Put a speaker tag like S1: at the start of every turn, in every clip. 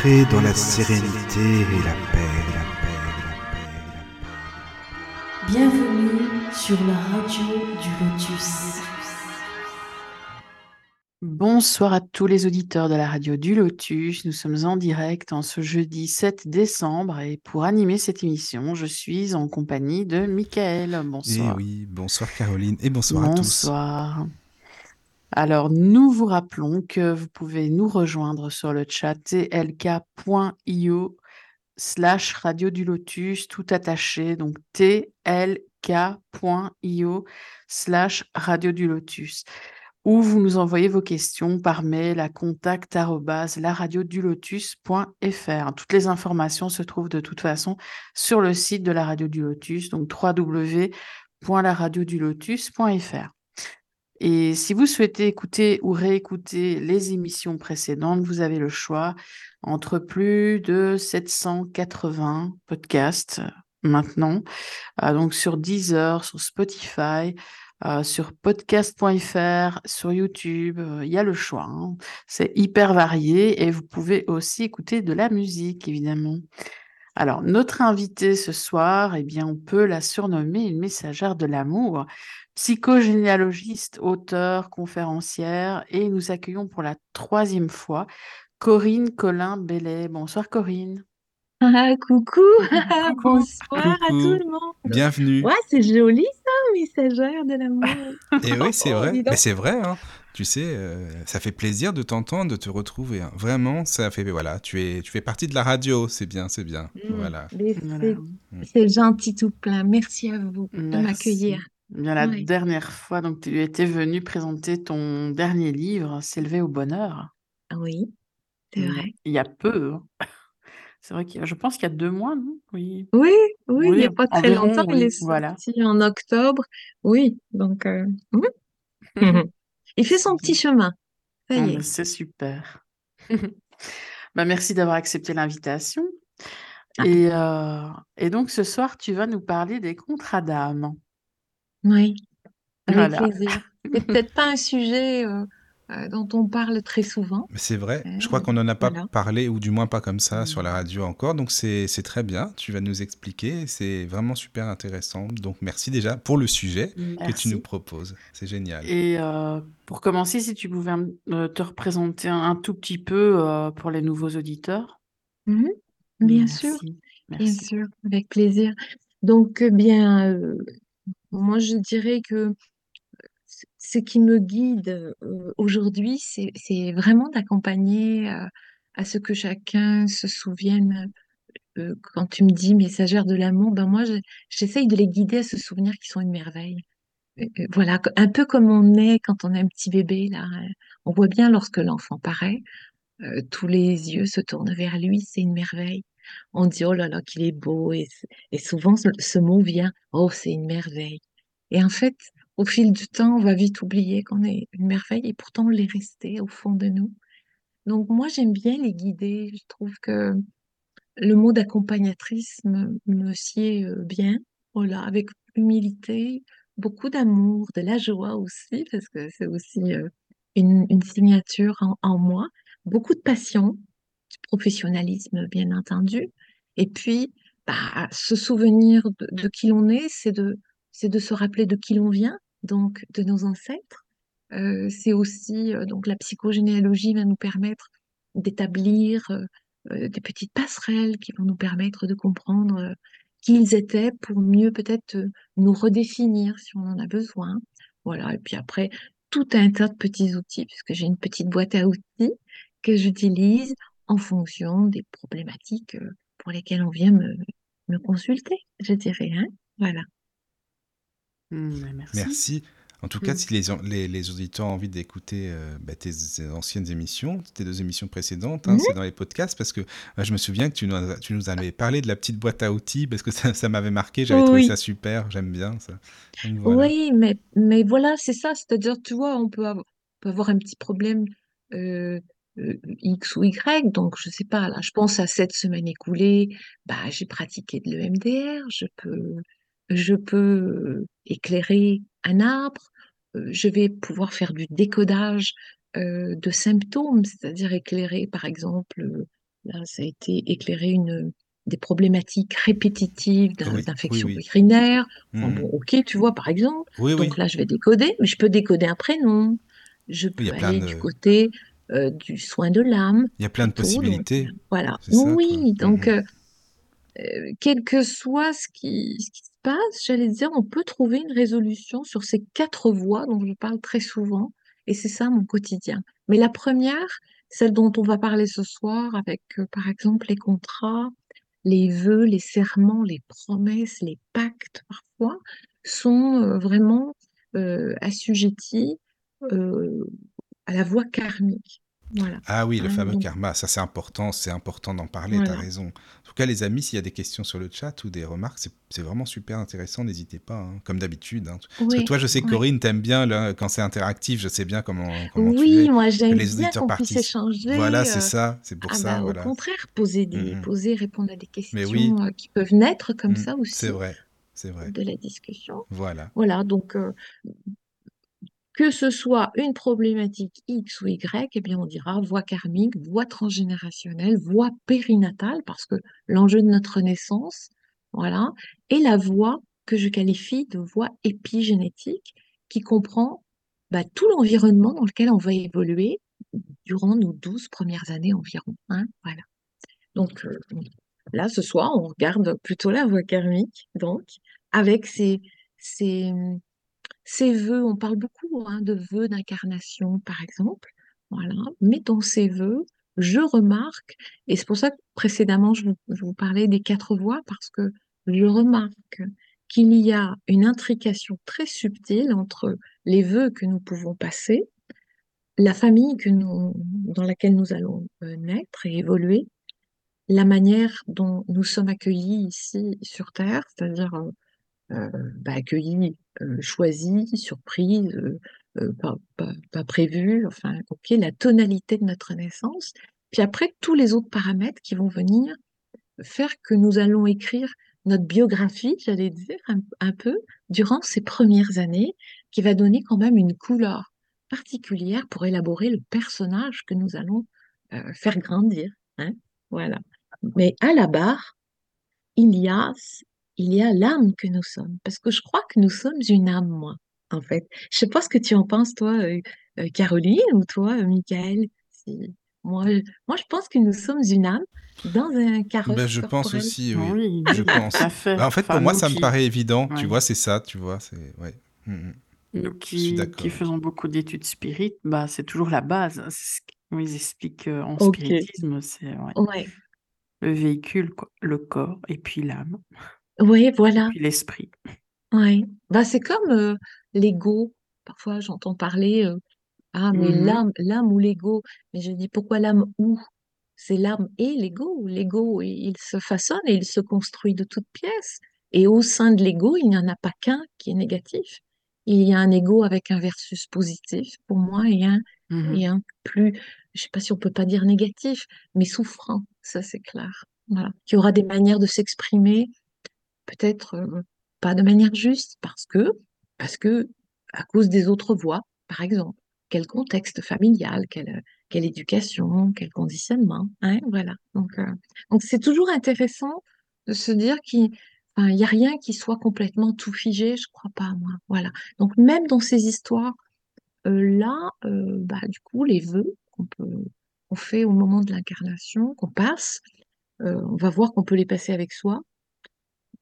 S1: Entrez dans la sérénité et la paix, la paix, la paix, la paix.
S2: Bienvenue sur la radio du Lotus.
S3: Bonsoir à tous les auditeurs de la radio du Lotus. Nous sommes en direct en ce jeudi 7 décembre et pour animer cette émission, je suis en compagnie de Michael.
S4: Eh
S3: Bonsoir.
S4: oui, bonsoir Caroline et bonsoir à tous.
S3: Bonsoir. Alors, nous vous rappelons que vous pouvez nous rejoindre sur le chat tlk.io slash radio du lotus, tout attaché, donc tlk.io slash radio du lotus, ou vous nous envoyez vos questions par mail à contact laradiodulotus.fr. Toutes les informations se trouvent de toute façon sur le site de la radio du lotus, donc www.laradiodulotus.fr. Et si vous souhaitez écouter ou réécouter les émissions précédentes, vous avez le choix entre plus de 780 podcasts maintenant, euh, donc sur Deezer, sur Spotify, euh, sur podcast.fr, sur YouTube, euh, il y a le choix. hein. C'est hyper varié et vous pouvez aussi écouter de la musique, évidemment. Alors, notre invitée ce soir, eh bien, on peut la surnommer une messagère de l'amour, psychogénéalogiste, auteure, conférencière, et nous accueillons pour la troisième fois Corinne Colin Bellet. Bonsoir Corinne.
S5: Ah, coucou,
S3: Coucou.
S5: bonsoir à tout le monde.
S4: Bienvenue.
S5: Ouais, c'est joli ça, messagère de l'amour.
S4: Et oui, c'est
S5: Oh,
S4: vrai. Mais c'est vrai, hein. Tu sais, euh, ça fait plaisir de t'entendre, de te retrouver. hein. Vraiment, ça fait. Voilà, tu, es, tu fais partie de la radio, c'est bien, c'est bien.
S5: Mm.
S4: Voilà.
S5: C'est- gentil tout plein. Merci à vous de m'accueillir.
S3: Bien, la
S5: Ouais.
S3: dernière fois, donc, tu étais venue présenter ton dernier livre, S'élever au bonheur.
S5: Ah Oui, c'est
S3: Il a-
S5: vrai.
S3: Il y a peu. hein. C'est vrai a, je pense qu'il y a deux mois, non? Oui.
S5: Oui, oui, il n'y a
S3: Oui,
S5: pas très
S3: environ,
S5: longtemps. Il
S3: oui,
S5: est
S3: voilà.
S5: sorti en octobre. Oui, donc euh, mhm. il fait son petit chemin.
S3: Ah, c'est super. Bah, merci d'avoir accepté l'invitation.
S5: Ah.
S3: Et, euh, et donc ce soir, tu vas nous parler des contrats d'âme.
S5: Oui, avec
S3: Voilà.
S5: plaisir. C'est peut-être pas un sujet euh, dont on parle très souvent.
S4: C'est vrai, je crois qu'on n'en a pas
S5: voilà.
S4: parlé, ou du moins pas comme ça,
S3: Mm.
S4: sur la radio encore. Donc c'est très bien. Tu vas nous expliquer. C'est vraiment super intéressant. Donc merci déjà pour le sujet que tu nous proposes. C'est génial.
S3: Et euh, pour commencer, si tu pouvais euh, te représenter un, tout petit peu euh, pour les nouveaux auditeurs.
S5: Mhm. Bien sûr.
S3: Merci.
S5: Bien
S3: Merci.
S5: sûr, avec plaisir. Donc, euh, bien, euh, moi, je dirais que ce qui me guide euh, aujourd'hui, c'est, vraiment d'accompagner euh, à ce que chacun se souvienne. euh, quand tu me dis messagère de l'amour, ben moi, je- j'essaye de les guider à se souvenir qu'ils sont une merveille. Euh, euh, Voilà, un peu comme on est quand on a un petit bébé, là. hein. On voit bien lorsque l'enfant paraît, euh, tous les yeux se tournent vers lui, c'est une merveille. On dit, oh là là, qu'il est beau. Et souvent, ce, ce mot vient, oh, c'est une merveille. Et en fait, au fil du temps, on va vite oublier qu'on est une merveille et pourtant, on l'est resté au fond de nous. Donc, moi, j'aime bien les guider. Je trouve que le mot d'accompagnatrice me, sied euh, bien. Voilà, avec humilité, beaucoup d'amour, de la joie aussi, parce que c'est aussi euh, une, signature en, moi. Beaucoup de passion, du professionnalisme, bien entendu. Et puis, bah, se souvenir de, qui l'on est, c'est de se rappeler de qui l'on vient, donc de nos ancêtres. Euh, c'est aussi, euh, donc la psychogénéalogie va nous permettre d'établir euh, des petites passerelles qui vont nous permettre de comprendre qui ils étaient pour mieux peut-être nous redéfinir si on en a besoin. Voilà, et puis après, tout un tas de petits outils, puisque j'ai une petite boîte à outils que j'utilise en fonction des problématiques pour lesquelles on vient me, me consulter, je dirais. Hein voilà.
S3: Mm, bah, merci.
S4: Merci. En tout cas,
S3: Mm.
S4: si les, les, les auditeurs ont envie d'écouter euh, bah, tes, anciennes émissions, tes deux émissions précédentes, hein,
S5: Mhm.
S4: c'est dans les podcasts, parce que bah, je me souviens que tu nous, as- tu nous avais parlé de la petite boîte à outils, parce que ça, ça m'avait marqué, j'avais trouvé ça super, j'aime bien ça. Donc, voilà.
S5: Oui, mais, mais voilà, c'est ça. C'est-à-dire, tu vois, on peut avoir, peut avoir un petit problème euh, euh, X ou Y. Donc, je sais pas, là, je pense à cette semaine écoulée, bah, j'ai pratiqué de l'EMDR, je peux, je peux éclairer un arbre, euh, je vais pouvoir faire du décodage euh, de symptômes, c'est-à-dire éclairer, par exemple, euh, là, ça a été éclairer une, des problématiques répétitives d'in-
S4: Oui.
S5: Enfin,
S4: Mhm.
S5: bon, ok, tu vois, par exemple. Donc là, je vais décoder, mais je peux décoder un prénom. Je
S4: Oui, il y
S5: peux
S4: a plein
S5: aller
S4: de,
S5: du côté euh, du soin de l'âme,
S4: il y a plein de.
S5: Donc,
S4: possibilités.
S5: voilà.
S4: Ça.
S5: Oui, donc, euh, euh, quel que soit ce qui, ce qui passe, j'allais dire, on peut trouver une résolution sur ces quatre voies dont je parle très souvent, et c'est ça mon quotidien. Mais la première, celle dont on va parler ce soir, avec euh, par exemple les contrats, les vœux, les serments, les promesses, les pactes parfois, sont euh, vraiment euh, assujettis à la voie karmique. Voilà.
S4: Ah oui, le
S5: Hein,
S4: fameux
S5: donc,
S4: karma, ça c'est important, c'est important d'en parler, t'as
S5: voilà.
S4: raison. En tout cas, les amis, s'il y a des questions sur le chat ou des remarques, c'est c'est vraiment super intéressant, n'hésitez pas, hein, comme d'habitude. hein. Parce que
S5: Oui,
S4: toi, je sais que
S5: oui.
S4: Corinne, t'aimes bien là, quand c'est interactif, je sais bien comment, comment tu
S5: Oui,
S4: es,
S5: moi j'aime
S4: les
S5: bien qu'on puisse échanger.
S4: Voilà, c'est
S5: euh,
S4: ça, c'est pour
S5: ah
S4: ça,
S5: bah, au contraire, poser des,
S4: Mhm.
S5: poser, répondre à des
S4: Mais oui,
S5: questions euh, qui peuvent naître comme
S4: mhm,
S5: ça
S4: c'est
S5: aussi
S4: vrai, c'est vrai.
S5: de la discussion.
S4: Voilà.
S5: Voilà, donc euh, que ce soit une problématique X ou Y, eh bien on dira voie karmique, voie transgénérationnelle, voie périnatale, parce que l'enjeu de notre naissance, voilà, et la voie que je qualifie de voie épigénétique, qui comprend bah, tout l'environnement dans lequel on va évoluer durant nos douze premières années environ. hein, voilà. Donc euh, là, ce soir, on regarde plutôt la voie karmique, donc, avec ces, ces vœux. On parle beaucoup hein, de vœux d'incarnation, par exemple. Voilà. Mais dans ces vœux, je remarque, et c'est pour ça que précédemment, je vous, je vous parlais des quatre voies, parce que je remarque qu'il y a une intrication très subtile entre les vœux que nous pouvons passer, la famille que nous, dans laquelle nous allons euh, naître et évoluer, la manière dont nous sommes accueillis ici sur Terre, c'est-à-dire euh, bah, accueillis, euh, choisis, surprise, euh, euh, pas, pas, pas prévu, enfin, ok, la tonalité de notre naissance, puis après tous les autres paramètres qui vont venir faire que nous allons écrire notre biographie, j'allais dire, un, peu, durant ces premières années, qui va donner quand même une couleur particulière pour élaborer le personnage que nous allons euh, faire grandir. Hein, voilà. Mais à la barre, il y a, il y a l'âme que nous sommes. Parce que je crois que nous sommes une âme, moi, en fait. Je sais pas ce que tu en penses, toi, euh, euh, Caroline, ou toi, euh, Michael. Si- Moi, je- moi, je pense que nous sommes une âme dans un
S4: Ben,
S5: carrosse
S4: je pense aussi, oui,
S3: Oui,
S4: je pense.
S3: fait.
S4: Bah, en fait, pour moi,
S3: nous
S4: ça me paraît évident, tu vois, c'est ça, tu vois, c'est... Ouais. Mhm.
S3: nous
S4: Je suis
S3: qui, qui faisons beaucoup d'études spirites, bah, c'est toujours la base. C'est ce qu'ils expliquent en spiritisme, c'est ouais,
S5: Ouais.
S3: le véhicule, quoi, le corps, et puis l'âme,
S5: Oui, voilà.
S3: puis l'esprit.
S5: Ouais. Bah, c'est comme euh, l'ego. Parfois, j'entends parler, euh, ah, mais
S3: Mhm.
S5: l'âme, l'âme ou l'ego? Mais je dis, pourquoi l'âme ou? C'est l'âme et l'ego. L'ego, il il se façonne et il se construit de toutes pièces. Et au sein de l'ego, il n'y en a pas qu'un qui est négatif. Il y a un ego avec un versus positif, pour moi, et un,
S3: Mhm.
S5: et un plus, je sais pas si on peut pas dire négatif, mais souffrant. Ça, c'est clair. Voilà. Qui aura des manières de s'exprimer peut-être euh, pas de manière juste parce que, parce que à cause des autres voies, par exemple, quel contexte familial, quelle, quelle éducation, quel conditionnement, hein, voilà. Donc, euh, donc c'est toujours intéressant de se dire qu'il enfin, il y a rien qui soit complètement tout figé, je crois pas, moi. Voilà. Donc même dans ces histoires euh, là, euh, bah, du coup, les vœux qu'on peut, fait au moment de l'incarnation, qu'on passe, euh, on va voir qu'on peut les passer avec soi,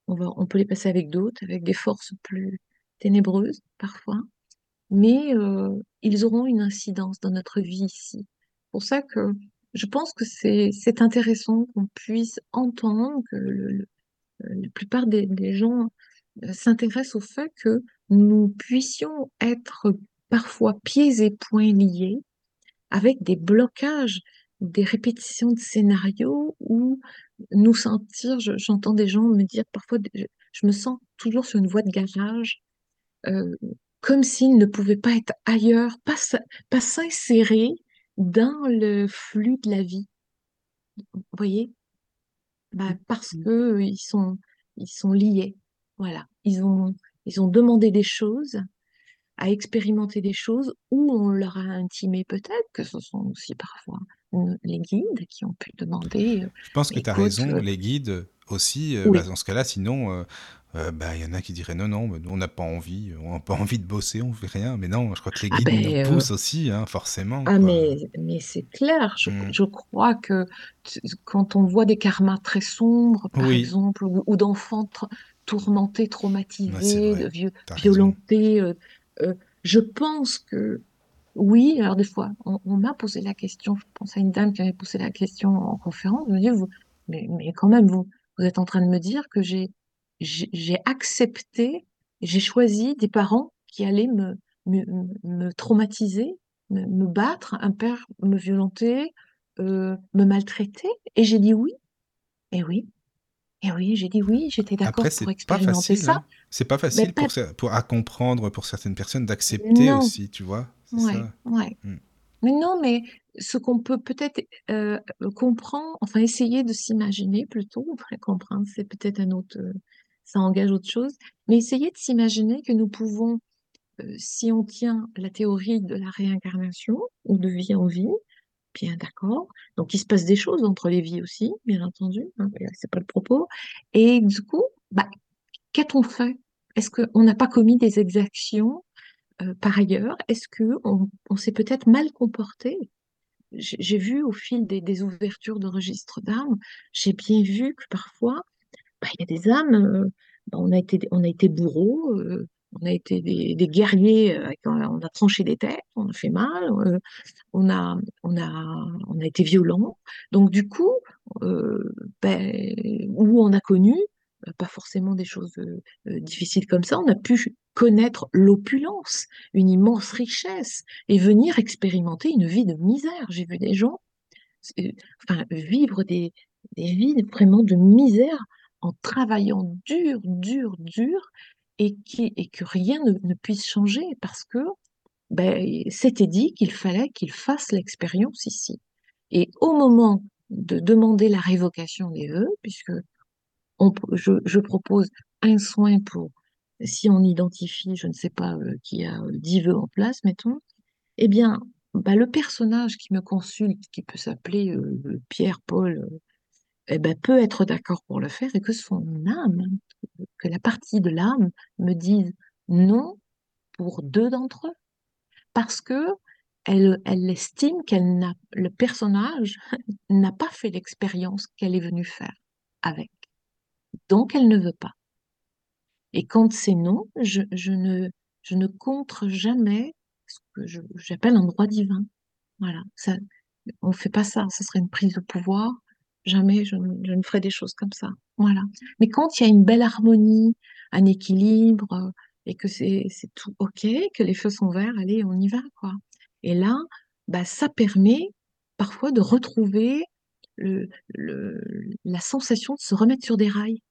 S5: on va, on peut les passer avec d'autres, avec des forces plus ténébreuses parfois, mais euh, ils auront une incidence dans notre vie ici. Pour ça que je pense que c'est intéressant qu'on puisse entendre que le- le- la plupart des, des gens euh, s'intéressent au fait que nous puissions être parfois pieds et poings liés avec des blocages, des répétitions de scénarios ou nous sentir, je- j'entends des gens me dire parfois, je, je me sens toujours sur une voie de garage, euh, comme s'ils ne pouvaient pas être ailleurs, pas, pas s'insérer dans le flux de la vie. Vous voyez? Bah, parce
S3: Mhm.
S5: que euh, ils sont, ils sont liés. Voilà. Ils ont, ils ont demandé des choses à expérimenter des choses où on leur a intimé peut-être, que ce sont aussi parfois les guides qui ont pu demander. euh,
S4: Je pense que tu as raison,
S5: euh,
S4: les guides aussi, euh,
S5: Oui.
S4: bah, dans ce cas-là, sinon, euh, bah, il y en a qui diraient non, non, nous, on n'a pas envie, on n'a pas envie de bosser, on fait rien. Mais non, je crois que les
S5: Ah
S4: guides
S5: ben,
S4: nous
S5: euh,
S4: poussent aussi, hein, forcément.
S5: Ah,
S4: quoi.
S5: mais, mais c'est clair, je,
S4: Mm.
S5: je crois que quand on voit des karmas très sombres, par
S4: Oui.
S5: exemple, ou, ou d'enfants tourmentés,
S4: c'est
S5: traumatisés, de vieux, violentés, euh, je pense que oui, alors des fois, on, m'a posé la question, je pense à une dame qui m'avait posé la question en conférence, je me dis, mais, quand même, vous, êtes en train de me dire que j'ai, accepté, j'ai choisi des parents qui allaient me, traumatiser, me, me battre, un père me violenter, euh, me maltraiter, et j'ai dit oui, et oui, et oui, j'ai dit oui, j'étais d'accord pour
S4: pas
S5: expérimenter
S4: facile,
S5: ça,
S4: hein. C'est pas
S5: mais
S4: facile
S5: pas,
S4: pour, à comprendre pour certaines personnes d'accepter aussi, tu vois.
S5: Ouais,
S4: ça.
S5: ouais.
S4: Mm.
S5: Mais non, mais ce qu'on peut peut-être euh, comprendre, enfin essayer de s'imaginer plutôt, après comprendre, c'est peut-être un autre, euh, ça engage autre chose, mais essayer de s'imaginer que nous pouvons, euh, si on tient la théorie de la réincarnation ou de vie en vie, bien d'accord, donc il se passe des choses entre les vies aussi, bien entendu, hein, c'est pas le propos, et du coup, bah, qu'a-t-on fait? Est-ce qu'on n'a pas commis des exactions euh, par ailleurs? Est-ce que on, s'est peut-être mal comporté? j'ai vu au fil des, ouvertures de registres d'âmes, j'ai bien vu que parfois, bah, il y a des âmes, euh, bah, on a été, on a été bourreaux, euh, on a été des, guerriers, euh, on a tranché des têtes, on a fait mal, euh, on a, on a, on a été violent. Donc du coup, euh, ben, où on a connu, pas forcément des choses difficiles comme ça, on a pu connaître l'opulence, une immense richesse, et venir expérimenter une vie de misère. J'ai vu des gens, enfin, vivre des, des vies vraiment de misère en travaillant dur, dur, dur, et, que rien ne, puisse changer parce que ben, c'était dit qu'il fallait qu'ils fassent l'expérience ici. Et au moment de demander la révocation des vœux, puisque on, je, propose un soin pour, si on identifie, je ne sais pas, euh, qui a euh, 10 vœux en place, mettons, eh bien, bah, le personnage qui me consulte, qui peut s'appeler euh, Pierre, Paul, euh, eh ben, peut être d'accord pour le faire et que son âme, que la partie de l'âme me dise non pour deux d'entre eux parce que elle, estime qu'elle n'a, le personnage n'a pas fait l'expérience qu'elle est venue faire avec. Donc, elle ne veut pas. Et quand c'est non, je, ne, je ne contre jamais ce que j'appelle un droit divin. Voilà. Ça, on fait pas ça. Ce serait une prise de pouvoir. Jamais je, ne- je ne ferai des choses comme ça. Voilà. Mais quand il y a une belle harmonie, un équilibre, euh, et que c'est, tout OK, que les feux sont verts, allez, on y va, quoi. Et là, bah, ça permet parfois de retrouver le, le, la sensation de se remettre sur des rails,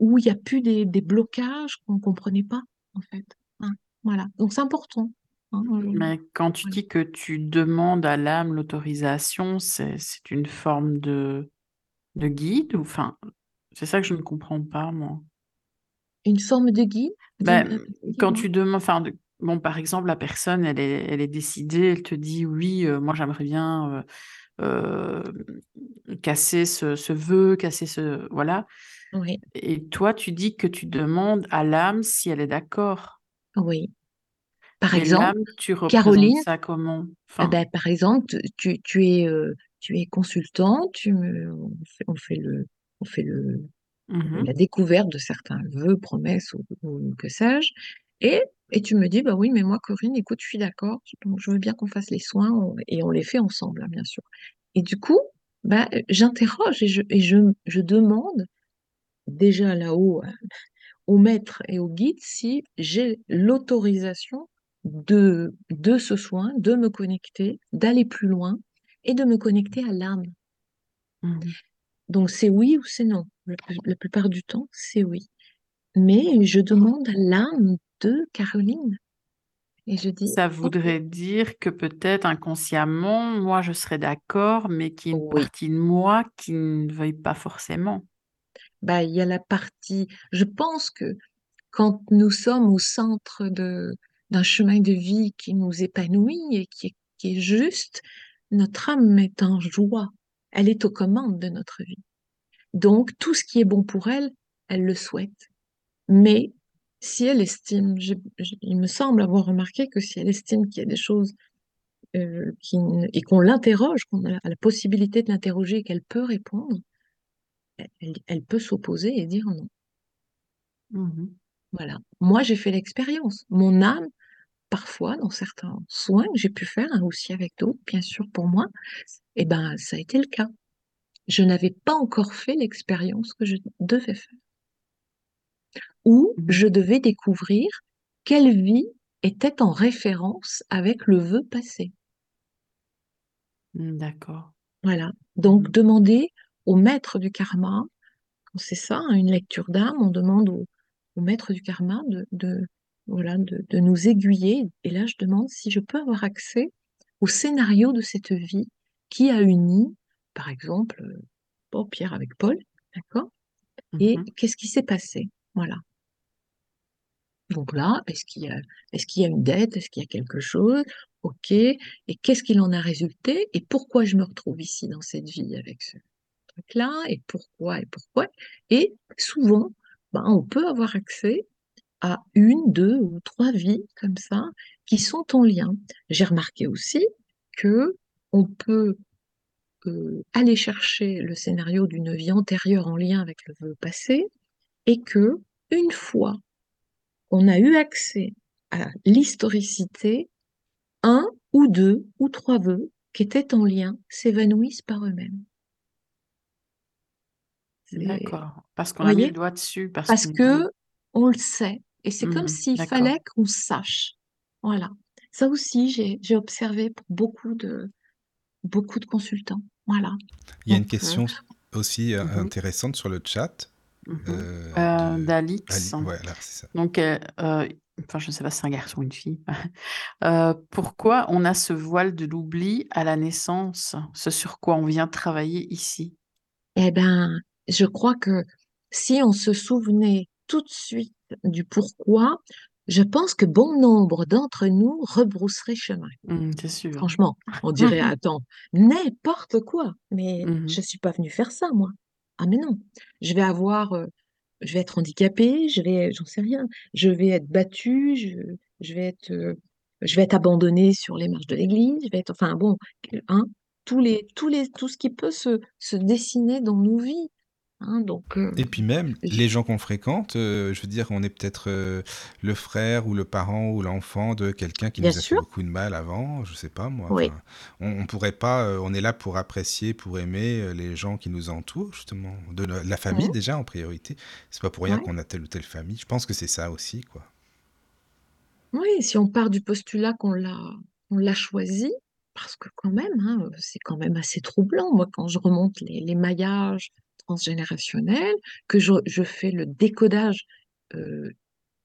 S5: où il n'y a plus des, des blocages qu'on ne comprenait pas, en fait. Hein. Voilà. Donc c'est important. hein,
S3: Mais quand tu dis que tu demandes à l'âme l'autorisation, c'est une forme de, de guide ou enfin, c'est ça que je ne comprends pas, moi.
S5: Une forme de guide,
S3: Ben, quand tu demandes, enfin, de- bon, par exemple, la personne, elle est, elle est décidée, elle te dit oui, euh, moi j'aimerais bien euh, euh, casser ce, ce vœu, casser ce, voilà.
S5: Oui,
S3: Et toi, tu dis que tu demandes à l'âme si elle est d'accord.
S5: oui. Par exemple,
S3: tu
S5: Caroline,
S3: ça comment?
S5: eh
S3: Enfin,
S5: ben, par exemple, tu, tu es, tu es consultant, tu me, on fait, on fait le, on fait le,
S3: mhm.
S5: la découverte de certains vœux, promesses ou, ou que sais-je, et, et tu me dis, bah oui, mais moi, Corinne, écoute, je suis d'accord, donc je veux bien qu'on fasse les soins, on- et on les fait ensemble, hein, bien sûr. Et du coup, bah, j'interroge et je, et je, je demande déjà là-haut euh, au maître et au guide si j'ai l'autorisation de, de ce soin, de me connecter, d'aller plus loin et de me connecter à l'âme.
S3: Mhm.
S5: Donc c'est oui ou c'est non. La, la plupart du temps, c'est oui. Mais je demande à l'âme de Caroline. Et je dis,
S3: Ça voudrait dire que peut-être inconsciemment, moi, je serais d'accord, mais qu'il y a une
S5: oui.
S3: partie de moi qui ne veuille pas forcément.
S5: Bah, il y a la partie, je pense que quand nous sommes au centre de, d'un chemin de vie qui nous épanouit et qui est, qui est juste, notre âme est en joie. Elle est aux commandes de notre vie. Donc, tout ce qui est bon pour elle, elle le souhaite. Mais si elle estime, il me semble avoir remarqué que si elle estime qu'il y a des choses euh, qui, et qu'on l'interroge, qu'on a la possibilité de l'interroger et qu'elle peut répondre, elle, elle peut s'opposer et dire non.
S3: Mhm.
S5: Voilà. Moi, j'ai fait l'expérience. Mon âme, parfois, dans certains soins que j'ai pu faire, hein, aussi avec d'autres, bien sûr, pour moi, eh ben, ça a été le cas. Je n'avais pas encore fait l'expérience que je devais faire. Ou
S3: Mhm.
S5: je devais découvrir quelle vie était en référence avec le vœu passé.
S3: Mm, D'accord.
S5: Voilà. Donc,
S3: Mhm.
S5: demander au maître du karma, c'est ça, hein, une lecture d'âme, on demande au, au maître du karma de, de, voilà, de, de nous aiguiller. Et là, je demande si je peux avoir accès au scénario de cette vie qui a uni, par exemple, euh, bon, Pierre avec Paul, d'accord? Et
S3: Mhm.
S5: qu'est-ce qui s'est passé? Voilà. Donc là, est-ce qu'il y a, qu'il y a une dette? Est-ce qu'il y a quelque chose? Ok. Et qu'est-ce qu'il en a résulté? Et pourquoi je me retrouve ici dans cette vie avec ce truc-là? Et pourquoi? Et pourquoi? Et souvent, ben, on peut avoir accès à une, deux ou trois vies comme ça qui sont en lien. J'ai remarqué aussi que on peut euh, aller chercher le scénario d'une vie antérieure en lien avec le vœu passé et que une fois qu'on a eu accès à l'historicité, un ou deux ou trois vœux qui étaient en lien s'évanouissent par eux-mêmes.
S3: D'accord. Parce qu'on a mis le doigt dessus, parce
S5: que on le sait. Et c'est comme
S3: Mhm.
S5: s'il fallait qu'on sache. Voilà. Ça aussi, j'ai observé pour beaucoup de, beaucoup de consultants. Voilà.
S4: Il y a une
S5: Donc, euh,
S4: question aussi euh,
S3: Mhm.
S4: intéressante sur le chat.
S3: Mhm.
S4: euh,
S3: Euh,
S4: de-
S3: d'Alix.
S4: C'est ça.
S3: Donc, euh, euh, enfin, je ne sais pas si c'est un garçon ou une fille. Euh, pourquoi on a ce voile de l'oubli à la naissance, ce sur quoi on vient travailler ici?
S5: Eh ben, je crois que si on se souvenait tout de suite du pourquoi, je pense que bon nombre d'entre nous rebrousseraient chemin.
S3: Mm, c'est sûr.
S5: Franchement, on dirait, attends, n'importe quoi. Mais
S3: Mhm.
S5: je suis pas venue faire ça, moi. Ah, mais non. Je vais avoir, euh, je vais être handicapée, je vais, j'en sais rien. Je vais être battue, je, je vais être, euh, je vais être abandonnée sur les marches de l'église. Je vais être, enfin bon, hein, tous les, tous les, tout ce qui peut se, se dessiner dans nos vies. Hein, donc, euh,
S4: Et puis même,
S5: je-
S4: les gens qu'on fréquente, euh, je veux dire, on est peut-être euh, le frère ou le parent ou l'enfant de quelqu'un qui
S5: Bien
S4: nous a
S5: sûr.
S4: fait beaucoup de mal avant, je sais pas moi.
S5: Oui.
S4: enfin, on, on pourrait pas, on est là pour apprécier, pour aimer les gens qui nous entourent, justement, de la, la famille déjà en priorité. C'est pas pour rien qu'on a telle ou telle famille. Je pense que c'est ça aussi, quoi.
S5: Oui, si on part du postulat qu'on l'a, on l'a choisi, parce que quand même, hein, c'est quand même assez troublant. Moi, quand je remonte les, les maillages transgénérationnels, que je, fais le décodage euh,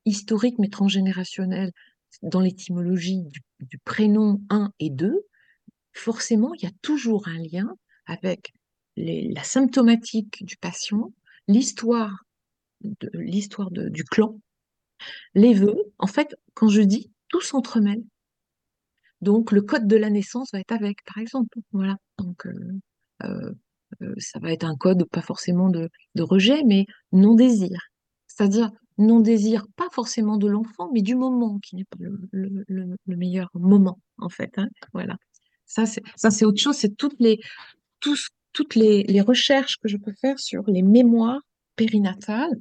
S5: historique mais transgénérationnel dans l'étymologie du, prénom 1 et 2, forcément, il y a toujours un lien avec la symptomatique du patient, l'histoire l'histoire du clan, les vœux. En fait, quand je dis, tout s'entremêle. Donc, le code de la naissance va être avec, par exemple. Voilà. Donc, euh, euh, ça va être un code pas forcément de, de rejet, mais non-désir. C'est-à-dire non-désir, pas forcément de l'enfant, mais du moment qui n'est pas le, le- le- le meilleur moment, en fait. hein. Voilà. Ça, c'est, autre chose. C'est toutes les, tous- toutes les, les recherches que je peux faire sur les mémoires périnatales,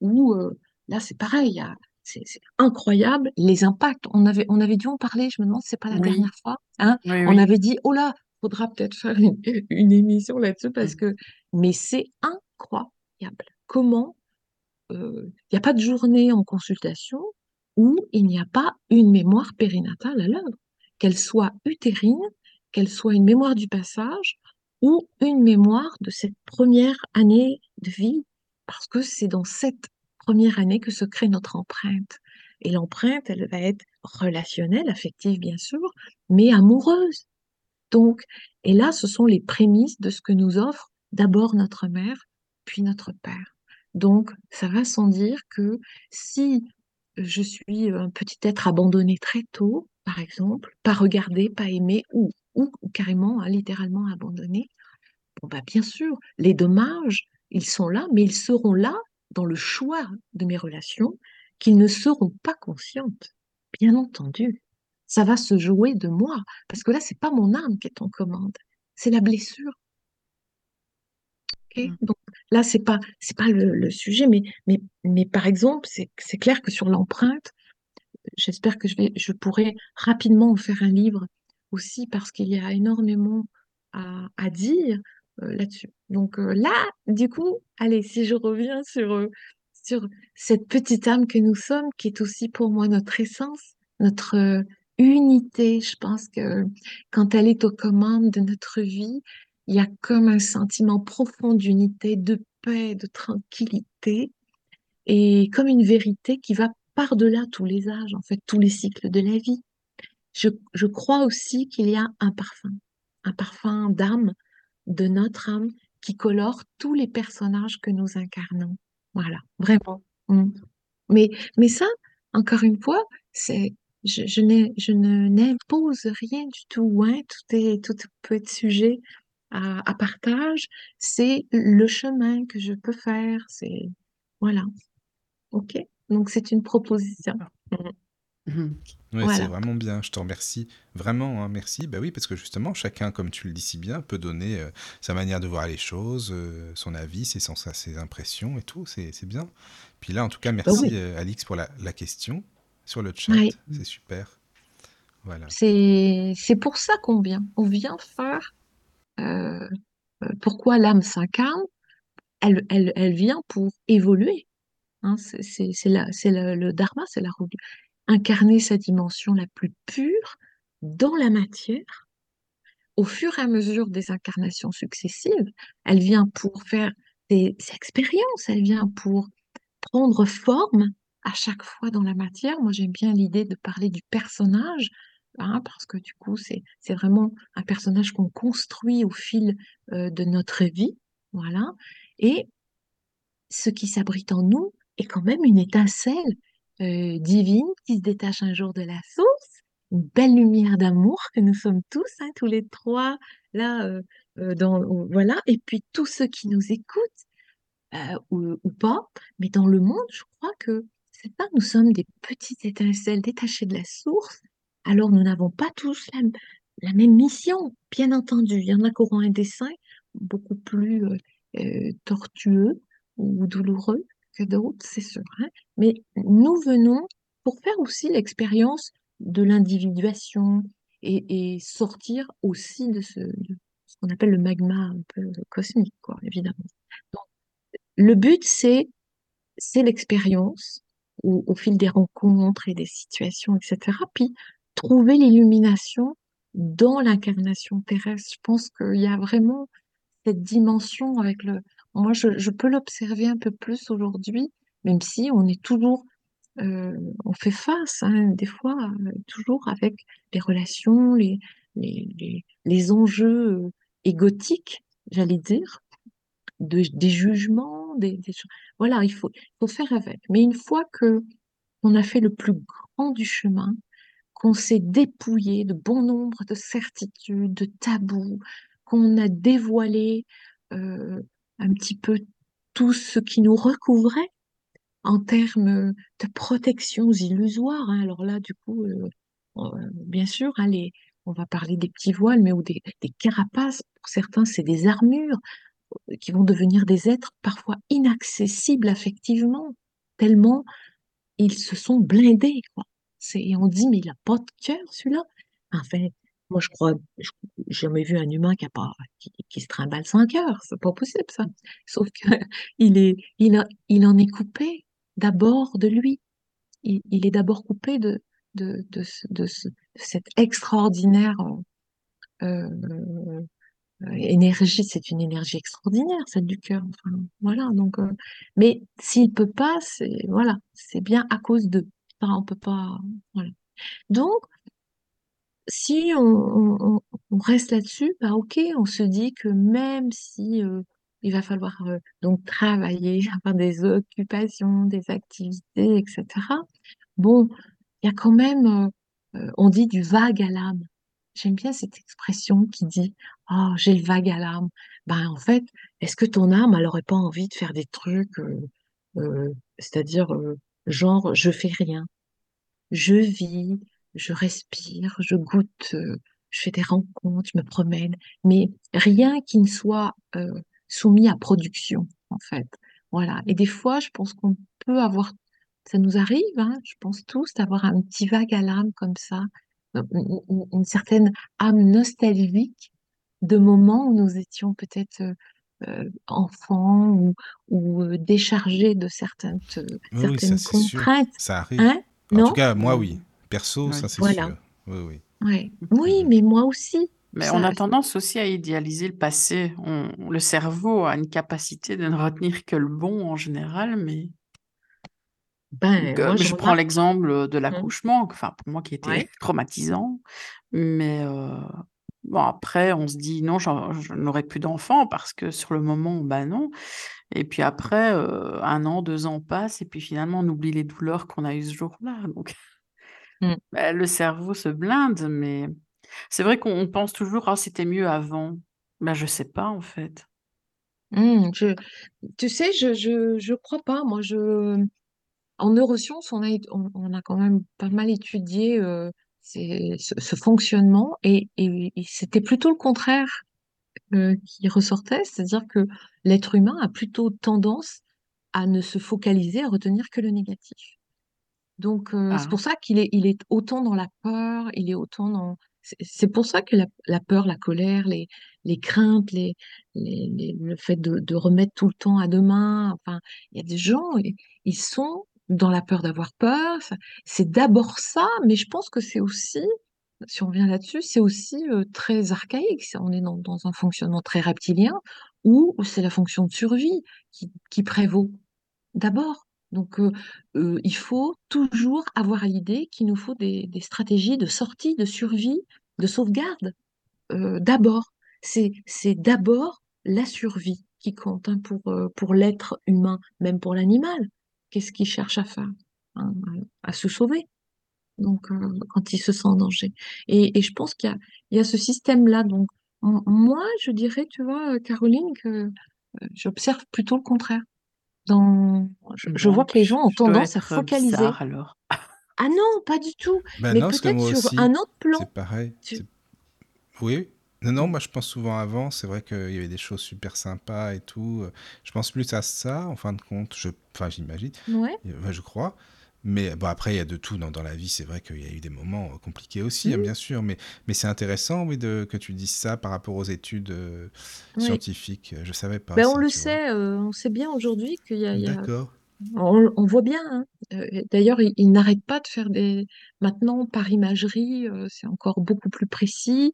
S5: où euh, là, c'est pareil, c'est incroyable les impacts. On avait, on avait dû en parler, je me demande c'est pas la
S3: Oui.
S5: dernière fois. Hein
S3: Oui,
S5: on
S3: oui.
S5: avait dit, oh là, faudra peut-être faire une, une émission là-dessus parce
S3: Mm.
S5: que, mais c'est incroyable. Comment euh, il n'y a pas de journée en consultation où il n'y a pas une mémoire périnatale à l'œuvre, qu'elle soit utérine, qu'elle soit une mémoire du passage ou une mémoire de cette première année de vie, parce que c'est dans cette première année que se crée notre empreinte. Et l'empreinte, elle va être relationnelle, affective bien sûr, mais amoureuse. Et là, ce sont les prémices de ce que nous offre d'abord notre mère, puis notre père. Donc, ça va sans dire que si je suis un petit être abandonné très tôt, par exemple, pas regardé, pas aimé, ou, ou, carrément, hein, littéralement abandonné, bon, bah, bien sûr, les dommages, ils sont là, mais ils seront là dans le choix de mes relations qu'ils ne seront pas conscientes, bien entendu. Ça va se jouer de moi, parce que là, c'est pas mon âme qui est en commande, c'est la blessure.
S3: Mm.
S5: Donc là, c'est pas c'est pas le, le sujet, mais mais mais par exemple, c'est c'est clair que sur l'empreinte, j'espère que je vais je pourrai rapidement en faire un livre aussi parce qu'il y a énormément à, à dire euh, là-dessus. Donc euh, là, du coup, allez, si je reviens sur euh, sur cette petite âme que nous sommes, qui est aussi pour moi notre essence, notre unité, je pense que quand elle est aux commandes de notre vie, il y a comme un sentiment profond d'unité, de paix, de tranquillité, et comme une vérité qui va par-delà tous les âges, en fait, tous les cycles de la vie. Je, je crois aussi qu'il y a un parfum, un parfum d'âme, de notre âme, qui colore tous les personnages que nous incarnons. Voilà, vraiment. Mm. Mais, mais ça, encore une fois, c'est, je, n'impose rien du tout, hein. Tout est, tout peut être sujet à, à partage. C'est le chemin que je peux faire. C'est, voilà. OK? Donc, c'est une proposition. Mm.
S3: Mhm.
S4: Ouais, c'est
S5: Voilà.
S4: vraiment bien, je te remercie. Vraiment, hein, merci. Bah oui, parce que justement, chacun, comme tu le dis si bien, peut donner euh, sa manière de voir les choses, euh, son avis, ses sens, ses impressions et tout, c'est c'est bien. Puis là, en tout cas,
S5: Bah
S4: merci
S5: oui.
S4: euh, Alix pour la, la question sur le chat,
S5: Ouais.
S4: c'est super. Voilà.
S5: C'est, pour ça qu'on vient. On vient faire euh, euh, pourquoi l'âme s'incarne. Elle, elle, elle vient pour évoluer. Hein, c'est le, le dharma, c'est la incarner sa dimension la plus pure dans la matière. Au fur et à mesure des incarnations successives, elle vient pour faire des expériences, elle vient pour prendre forme à chaque fois dans la matière. Moi, j'aime bien l'idée de parler du personnage, hein, parce que du coup, c'est vraiment un personnage qu'on construit au fil euh, de notre vie, voilà. Et ce qui s'abrite en nous est quand même une étincelle euh, divine qui se détache un jour de la source, une belle lumière d'amour que nous sommes tous, hein, tous les trois, là, euh, dans, voilà. Et puis tous ceux qui nous écoutent ou, ou pas, mais dans le monde, je crois que ça, nous sommes des petites étincelles détachées de la source. Alors nous n'avons pas tous la, même mission, bien entendu. Il y en a qui auront un dessin beaucoup plus euh, euh, tortueux ou douloureux que d'autres, c'est sûr. hein. Mais nous venons pour faire aussi l'expérience de l'individuation et, sortir aussi de ce, de ce qu'on appelle le magma un peu cosmique, quoi, évidemment. Le but, c'est c'est l'expérience au, fil des rencontres et des situations, etc. Puis trouver l'illumination dans l'incarnation terrestre. Je pense qu'il y a vraiment cette dimension avec le. Moi, je, je peux l'observer un peu plus aujourd'hui, même si on est toujours, euh, on fait face, hein, des fois, euh, toujours avec les relations, les, les, les, les enjeux euh, égotiques, j'allais dire de, des jugements, des, des. Voilà, il faut, faut faire avec. Mais une fois que on a fait le plus grand du chemin, qu'on s'est dépouillé de bon nombre de certitudes, de tabous, qu'on a dévoilé euh, un petit peu tout ce qui nous recouvrait en termes de protections illusoires. hein. Alors là, du coup, euh, bien sûr, hein, on va parler des petits voiles, mais ou des carapaces. Pour certains, c'est des armures qui vont devenir des êtres parfois inaccessibles affectivement, tellement ils se sont blindés, quoi. Et on dit, mais il a pas de cœur, celui-là. Enfin, moi, je crois, j'ai jamais vu un humain qui a pas, qui, qui se trimballe sans cœur. C'est pas possible, ça. Sauf que il il en est coupé d'abord de lui. Il, il est d'abord coupé de, de, de, ce- de, ce- de cette extraordinaire euh, énergie, c'est une énergie extraordinaire, celle du cœur. Voilà. Donc, euh, mais s'il peut pas, c'est voilà, c'est bien à cause d'eux. On peut pas. Voilà. Donc, si on, reste là-dessus, bah ok, on se dit que même si euh, il va falloir euh, donc travailler, avoir des occupations, des activités, etc. bon, il y a quand même, on dit du vague à l'âme. J'aime bien cette expression qui dit, oh, j'ai le vague à l'âme. Ben, en fait, est-ce que ton âme, elle aurait pas envie de faire des trucs, euh, euh, c'est-à-dire, euh, genre, je fais rien. Je vis, je respire, je goûte, je fais des rencontres, je me promène, mais rien qui ne soit soumis à production, en fait. Voilà. Et des fois, je pense qu'on peut avoir, ça nous arrive, hein, je pense tous, d'avoir un petit vague à l'âme comme ça, une, une- certaine âme nostalgique de moments où nous étions peut-être euh, euh, enfants ou, ou euh, déchargés de certaines, euh,
S4: Oui, ça
S5: certaines
S4: sûr.
S5: contraintes.
S4: Ça arrive.
S5: Hein?
S4: En tout
S5: Non?
S4: cas, moi, oui. Perso, ça c'est
S5: Voilà.
S4: sûr. Oui, oui.
S5: Ouais. Oui, mais moi aussi.
S3: Mais
S5: Ça,
S3: on a tendance aussi à idéaliser le passé. On- le cerveau a une capacité de ne retenir que le bon en général, mais
S5: ben,
S3: Donc, euh,
S5: moi, je
S3: je prends l'exemple de
S5: Hum,
S3: l'accouchement, enfin pour moi qui était
S5: Ouais.
S3: traumatisant, mais euh, bon après on se dit non, je n'aurai plus d'enfants parce que sur le moment, bah non. Et puis après, euh, un an, deux ans passent et puis finalement on oublie les douleurs qu'on a eues ce jour-là. Donc
S5: Hum,
S3: bah, le cerveau se blinde, mais c'est vrai qu'on pense toujours ah c'était mieux avant. Bah je sais pas en fait.
S5: je, tu sais, je, je, je crois pas. Moi, je, en neurosciences, on a, ét- on, on a quand même pas mal étudié euh, ces- ce, ce fonctionnement et, et, et c'était plutôt le contraire euh, qui ressortait, c'est-à-dire que l'être humain a plutôt tendance à ne se focaliser, à retenir que le négatif. Donc, euh, c'est
S3: Ah,
S5: pour ça qu'il est, il est autant dans la peur, il est autant dans... C'est pour ça que la, la peur, la colère, les, les craintes, les, les, les- le fait de, de remettre tout le temps à demain, enfin, il y a des gens, ils sont dans la peur d'avoir peur. C'est d'abord ça, mais je pense que c'est aussi, si on revient là-dessus, c'est aussi très archaïque. On est dans, dans un fonctionnement très reptilien où c'est la fonction de survie qui, prévaut d'abord. Donc, il faut toujours avoir l'idée qu'il nous faut des, stratégies de sortie, de survie, de sauvegarde. D'abord, c'est d'abord la survie qui compte hein, pour l'être humain, même pour l'animal. Qu'est-ce qu'il cherche à faire? Hein, à, à se sauver. Donc, euh, quand il se sent en danger. Et, et je pense qu'il y a, il y a ce système-là. Donc, moi, je dirais, tu vois, euh, Caroline, que euh, j'observe plutôt le contraire dans, je, je vois que les gens ont
S3: je
S5: tendance à focaliser.
S3: bizarre alors.
S5: Ah non, pas du tout.
S4: Ben
S5: Mais peut-être sur
S4: aussi,
S5: un autre plan.
S4: c'est pareil.
S5: Tu-
S4: Oui. Non, non, moi je pense souvent avant, c'est vrai qu'il y avait des choses super sympas et tout. Je pense plus à ça, en fin de compte, je... enfin j'imagine,
S5: Ouais.
S4: Enfin, je crois. Mais bon, après, il y a de tout dans, dans la vie. C'est vrai qu'il y a eu des moments euh, compliqués aussi, hein,
S5: Mhm.
S4: bien sûr. Mais, mais c'est intéressant, oui, de, que tu dises ça par rapport aux études euh,
S5: Oui.
S4: scientifiques. Je savais pas
S5: Ben,
S4: ça,
S5: on le sait, euh, on sait bien aujourd'hui qu'il y a,
S4: D'accord.
S5: on, on voit bien. hein. D'ailleurs, ils il n'arrêtent pas de faire des. Maintenant, par imagerie, c'est encore beaucoup plus précis.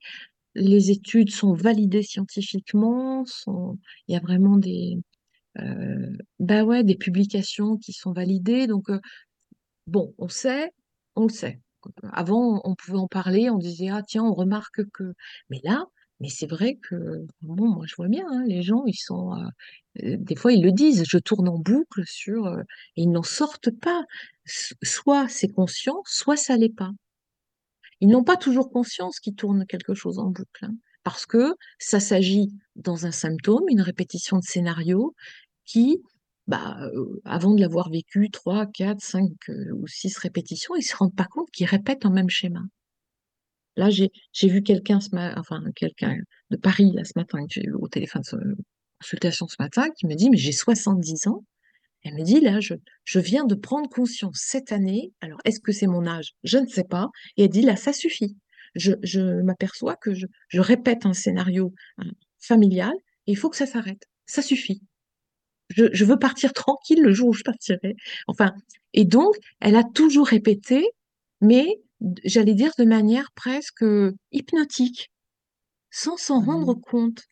S5: Les études sont validées scientifiquement. Il y a vraiment des, euh, ben ouais, des publications qui sont validées. Donc, euh, Bon, on sait, on le sait. Avant, on pouvait en parler, on disait, ah tiens, on remarque que. Mais là, mais c'est vrai que, bon, moi je vois bien, hein, les gens, ils sont. euh, des fois, ils le disent, je tourne en boucle sur. et ils n'en sortent pas. Soit c'est conscient, soit ça l'est pas. Ils n'ont pas toujours conscience qu'ils tournent quelque chose en boucle. hein, parce que ça s'agit dans un symptôme, une répétition de scénario qui, bah, euh, avant de l'avoir vécu trois, quatre, cinq euh, ou six répétitions, ils se rendent pas compte qu'ils répètent un même schéma. Là, j'ai vu quelqu'un enfin quelqu'un de Paris ce matin au téléphone ce- consultation ce matin qui me dit mais j'ai 70 ans. Elle me dit là je je viens de prendre conscience cette année. Alors est-ce que c'est mon âge? Je ne sais pas. Et elle dit là ça suffit. Je je m'aperçois que je je répète un scénario euh, familial et il faut que ça s'arrête. Ça suffit. Je, je veux partir tranquille le jour où je partirai. Enfin, et donc, elle a toujours répété, mais j'allais dire de manière presque hypnotique, sans s'en rendre
S3: Mhm.
S5: compte.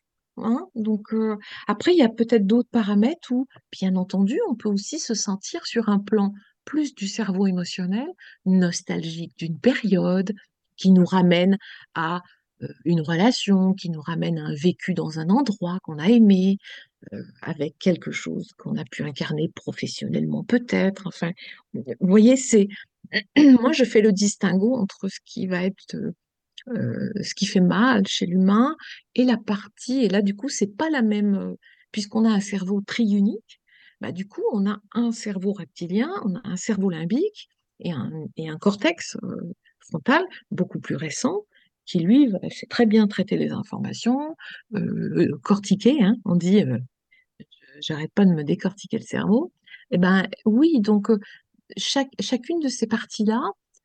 S5: Hein donc, euh, après, il y a peut-être d'autres paramètres où, bien entendu, on peut aussi se sentir sur un plan plus du cerveau émotionnel, nostalgique d'une période qui nous ramène à euh, une relation qui nous ramène à un vécu dans un endroit qu'on a aimé, euh, avec quelque chose qu'on a pu incarner professionnellement peut-être. Enfin, vous voyez, c'est moi je fais le distinguo entre ce qui va être euh, ce qui fait mal chez l'humain et la partie. Et là, du coup, c'est pas la même, euh, puisqu'on a un cerveau triunique. Bah, du coup, on a un cerveau reptilien, on a un cerveau limbique et un, et un cortex euh, frontal beaucoup plus récent qui, lui, sait très bien traiter les informations, euh, cortiquer, hein, on dit, j'arrête pas de me décortiquer le cerveau. Eh ben oui, donc chaque, chacune de ces parties-là,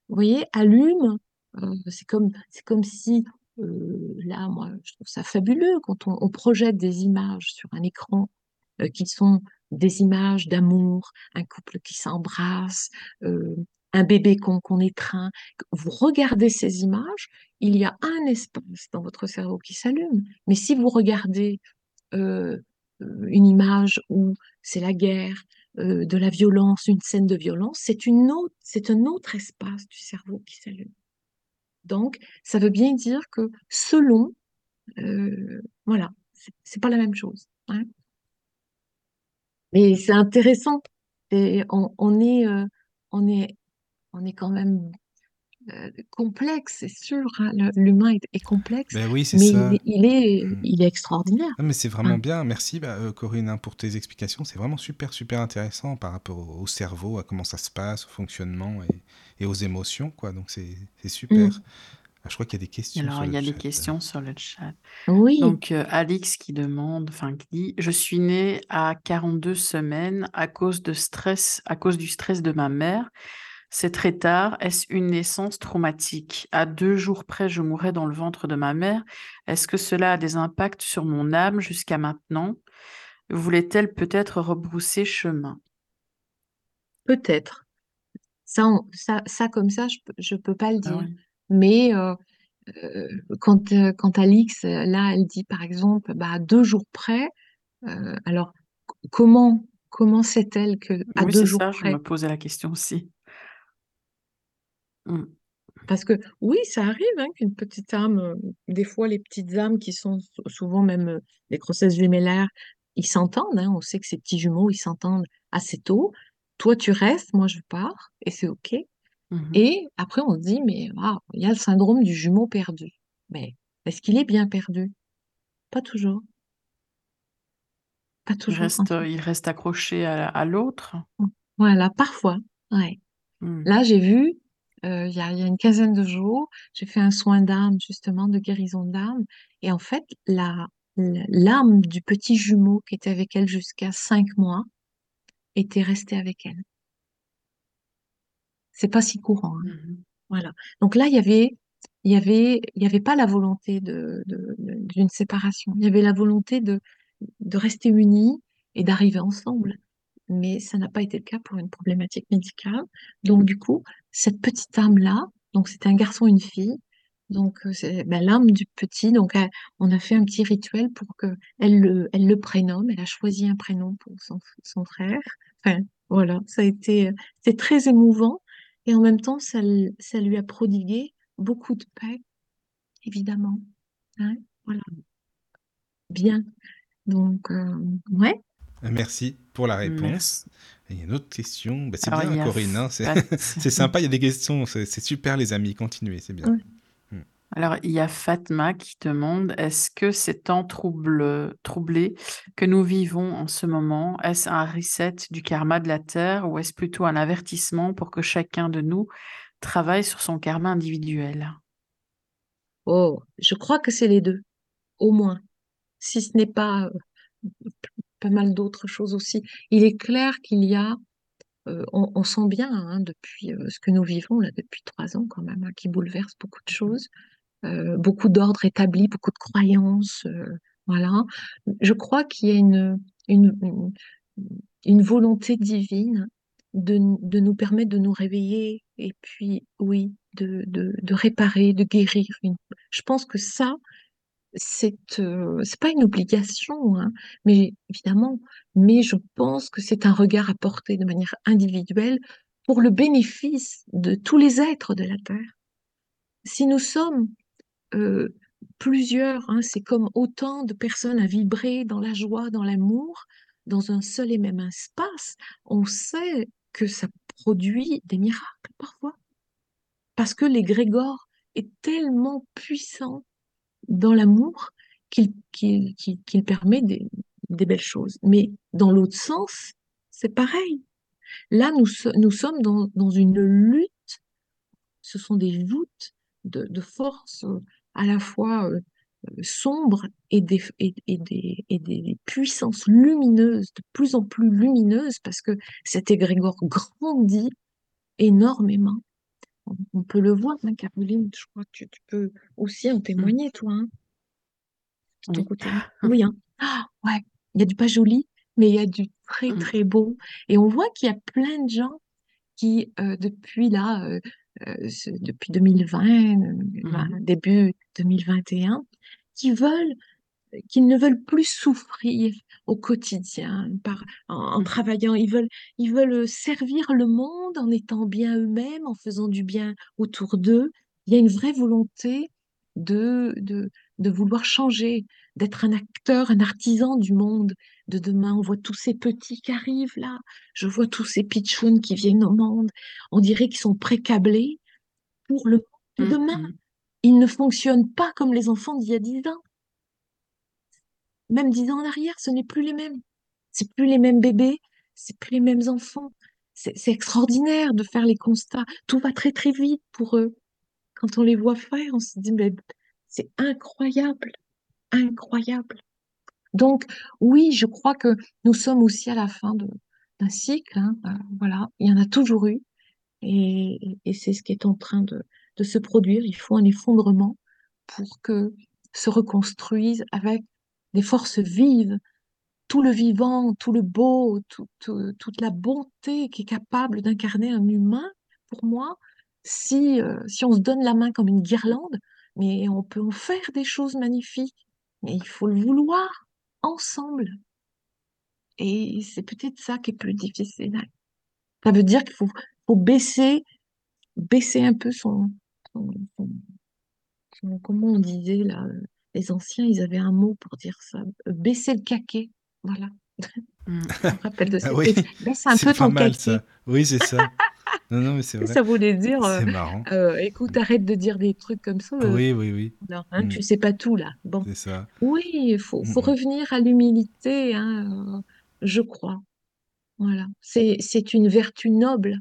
S5: vous voyez, allume. Euh, c'est comme, comme si, là, moi, je trouve ça fabuleux quand on, projette des images sur un écran qui sont des images d'amour, un couple qui s'embrasse, un bébé qu'on qu'on étreint. Vous regardez ces images, il y a un espace dans votre cerveau qui s'allume. Mais si vous regardez une image où c'est la guerre, de la violence, une scène de violence, c'est un autre espace du cerveau qui s'allume. Donc, ça veut bien dire que selon, euh, voilà, c'est pas la même chose. hein. Mais c'est intéressant. Et on, on est, euh, on est, on est quand même euh, complexe, c'est sûr. hein. L'humain est, est complexe,
S4: Ben oui, c'est
S5: mais
S4: ça.
S5: il, est, il est,
S4: Mm.
S5: il est extraordinaire.
S4: Non, mais c'est vraiment
S5: hein.
S4: bien. Merci, bah, euh, Corinne, hein, pour tes explications. C'est vraiment super, super intéressant par rapport au, au cerveau, à comment ça se passe, au fonctionnement et, et aux émotions, quoi. Donc, c'est super.
S5: Mm.
S4: Ah, je crois qu'il y a des questions
S3: Alors,
S4: sur
S3: il
S4: le
S3: y a des questions sur le chat.
S5: Oui,
S3: Donc, euh, Alix qui demande, enfin, qui dit, je suis née à 42 semaines à cause de stress, à cause du stress de ma mère. C'est très tard. Est-ce une naissance traumatique? À deux jours près, je mourais dans le ventre de ma mère. Est-ce que cela a des impacts sur mon âme jusqu'à maintenant? Voulait-elle peut-être rebrousser chemin?
S5: peut-être. Ça, on- ça, ça comme ça, je, je peux pas le
S3: Ah
S5: dire. Mais euh, euh, quand, euh, quand Alix, là, elle dit par exemple, bah, à deux jours près, alors comment, comment sait-elle que à
S3: Oui,
S5: deux
S3: c'est
S5: jours
S3: ça, je me posais la question aussi. Mm.
S5: Parce que oui, ça arrive hein, qu'une petite âme, euh, des fois les petites âmes qui sont sou- souvent même euh, les grossesses jumellaires, ils s'entendent, hein, on sait que ces petits jumeaux, ils s'entendent assez tôt. Toi, tu restes, moi, je pars, et c'est OK.
S3: Mhm.
S5: Et après, on se dit, mais il y a le syndrome du jumeau perdu. Mais est-ce qu'il est bien perdu? Pas toujours. Pas
S3: Il
S5: toujours.
S3: reste, il reste accroché à, à l'autre?
S5: Voilà, parfois. Ouais.
S3: Mm.
S5: Là, j'ai vu, euh, il y a, il y a une quinzaine de jours, j'ai fait un soin d'âme, justement, de guérison d'âme. Et en fait, la, l'âme du petit jumeau qui était avec elle jusqu'à cinq mois était restée avec elle. C'est pas si courant. hein.
S3: Mhm.
S5: Voilà. Donc là, il y avait, il y avait, il y avait pas la volonté de- d'une séparation. Il y avait la volonté de, de rester unis et d'arriver ensemble. Mais ça n'a pas été le cas pour une problématique médicale. Donc du coup, cette petite âme-là, donc c'était un garçon une fille. Donc euh, c'est ben, l'âme du petit. Donc on a fait un petit rituel pour que elle le, elle le prénomme. Elle a choisi un prénom pour son, son frère. Enfin voilà, ça a été, c'est très émouvant. Et en même temps, ça, ça lui a prodigué beaucoup de paix, évidemment. Hein, voilà, bien. Donc, euh, ouais,
S4: Euh, Merci pour la réponse. Il y a une autre question. Bah, c'est
S3: Alors,
S4: bien,
S3: a
S4: Corinne. hein, c'est
S3: Fat-
S4: c'est sympa, il y a des questions. C'est super, les amis. Continuez, c'est bien.
S5: Ouais.
S3: Alors, il y a Fatma qui demande, est-ce que ces temps trouble- troublés que nous vivons en ce moment, est-ce un reset du karma de la Terre ou est-ce plutôt un avertissement pour que chacun de nous travaille sur son karma individuel?
S5: oh, je crois que c'est les deux, au moins, si ce n'est pas euh, pas mal d'autres choses aussi. Il est clair qu'il y a, euh, on, on sent bien hein, depuis euh, ce que nous vivons là depuis trois ans quand même, hein, qui bouleverse beaucoup de choses, euh, beaucoup d'ordres établis, beaucoup de croyances, voilà. Je crois qu'il y a une, une, une, une volonté divine de, de nous permettre de nous réveiller et puis, oui, de, de, de réparer, de guérir. Je pense que ça, c'est euh, pas une obligation, hein, mais évidemment, mais je pense que c'est un regard à porter de manière individuelle pour le bénéfice de tous les êtres de la Terre. Si nous sommes plusieurs, hein, c'est comme autant de personnes à vibrer dans la joie, dans l'amour, dans un seul et même espace. On sait que ça produit des miracles parfois. Parce que l'égrégore est tellement puissant dans l'amour qu'il permet des, belles choses. Mais dans l'autre sens, c'est pareil. Là, nous, so- nous sommes dans, une lutte. Ce sont des voûtes de, de forces à la fois euh, sombres et des, et des puissances lumineuses, de plus en plus lumineuses, parce que cet égrégore grandit énormément. On, on peut le voir, hein, Caroline, je crois que tu, tu peux aussi en témoigner, toi, hein, de ton
S3: Oui.
S5: côté. Oui, hein. Ah, ouais, il y a du pas joli, mais il y a du très,
S3: Mm.
S5: très beau. Et on voit qu'il y a plein de gens qui, euh, depuis là, euh, euh, depuis 2020, euh, ben, début 2021, qui veulent, qui ne veulent plus souffrir au quotidien par, en, en
S3: Mhm.
S5: travaillant. Ils veulent, ils veulent servir le monde en étant bien eux-mêmes, en faisant du bien autour d'eux. Il y a une vraie volonté de, de, de vouloir changer, d'être un acteur, un artisan du monde de demain. On voit tous ces petits qui arrivent là. Je vois tous ces pitchouns qui viennent au monde. On dirait qu'ils sont précablés pour le monde de demain.
S3: Mhm.
S5: Ils ne fonctionnent pas comme les enfants d'il y a dix ans. Même dix ans en arrière, ce n'est plus les mêmes. C'est plus les mêmes bébés, c'est plus les mêmes enfants. C'est extraordinaire de faire les constats. Tout va très très vite pour eux. Quand on les voit faire, on se dit, mais c'est incroyable, incroyable. Donc, oui, je crois que nous sommes aussi à la fin d'un cycle. hein. Euh, voilà, il y en a toujours eu. Et, et c'est ce qui est en train de, de se produire. Il faut un effondrement pour que se reconstruise avec des forces vives, tout le vivant, tout le beau, tout- tout- toute la bonté qui est capable d'incarner un humain. Pour moi, si, euh, si on se donne la main comme une guirlande, mais on peut en faire des choses magnifiques. Mais il faut le vouloir ensemble. Et c'est peut-être ça qui est plus difficile. Ça veut dire qu'il faut, baisser, baisser un peu son, son- son- son- comment on disait là, euh, les anciens, ils avaient un mot pour dire ça, euh, baisser le caquet. Voilà. Je me rappelle de
S4: Ah
S5: cette
S4: oui.
S5: Baisse un peu ton
S4: mal
S5: caquet.
S4: ça. Oui, c'est ça. Non, non, mais c'est vrai.
S5: Ça voulait dire, euh,
S4: marrant.
S5: euh, écoute, arrête de dire des trucs comme ça.
S4: Oui, oui, oui.
S5: non, hein,
S4: Mm,
S5: tu sais pas tout là. Bon.
S4: c'est ça.
S5: Oui, il faut,
S4: Mm,
S5: faut
S4: mm.
S5: revenir à l'humilité, hein, je crois. Voilà. C'est, une vertu noble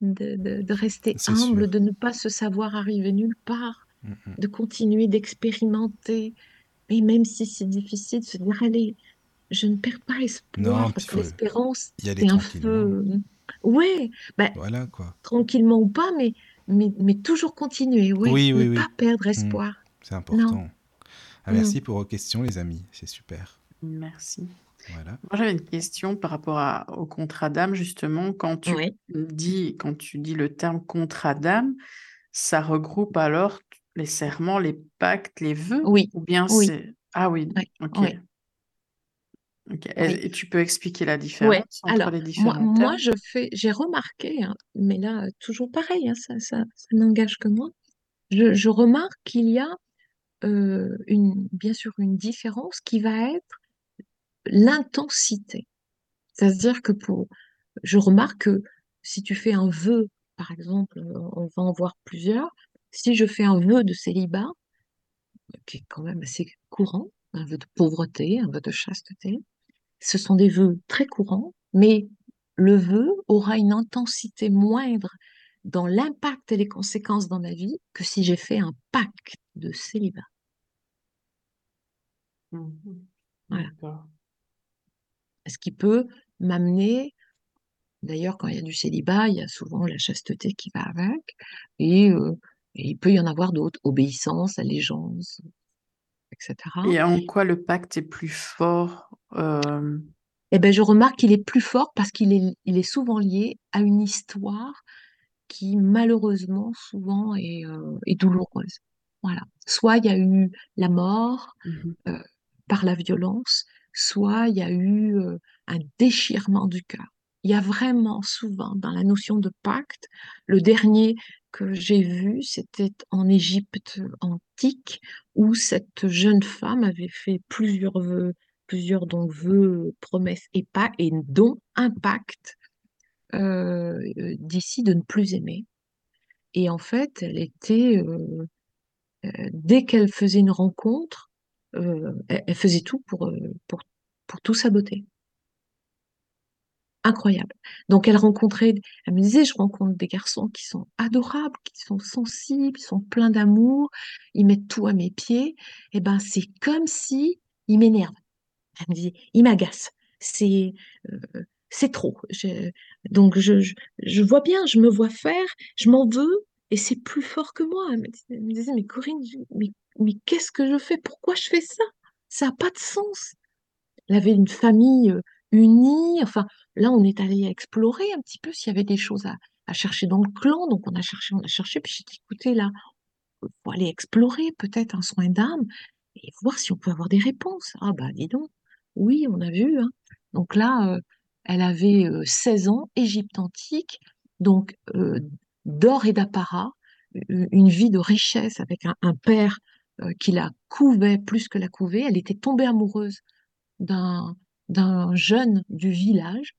S5: de, de, de rester humble,
S4: sûr.
S5: de ne pas se savoir arriver nulle part,
S4: Mm, mm.
S5: de continuer d'expérimenter. Et même si c'est difficile, de se dire, allez, je ne perds pas
S4: Non,
S5: espoir,
S4: puis
S5: parce
S4: il
S5: que l'espérance, c'est un
S4: tranquillement.
S5: feu. Ouais, ben,
S4: Voilà, quoi.
S5: tranquillement ou pas, mais, mais, mais toujours continuer, ouais,
S4: Oui, oui,
S5: ne
S4: oui.
S5: pas perdre
S4: Mm,
S5: espoir.
S4: c'est
S5: Non,
S4: important. Ah,
S5: non.
S4: merci pour vos questions, les amis. C'est super.
S3: Merci.
S4: Voilà.
S3: Moi, j'avais une question par rapport à- au contrat d'âme, justement. Quand tu
S5: Oui,
S3: dis, quand tu dis le terme contrat d'âme, ça regroupe alors les serments, les pactes, les vœux,
S5: oui,
S3: ou bien
S5: oui,
S3: c'est... Ah oui,
S5: oui,
S3: ok.
S5: oui.
S3: Et, tu peux expliquer la
S5: Ouais,
S3: différence entre
S5: alors,
S3: les
S5: moi,
S3: différents
S5: moi
S3: termes?
S5: je fais, j'ai remarqué, hein, mais là, toujours pareil, hein, ça, ça, ça n'engage que moi. Je, je remarque qu'il y a euh, une, bien sûr une différence qui va être l'intensité. C'est-à-dire que pour, je remarque que si tu fais un vœu, par exemple, on va en voir plusieurs, si je fais un vœu de célibat, qui est quand même assez courant, un vœu de pauvreté, un vœu de chasteté, ce sont des vœux très courants, mais le vœu aura une intensité moindre dans l'impact et les conséquences dans ma vie que si j'ai fait un pacte de célibat.
S3: Mhm.
S5: Voilà. Ce qui peut m'amener, d'ailleurs, quand il y a du célibat, il y a souvent la chasteté qui va avec, et, euh, et il peut y en avoir d'autres, obéissance, allégeance, etc.
S3: Et en quoi le pacte est plus fort euh,
S5: Eh ben, je remarque qu'il est plus fort parce qu'il est, il est souvent lié à une histoire qui malheureusement souvent est, euh, est douloureuse. Voilà. Soit il y a eu la mort
S3: mhm.
S5: euh, par la violence, soit il y a eu euh, un déchirement du cœur. Il y a vraiment souvent dans la notion de pacte, le dernier que j'ai vu, c'était en Égypte antique, où cette jeune femme avait fait plusieurs vœux, plusieurs donc vœux, promesses et pas, et dont pacte euh, d'ici de ne plus aimer. Et en fait, elle était, euh, euh, dès qu'elle faisait une rencontre, elle, faisait tout pour, pour, pour tout saboter. Incroyable. Donc elle rencontrait, elle me disait, je rencontre des garçons qui sont adorables, qui sont sensibles, qui sont pleins d'amour, ils mettent tout à mes pieds. Et ben c'est comme si ils m'énervent. Elle me disait, ils m'agacent. C'est euh, c'est trop. Donc je, je, vois bien, je me vois faire, je m'en veux et c'est plus fort que moi. Elle me disait, mais Corinne, mais, mais qu'est-ce que je fais? Pourquoi je fais ça? Ça n'a pas de sens. Elle avait une famille unie. Enfin, là, on est allé explorer un petit peu s'il y avait des choses à, chercher dans le clan. Donc, on a cherché, on a cherché. Puis j'ai dit, écoutez, là, faut aller explorer peut-être un soin d'âme et voir si on peut avoir des réponses. Ah, bah, dis donc. Oui, on a vu. hein. Donc là, euh, elle avait euh, 16 ans, Égypte antique, donc euh, d'or et d'apparat, une vie de richesse avec un, un père euh, qui la couvait plus que la couvait. Elle était tombée amoureuse d'un d'un jeune du village,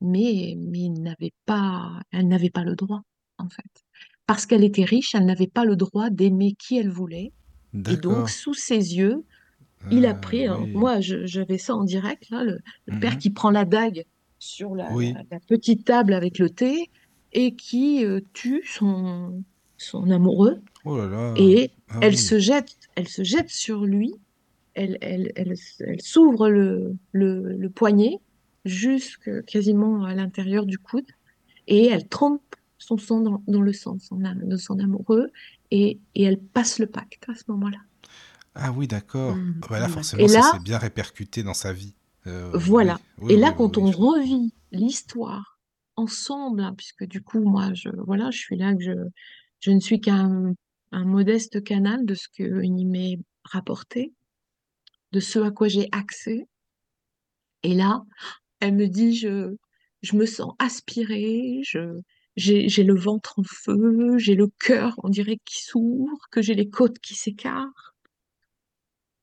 S5: mais, mais n'avait pas, elle n'avait pas le droit, en fait. Parce qu'elle était riche, elle n'avait pas le droit d'aimer qui elle voulait. Et donc, sous ses yeux, il a
S4: Ah,
S5: pris, hein, moi, j'avais ça en direct, là, le, le père
S4: Mhm.
S5: qui prend la dague sur la,
S4: Oui.
S5: la- la petite table avec le thé et qui euh, tue son, son amoureux.
S4: Oh là là.
S5: Et
S4: Ah
S5: elle
S4: oui.
S5: se jette, elle se jette sur lui, elle, elle, elle, elle s'ouvre le, le, le poignet jusque quasiment à l'intérieur du coude et elle trempe son sang dans, dans le sang de son, am- de son amoureux et, et elle passe le pacte à ce moment-là.
S4: Ah oui, d'accord.
S3: Mhm.
S4: Ah bah là,
S3: D'accord.
S4: forcément,
S5: Et
S4: ça s'est bien répercuté dans sa vie. Euh,
S5: Voilà.
S4: oui. Oui,
S5: Et là,
S4: oui,
S5: quand
S4: oui,
S5: on revit l'histoire ensemble, hein, puisque du coup, moi, je, voilà, je suis là, que je, je ne suis qu'un un modeste canal de ce qu'il m'est rapporté, de ce à quoi j'ai accès. Et là, elle me dit, je, je me sens aspirée, je, j'ai, j'ai le ventre en feu, j'ai le cœur, on dirait, qui s'ouvre, que j'ai les côtes qui s'écartent.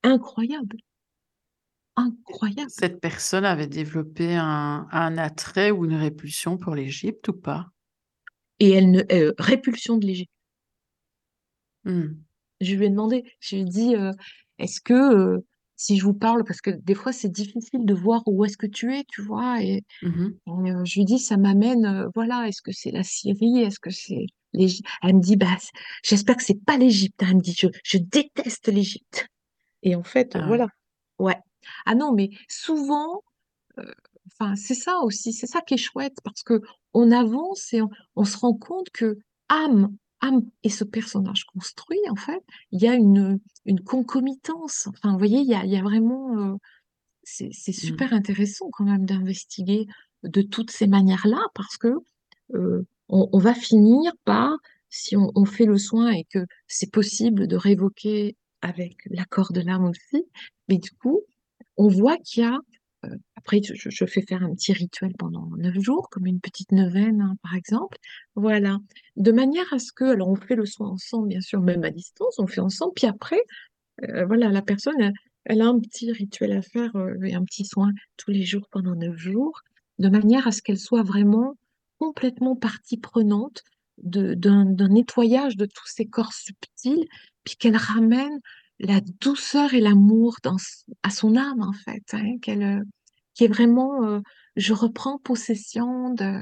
S5: Incroyable, incroyable.
S3: Cette personne avait développé un, un attrait ou une répulsion pour l'Égypte ou pas?
S5: Et elle ne, euh, répulsion de l'Égypte.
S3: Hmm.
S5: Je lui ai demandé, je lui ai dit, euh, est-ce que euh, si je vous parle, parce que des fois c'est difficile de voir où est-ce que tu es, tu vois, et, et, euh, je lui dis, ça m'amène, euh, voilà, est-ce que c'est la Syrie, est-ce que c'est l'Égypte? Elle me dit, bah, j'espère que c'est pas l'Égypte. hein. Elle me dit, je, je déteste l'Égypte. Et en fait,
S3: Ah.
S5: voilà, ouais. Ah non, mais souvent, euh, c'est ça aussi, c'est ça qui est chouette, parce que on avance et on, on se rend compte que âme et ce personnage construit, en fait, il y a une, une concomitance. Enfin, vous voyez, il y a, il y a vraiment, euh, c'est, c'est super intéressant quand même d'investiguer de toutes ces manières-là, parce que euh, on, on va finir par, si on, on fait le soin et que c'est possible de révoquer avec l'accord de l'âme aussi, mais du coup, on voit qu'il y a après, je, fais faire un petit rituel pendant neuf jours, comme une petite neuvaine, hein, par exemple. Voilà. De manière à ce que, alors on fait le soin ensemble, bien sûr, même à distance, on fait ensemble. Puis après, euh, voilà, la personne, elle, a un petit rituel à faire euh, et un petit soin tous les jours pendant neuf jours, de manière à ce qu'elle soit vraiment complètement partie prenante d'un nettoyage de tous ces corps subtils, puis qu'elle ramène la douceur et l'amour à son âme, en fait, hein, euh, qui est vraiment, euh, je reprends possession de,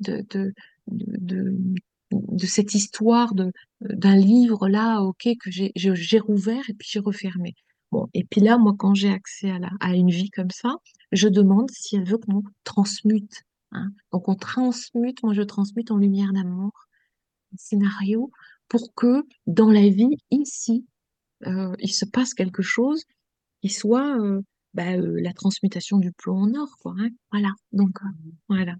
S5: de, de, de, cette histoire de, d'un livre là, ok, que j'ai, j'ai rouvert et puis j'ai refermé. Bon, et puis là, moi, quand j'ai accès à, la, à une vie comme ça, je demande si elle veut qu'on transmute. hein. Donc, on transmute, moi, je transmute en lumière d'amour, scénario, pour que dans la vie, ici, euh, il se passe quelque chose qui soit euh, bah, euh, la transmutation du plomb en or, quoi. hein. Voilà. Donc, voilà.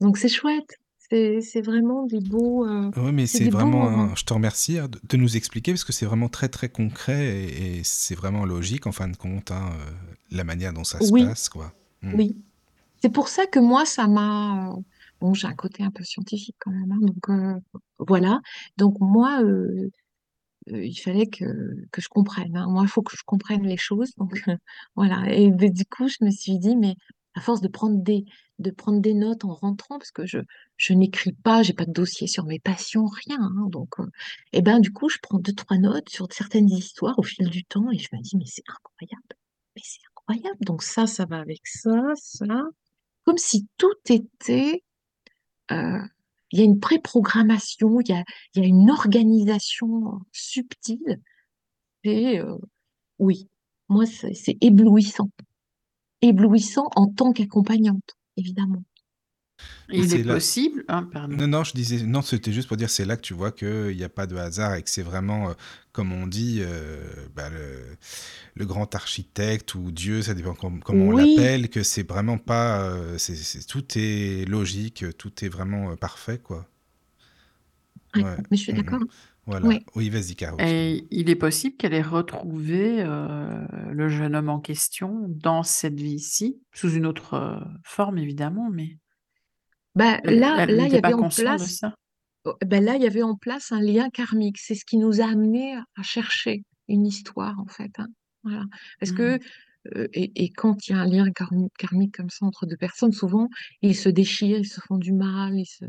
S5: Donc, c'est chouette. C'est, vraiment des beaux.
S4: Ouais, mais
S5: c'est
S4: vraiment. un- Je te remercie hein, de, de nous expliquer parce que c'est vraiment très très concret et, et c'est vraiment logique en fin de compte, hein, la manière dont ça se
S5: Oui,
S4: passe, quoi. Mm.
S5: oui. C'est pour ça que moi, ça m'a. Bon, j'ai un côté un peu scientifique quand même, hein, donc voilà. Donc moi, il fallait que, que je comprenne. hein. Moi, il faut que je comprenne les choses. Donc voilà. Et du coup, je me suis dit, mais à force de prendre des, de prendre des notes en rentrant, parce que je, je n'écris pas, j'ai pas de dossier sur mes passions, rien. hein. donc, euh, et ben du coup, je prends deux, trois notes sur certaines histoires au fil du temps et je me dis, mais c'est incroyable. Mais c'est incroyable. Donc ça, ça va avec ça, ça. Comme si tout était euh, il y a une préprogrammation, il y a, il y a une organisation subtile. Et euh, oui, moi, c'est c'est éblouissant. Éblouissant en tant qu'accompagnante, évidemment.
S3: Il est
S4: là.
S3: possible, hein, pardon.
S4: Non, non, je disais, non, c'était juste pour dire, c'est là que tu vois qu'il n'y a pas de hasard et que c'est vraiment, euh, comme on dit, euh, bah, le, le grand architecte ou Dieu, ça dépend com- comment on l'appelle, que c'est vraiment pas, euh, tout est logique, tout est vraiment euh, parfait, quoi.
S5: ouais,
S4: Ouais.
S5: mais je suis d'accord.
S4: Voilà.
S5: Oui,
S4: Oui, vas-y, Caro.
S3: Et il est possible qu'elle ait retrouvé euh, le jeune homme en question dans cette vie-ci, sous une autre euh, forme évidemment, mais
S5: bah, là, là, il y avait en place, ben là, il y avait en place un lien karmique. C'est ce qui nous a amené à chercher une histoire, en fait. hein. Voilà. Parce que,
S3: Mhm.
S5: euh, et, et quand il y a un lien karmi- karmique comme ça entre deux personnes, souvent, ils se déchirent, ils se font du mal, ils se,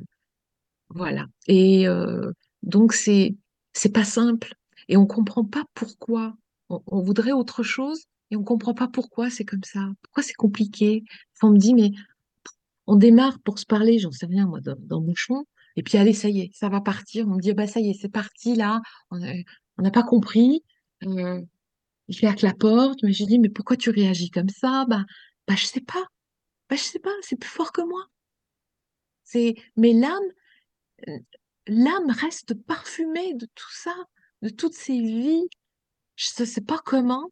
S5: Voilà. Et euh, donc, c'est, c'est pas simple. Et on comprend pas pourquoi. On, on voudrait autre chose et on comprend pas pourquoi c'est comme ça. Pourquoi c'est compliqué? Enfin, on me dit, mais on démarre pour se parler, j'en sais rien, moi, dans, dans. Et puis, allez, ça y est, ça va partir. On me dit, ah bah, ça y est, c'est parti, là. On n'a pas compris. Euh, il claque la porte. Mais je dis, mais pourquoi tu réagis comme ça? Bah, bah, je sais pas. Bah, je sais pas. C'est plus fort que moi. C'est, mais l'âme, euh, l'âme reste parfumée de tout ça, de toutes ces vies. Je ne sais pas comment,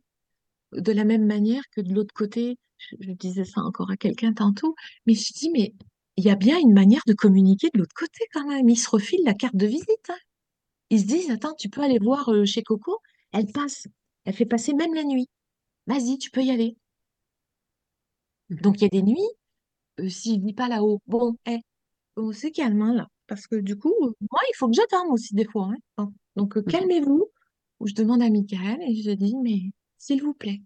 S5: de la même manière que de l'autre côté, je, disais ça encore à quelqu'un tantôt, mais je dis, mais il y a bien une manière de communiquer de l'autre côté quand même. Ils se refilent la carte de visite. hein. Ils se disent, attends, tu peux aller voir euh, chez Coco, elle passe, elle fait passer même la nuit. Vas-y, tu peux y aller. Donc il y a des nuits, euh, s'il ne pas là-haut, bon, eh, on se calme hein, là, parce que du coup, euh, moi, il faut que j'attende aussi des fois. hein. Donc
S3: Mhm.
S5: calmez-vous. Ou je demande à Michael et je dis, mais s'il vous plaît,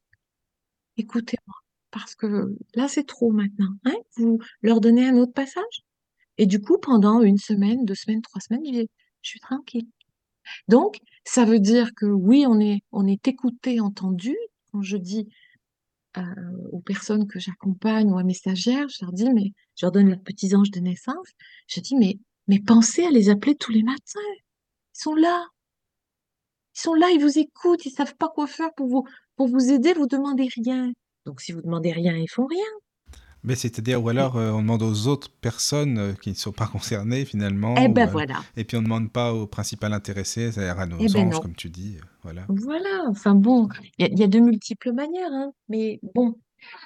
S5: écoutez-moi, parce que là, c'est trop maintenant. Hein? Vous leur donnez un autre passage? Et du coup, pendant une semaine, deux semaines, trois semaines, je, suis tranquille. Donc, ça veut dire que oui, on est, on est écouté, entendu. Quand je dis euh, aux personnes que j'accompagne ou à mes stagiaires, je leur dis, mais je leur donne leurs petits anges de naissance. Je dis, mais, mais pensez à les appeler tous les matins. Ils sont là. Ils sont là, ils vous écoutent, ils savent pas quoi faire pour vous, pour vous aider, vous demandez rien. Donc, si vous demandez rien, ils font rien.
S4: Mais c'est-à-dire, ou alors euh, on demande aux autres personnes euh, qui ne sont pas concernées finalement,
S5: Eh
S4: ou,
S5: ben
S4: euh,
S5: voilà.
S4: et puis on ne demande pas au principal intéressé, c'est-à-dire à
S5: Eh
S4: nos
S5: ben
S4: anges,
S5: non.
S4: comme tu dis. Voilà.
S5: Voilà. Enfin bon, il y, a il y a de multiples manières, hein. Mais bon.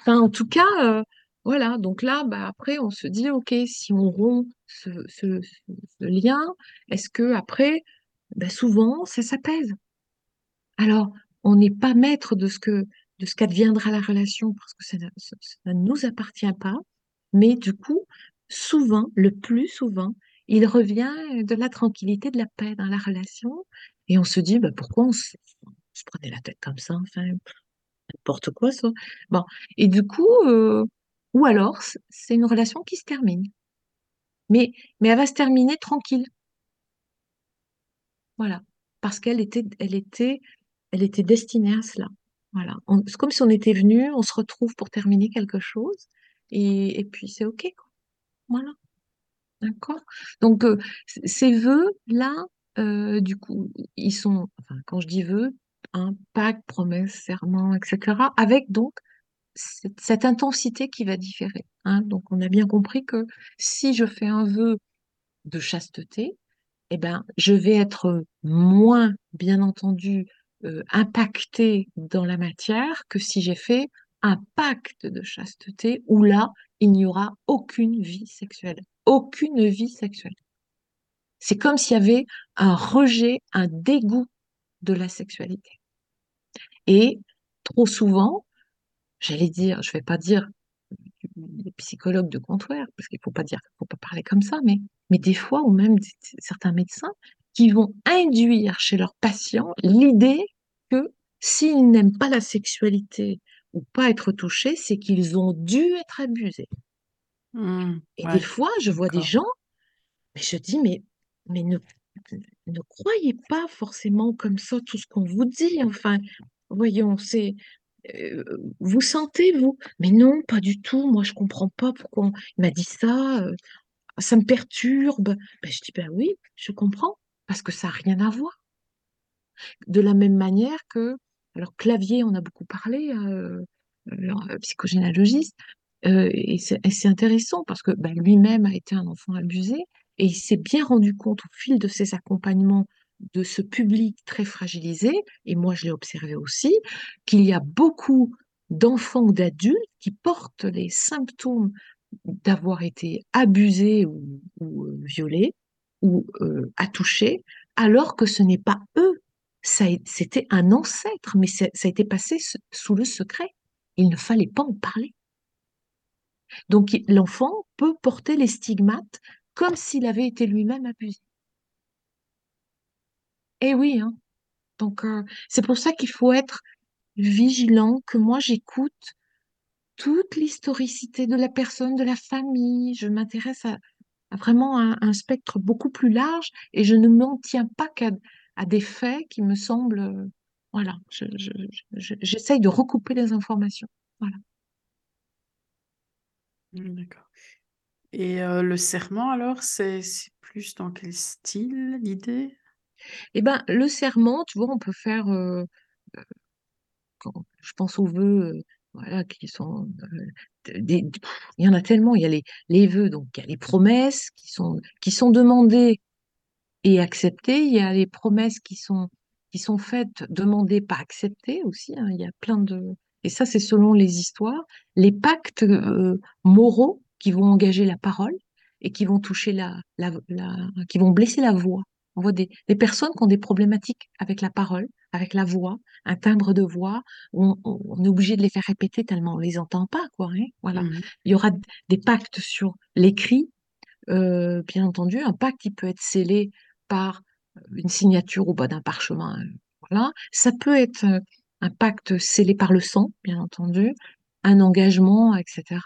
S5: Enfin, en tout cas, voilà. Donc là, bah, après, on se dit, OK, si on rompt ce, ce- ce- ce lien, est-ce que après, bah, souvent, ça s'apaise? Alors, on n'est pas maître de ce que, de ce qu'adviendra la relation parce que ça, ne nous appartient pas. Mais du coup, souvent, le plus souvent, il revient de la tranquillité, de la paix dans la relation. Et on se dit, bah, pourquoi on se, prenait la tête comme ça? Enfin, n'importe quoi, ça. Bon. Et du coup, euh, ou alors, c'est une relation qui se termine. Mais, mais elle va se terminer tranquille. Voilà. Parce qu'elle était, elle était, elle était destinée à cela. Voilà. C'est comme si on était venu, on se retrouve pour terminer quelque chose. Et, puis c'est OK. Voilà. D'accord? Donc, ces vœux-là, du coup, ils sont, quand je dis vœux, un pacte, promesse, serment, etc., avec donc cette, cette intensité qui va différer. hein. Donc, on a bien compris que si je fais un vœu de chasteté, eh ben, je vais être moins, bien entendu, euh, impactée dans la matière que si j'ai fait un pacte de chasteté où là, il n'y aura aucune vie sexuelle. Aucune vie sexuelle. C'est comme s'il y avait un rejet, un dégoût de la sexualité. Et trop souvent, j'allais dire, je vais pas dire les psychologues de comptoir, parce qu'il faut pas dire, faut pas parler comme ça, mais mais des fois, ou même certains médecins, qui vont induire chez leurs patients l'idée que s'ils n'aiment pas la sexualité ou pas être touchés, c'est qu'ils ont dû être abusés.
S3: Hmm,
S5: Et des fois, je vois des gens, mais je dis, mais, mais ne, ne croyez pas forcément comme ça tout ce qu'on vous dit. Enfin, voyons, c'est, euh, vous sentez, vous? Mais non, pas du tout. Moi, je comprends pas pourquoi on- il m'a dit ça. euh, ça me perturbe. Ben, je dis, ben oui, je comprends, parce que ça n'a rien à voir. De la même manière que, alors Clavier, on a beaucoup parlé, euh, euh, psychogénéalogiste, euh, et c'est intéressant parce que ben, lui-même a été un enfant abusé et il s'est bien rendu compte au fil de ses accompagnements de ce public très fragilisé, et moi je l'ai observé aussi, qu'il y a beaucoup d'enfants ou d'adultes qui portent les symptômes d'avoir été abusés ou, violés ou toucher, alors que ce n'est pas eux c'était un ancêtre, mais ça, a été passé sous le secret. Il ne fallait pas en parler. Donc l'enfant peut porter les stigmates comme s'il avait été lui-même abusé. Eh oui, hein. Donc euh, c'est pour ça qu'il faut être vigilant, que moi j'écoute toute l'historicité de la personne, de la famille. Je m'intéresse à, à vraiment un, un spectre beaucoup plus large et je ne m'en tiens pas qu'à à des faits qui me semblent, euh, voilà, je- je- je- j'essaye de recouper les informations. Voilà.
S3: Hmm, D'accord. Et euh, le serment, alors, c'est plus dans quel style, l'idée?
S5: Eh ben, le serment, tu vois, on peut faire, euh, quand- je pense aux vœux, voilà, qui sont, euh, des, il y en a tellement. Il y a les, les vœux, donc il y a les promesses qui sont, qui sont demandées et acceptées. Il y a les promesses qui sont, qui sont faites, demandées, pas acceptées aussi. hein. Il y a plein de, et ça, c'est selon les histoires. Les pactes, euh, moraux qui vont engager la parole et qui vont toucher la, la, la- qui vont blesser la voix. On voit des, des personnes qui ont des problématiques avec la parole, avec la voix, un timbre de voix. On, on- on est obligé de les faire répéter tellement on les entend pas, quoi. hein. Voilà.
S3: Mhm.
S5: Il y aura des pactes sur l'écrit, euh, bien entendu. Un pacte, il peut être scellé par une signature au bas d'un parchemin. euh, Voilà. Ça peut être euh, un pacte scellé par le sang, bien entendu, un engagement, etc.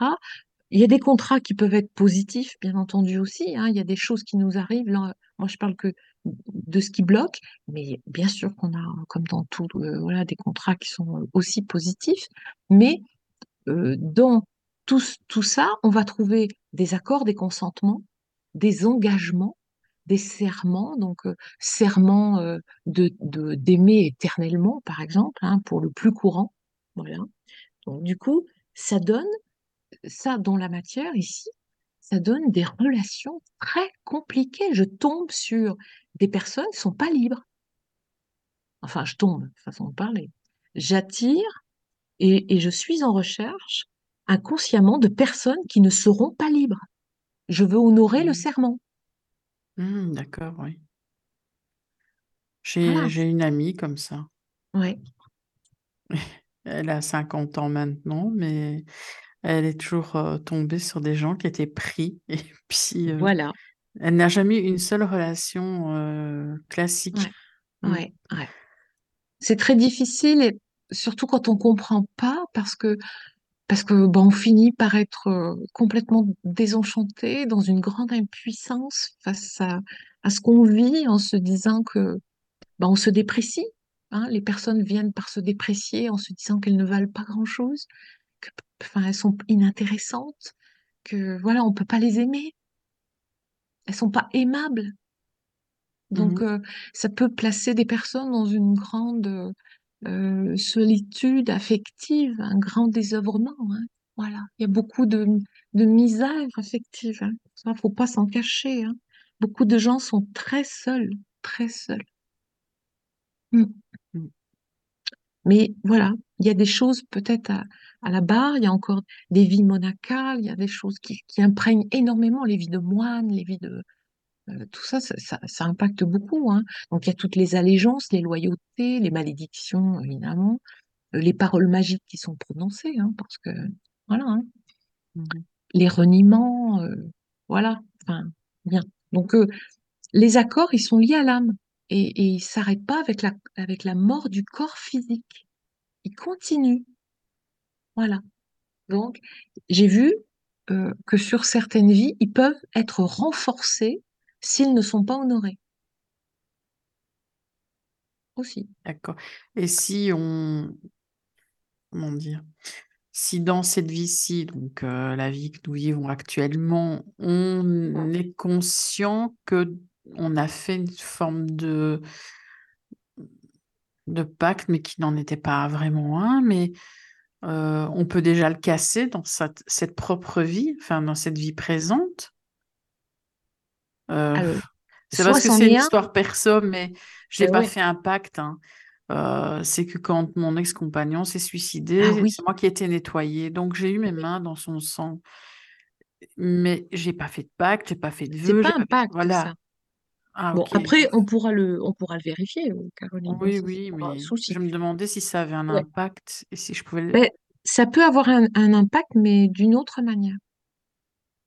S5: Il y a des contrats qui peuvent être positifs, bien entendu aussi. hein. Il y a des choses qui nous arrivent. Là, moi, je parle que de ce qui bloque, mais bien sûr qu'on a, comme dans tout, euh, voilà, des contrats qui sont aussi positifs. Mais dans tout ça, on va trouver des accords, des consentements, des engagements, des serments. Donc, euh, serment euh, de, de- d'aimer éternellement, par exemple, hein, pour le plus courant. Voilà. Donc, du coup, ça donne ça dans la matière ici, ça donne des relations très compliquées. Je tombe sur des personnes qui sont pas libres. Enfin, je tombe, façon de parler. J'attire et, et je suis en recherche inconsciemment de personnes qui ne seront pas libres. Je veux honorer le
S3: Mhm.
S5: serment.
S3: Hmm, d'accord, oui. J'ai
S5: Voilà.
S3: j'ai une amie comme ça.
S5: Ouais.
S3: Elle a 50 ans maintenant, mais elle est toujours euh, tombée sur des gens qui étaient pris. Et puis, euh,
S5: Voilà.
S3: elle n'a jamais eu une seule relation euh, classique.
S5: Ouais. Ouais. Ouais. C'est très difficile, et surtout quand on comprend pas, parce que parce que ben, on finit par être euh, complètement désenchanté, dans une grande impuissance face à, à ce qu'on vit, en se disant que ben, on se déprécie. hein. Les personnes viennent par se déprécier en se disant qu'elles ne valent pas grand-chose, que enfin elles sont inintéressantes, que voilà on peut pas les aimer, elles sont pas aimables. Donc
S3: Mhm.
S5: euh, ça peut placer des personnes dans une grande euh, solitude affective, un grand désœuvrement. hein. Voilà, il y a beaucoup de, de misère affective. Hein. Ça, faut pas s'en cacher. hein. Beaucoup de gens sont très seuls, très seuls. Mm.
S3: Mm.
S5: Mais voilà, il y a des choses peut-être à, à la barre, il y a encore des vies monacales, il y a des choses qui, qui imprègnent énormément les vies de moines, les vies de... euh, tout ça, ça, ça, ça impacte beaucoup. Hein. Donc il y a toutes les allégeances, les loyautés, les malédictions, évidemment. les paroles magiques qui sont prononcées, hein, parce que voilà, hein,
S3: Mhm.
S5: les reniements, euh, voilà, enfin, bien. Donc, euh, les accords, ils sont liés à l'âme et, et ils s'arrêtent pas avec la, avec la mort du corps physique. Ils continuent. Voilà. Donc, j'ai vu que sur certaines vies, ils peuvent être renforcés s'ils ne sont pas honorés. Aussi.
S3: D'accord. Et si on, comment dire, si dans cette vie-ci, donc euh, la vie que nous vivons actuellement, on est conscient que on a fait une forme de pacte, mais qui n'en était pas vraiment un, mais euh, on peut déjà le casser dans cette propre vie, enfin dans cette vie présente. Euh, c'est parce que c'est
S5: est
S3: une
S5: un,
S3: histoire perso, mais j'ai
S5: ben
S3: pas
S5: ouais.
S3: fait un pacte. hein. Euh, c'est que quand mon ex-compagnon s'est
S5: Ah
S3: suicidé,
S5: oui,
S3: c'est moi qui ai été nettoyée. Donc j'ai eu mes mains dans son sang. Mais j'ai pas fait de pacte, j'ai pas fait de
S5: c'est
S3: vœux,
S5: pas un
S3: pas fait...
S5: pacte,
S3: Voilà.
S5: ça.
S3: Ah,
S5: Bon, après, on pourra le, on pourra le vérifier, euh, Caroline. hein,
S3: Oui,
S5: ça, c'est
S3: oui,
S5: un
S3: mais je me demandais si ça avait un
S5: Ouais.
S3: impact et si je pouvais... le-
S5: Ben, ça peut avoir un, un impact, mais d'une autre manière.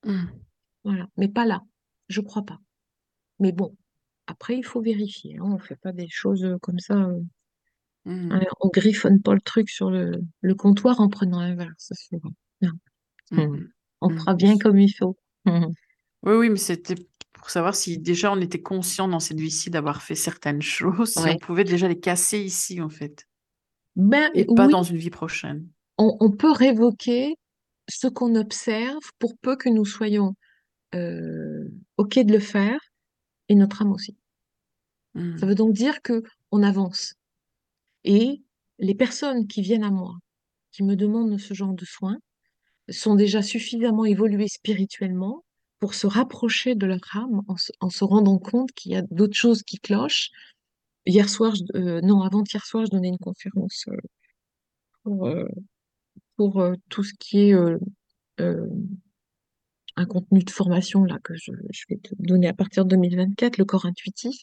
S3: Hmm.
S5: Voilà. Mais pas là. Je crois pas. Mais bon, après, il faut vérifier. hein. On fait pas des choses euh, comme ça. euh,
S3: Hmm.
S5: hein, on griffonne pas le truc sur le, le comptoir en prenant un verre. Ça, Mhm.
S3: hmm,
S5: On
S3: hmm.
S5: fera bien comme il faut.
S3: Oui, oui, mais c'était pour savoir si déjà on était conscient dans cette vie-ci d'avoir fait certaines choses, si on pouvait déjà les casser ici, en fait,
S5: Ben
S3: et pas
S5: oui,
S3: dans une vie prochaine.
S5: on, on peut révoquer ce qu'on observe pour peu que nous soyons euh, OK de le faire et notre âme aussi. Ça
S3: Hmm.
S5: veut donc dire que on avance. Et les personnes qui viennent à moi, qui me demandent ce genre de soins, sont déjà suffisamment évoluées spirituellement pour se rapprocher de leur âme en se, en se rendant compte qu'il y a d'autres choses qui clochent. Hier soir, je- euh, non, avant-hier soir, je donnais une conférence euh, pour, euh, pour tout ce qui est un contenu de formation là que je, vais te donner à partir de 2024, le corps intuitif.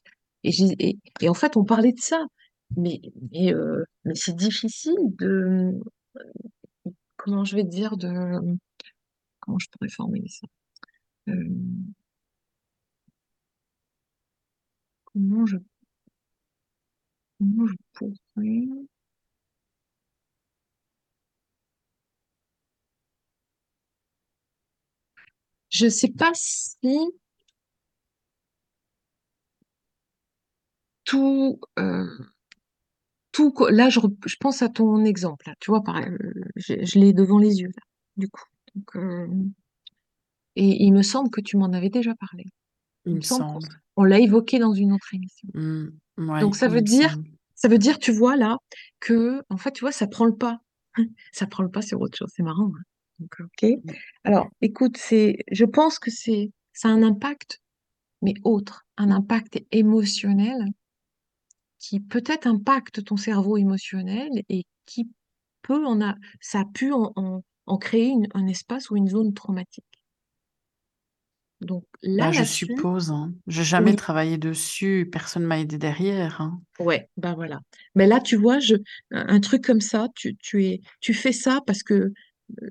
S5: Et, et, et en fait, on parlait de ça. Mais, mais, euh, mais c'est difficile de, comment je vais dire, de, comment je pourrais formuler ça? Euh, comment je, comment je pourrais, je sais pas si tout, euh, tout, là, je, pense à ton exemple, là, tu vois, euh, je, je l'ai devant les yeux, là, du coup. Donc, euh, et il me semble que tu m'en avais déjà parlé.
S3: Il
S5: Il
S3: me
S5: semble on l'a évoqué dans une autre émission.
S3: Hmm.
S5: Donc ça veut dire,
S3: semble.
S5: ça veut dire, tu vois là, que en fait, tu vois, ça prend le pas. Ça prend le pas sur autre chose. C'est marrant. hein. Donc, ok. Alors, écoute, c'est, je pense que c'est, ça a un impact, mais autre, un impact émotionnel qui peut-être impacte ton cerveau émotionnel et qui peut en a, ça a pu en, en- en créer une- un espace ou une zone traumatique. Donc là,
S3: Bah, je suppose, hein. J'ai jamais
S5: oui,
S3: travaillé dessus, personne m'a aidé derrière, hein.
S5: Ouais, ben voilà. Mais là, tu vois, je, un un truc comme ça, tu, tu es, tu fais ça parce que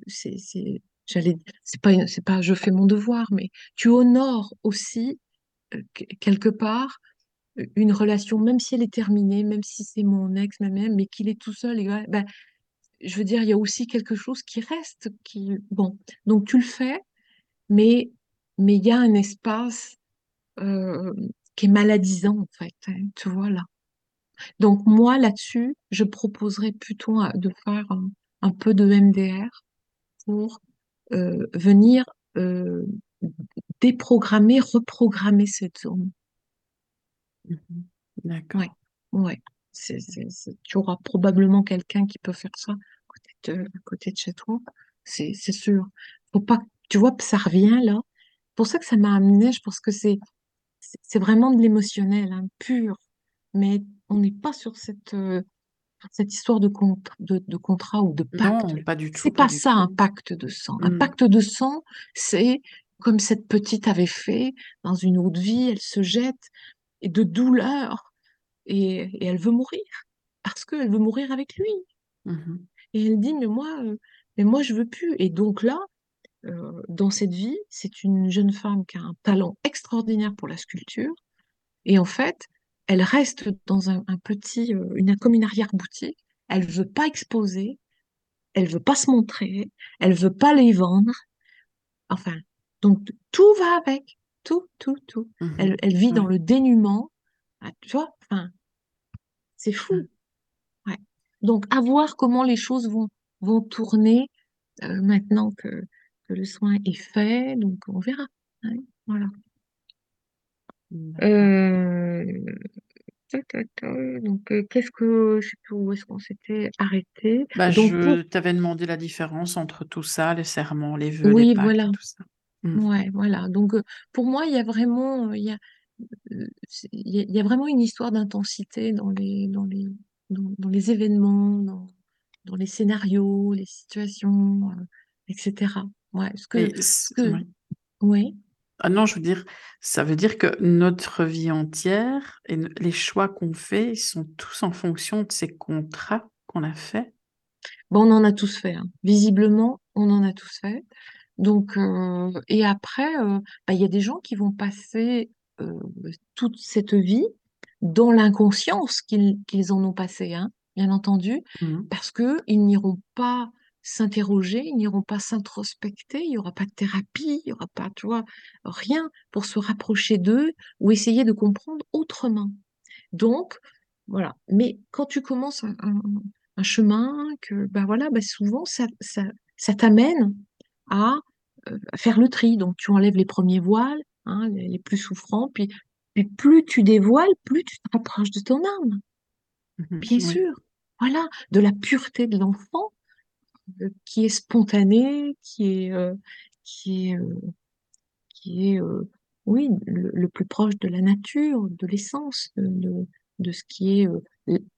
S5: c'est, c'est, j'allais, c'est pas, c'est pas, je fais mon devoir, mais tu honores aussi euh, que- quelque part euh, une relation, même si elle est terminée, même si c'est mon ex, même, mais qu'il est tout seul, et ben, je veux dire, il y a aussi quelque chose qui reste, qui, bon, donc tu le fais, mais, mais il y a un espace euh, qui est maladisant en fait, hein, tu vois là. Donc moi, là-dessus, je proposerais plutôt de faire un peu de MDR pour euh, venir euh, déprogrammer, reprogrammer cette zone.
S3: Mhm.
S5: Ouais,
S3: D'accord.
S5: ouais. C'est- tu auras probablement quelqu'un qui peut faire ça à côté de, à côté de chez toi. C'est, sûr. Faut pas, tu vois, ça revient là. Pour ça que ça m'a amené, je pense que c'est, c'est c'est vraiment de l'émotionnel, hein, pur. Mais on n'est pas sur cette, euh, cette histoire de, contra- de, de contrat ou de pacte.
S3: Non, pas du
S5: C'est
S3: tout, pas
S5: pas ça un pacte de sang. Un
S3: Hmm.
S5: pacte de sang, c'est comme cette petite avait fait dans une autre vie, elle se jette et de douleur et, et elle veut mourir parce qu'elle veut mourir avec lui.
S3: Mhm.
S5: Et elle dit mais moi, euh, mais moi je veux plus. Et donc là, euh, dans cette vie, c'est une jeune femme qui a un talent extraordinaire pour la sculpture. Et en fait, elle reste dans un, un petit, euh, une, comme une arrière-boutique. Elle veut pas exposer, elle veut pas se montrer, elle veut pas les vendre. Enfin, donc tout va avec, tout, tout, tout.
S3: Mhm.
S5: Elle, elle vit dans le dénuement. Ah, Tu vois, enfin, c'est fou. Ouais. Donc, à voir comment les choses vont, vont tourner euh, maintenant que, que le soin est fait. Donc, on verra. Ouais, voilà. Euh, ta, ta, ta. Donc, euh, qu'est-ce que, je sais plus où est-ce qu'on s'était arrêté.
S3: Bah,
S5: Donc, pour,
S3: je t'avais demandé la différence entre tout ça, les serments, les vœux, les
S5: oui,
S3: pactes
S5: voilà.
S3: et tout ça. Mm.
S5: Ouais, voilà. Donc, euh, pour moi, il y a vraiment, il y a, c'est- il y a, il y a vraiment une histoire d'intensité dans les, dans les, dans, dans les événements, dans, dans les scénarios, les situations, euh, etc. Ouais, ce que,
S3: Mais
S5: ce
S3: c-
S5: que,
S3: oui.
S5: oui.
S3: Ah non, je veux dire, ça veut dire que notre vie entière et les choix qu'on fait sont tous en fonction de ces contrats qu'on a faits.
S5: Bon, on en a tous fait, hein. Visiblement, on en a tous fait. Donc, euh, et après, euh, bah, il y a des gens qui vont passer euh, toute cette vie dans l'inconscience qu'ils qu'ils en ont passé, hein, bien entendu,
S3: Mhm.
S5: parce que ils n'iront pas s'interroger, ils n'iront pas s'introspecter, il y aura pas de thérapie, il y aura pas, tu vois, rien pour se rapprocher d'eux ou essayer de comprendre autrement. Donc, voilà. Mais quand tu commences un, un- un chemin, que bah voilà, bah souvent ça, ça, ça t'amène à, euh, à faire le tri. Donc tu enlèves les premiers voiles, hein, les, les plus souffrants, puis, puis plus tu dévoiles, plus tu te rapproches de ton âme,
S3: Mhm.
S5: bien
S3: Oui.
S5: sûr. Voilà, de la pureté de l'enfant qui est spontanée, qui est, euh, qui est, euh, qui est, euh, oui, le, plus proche de la nature, de l'essence, de, de, ce qui est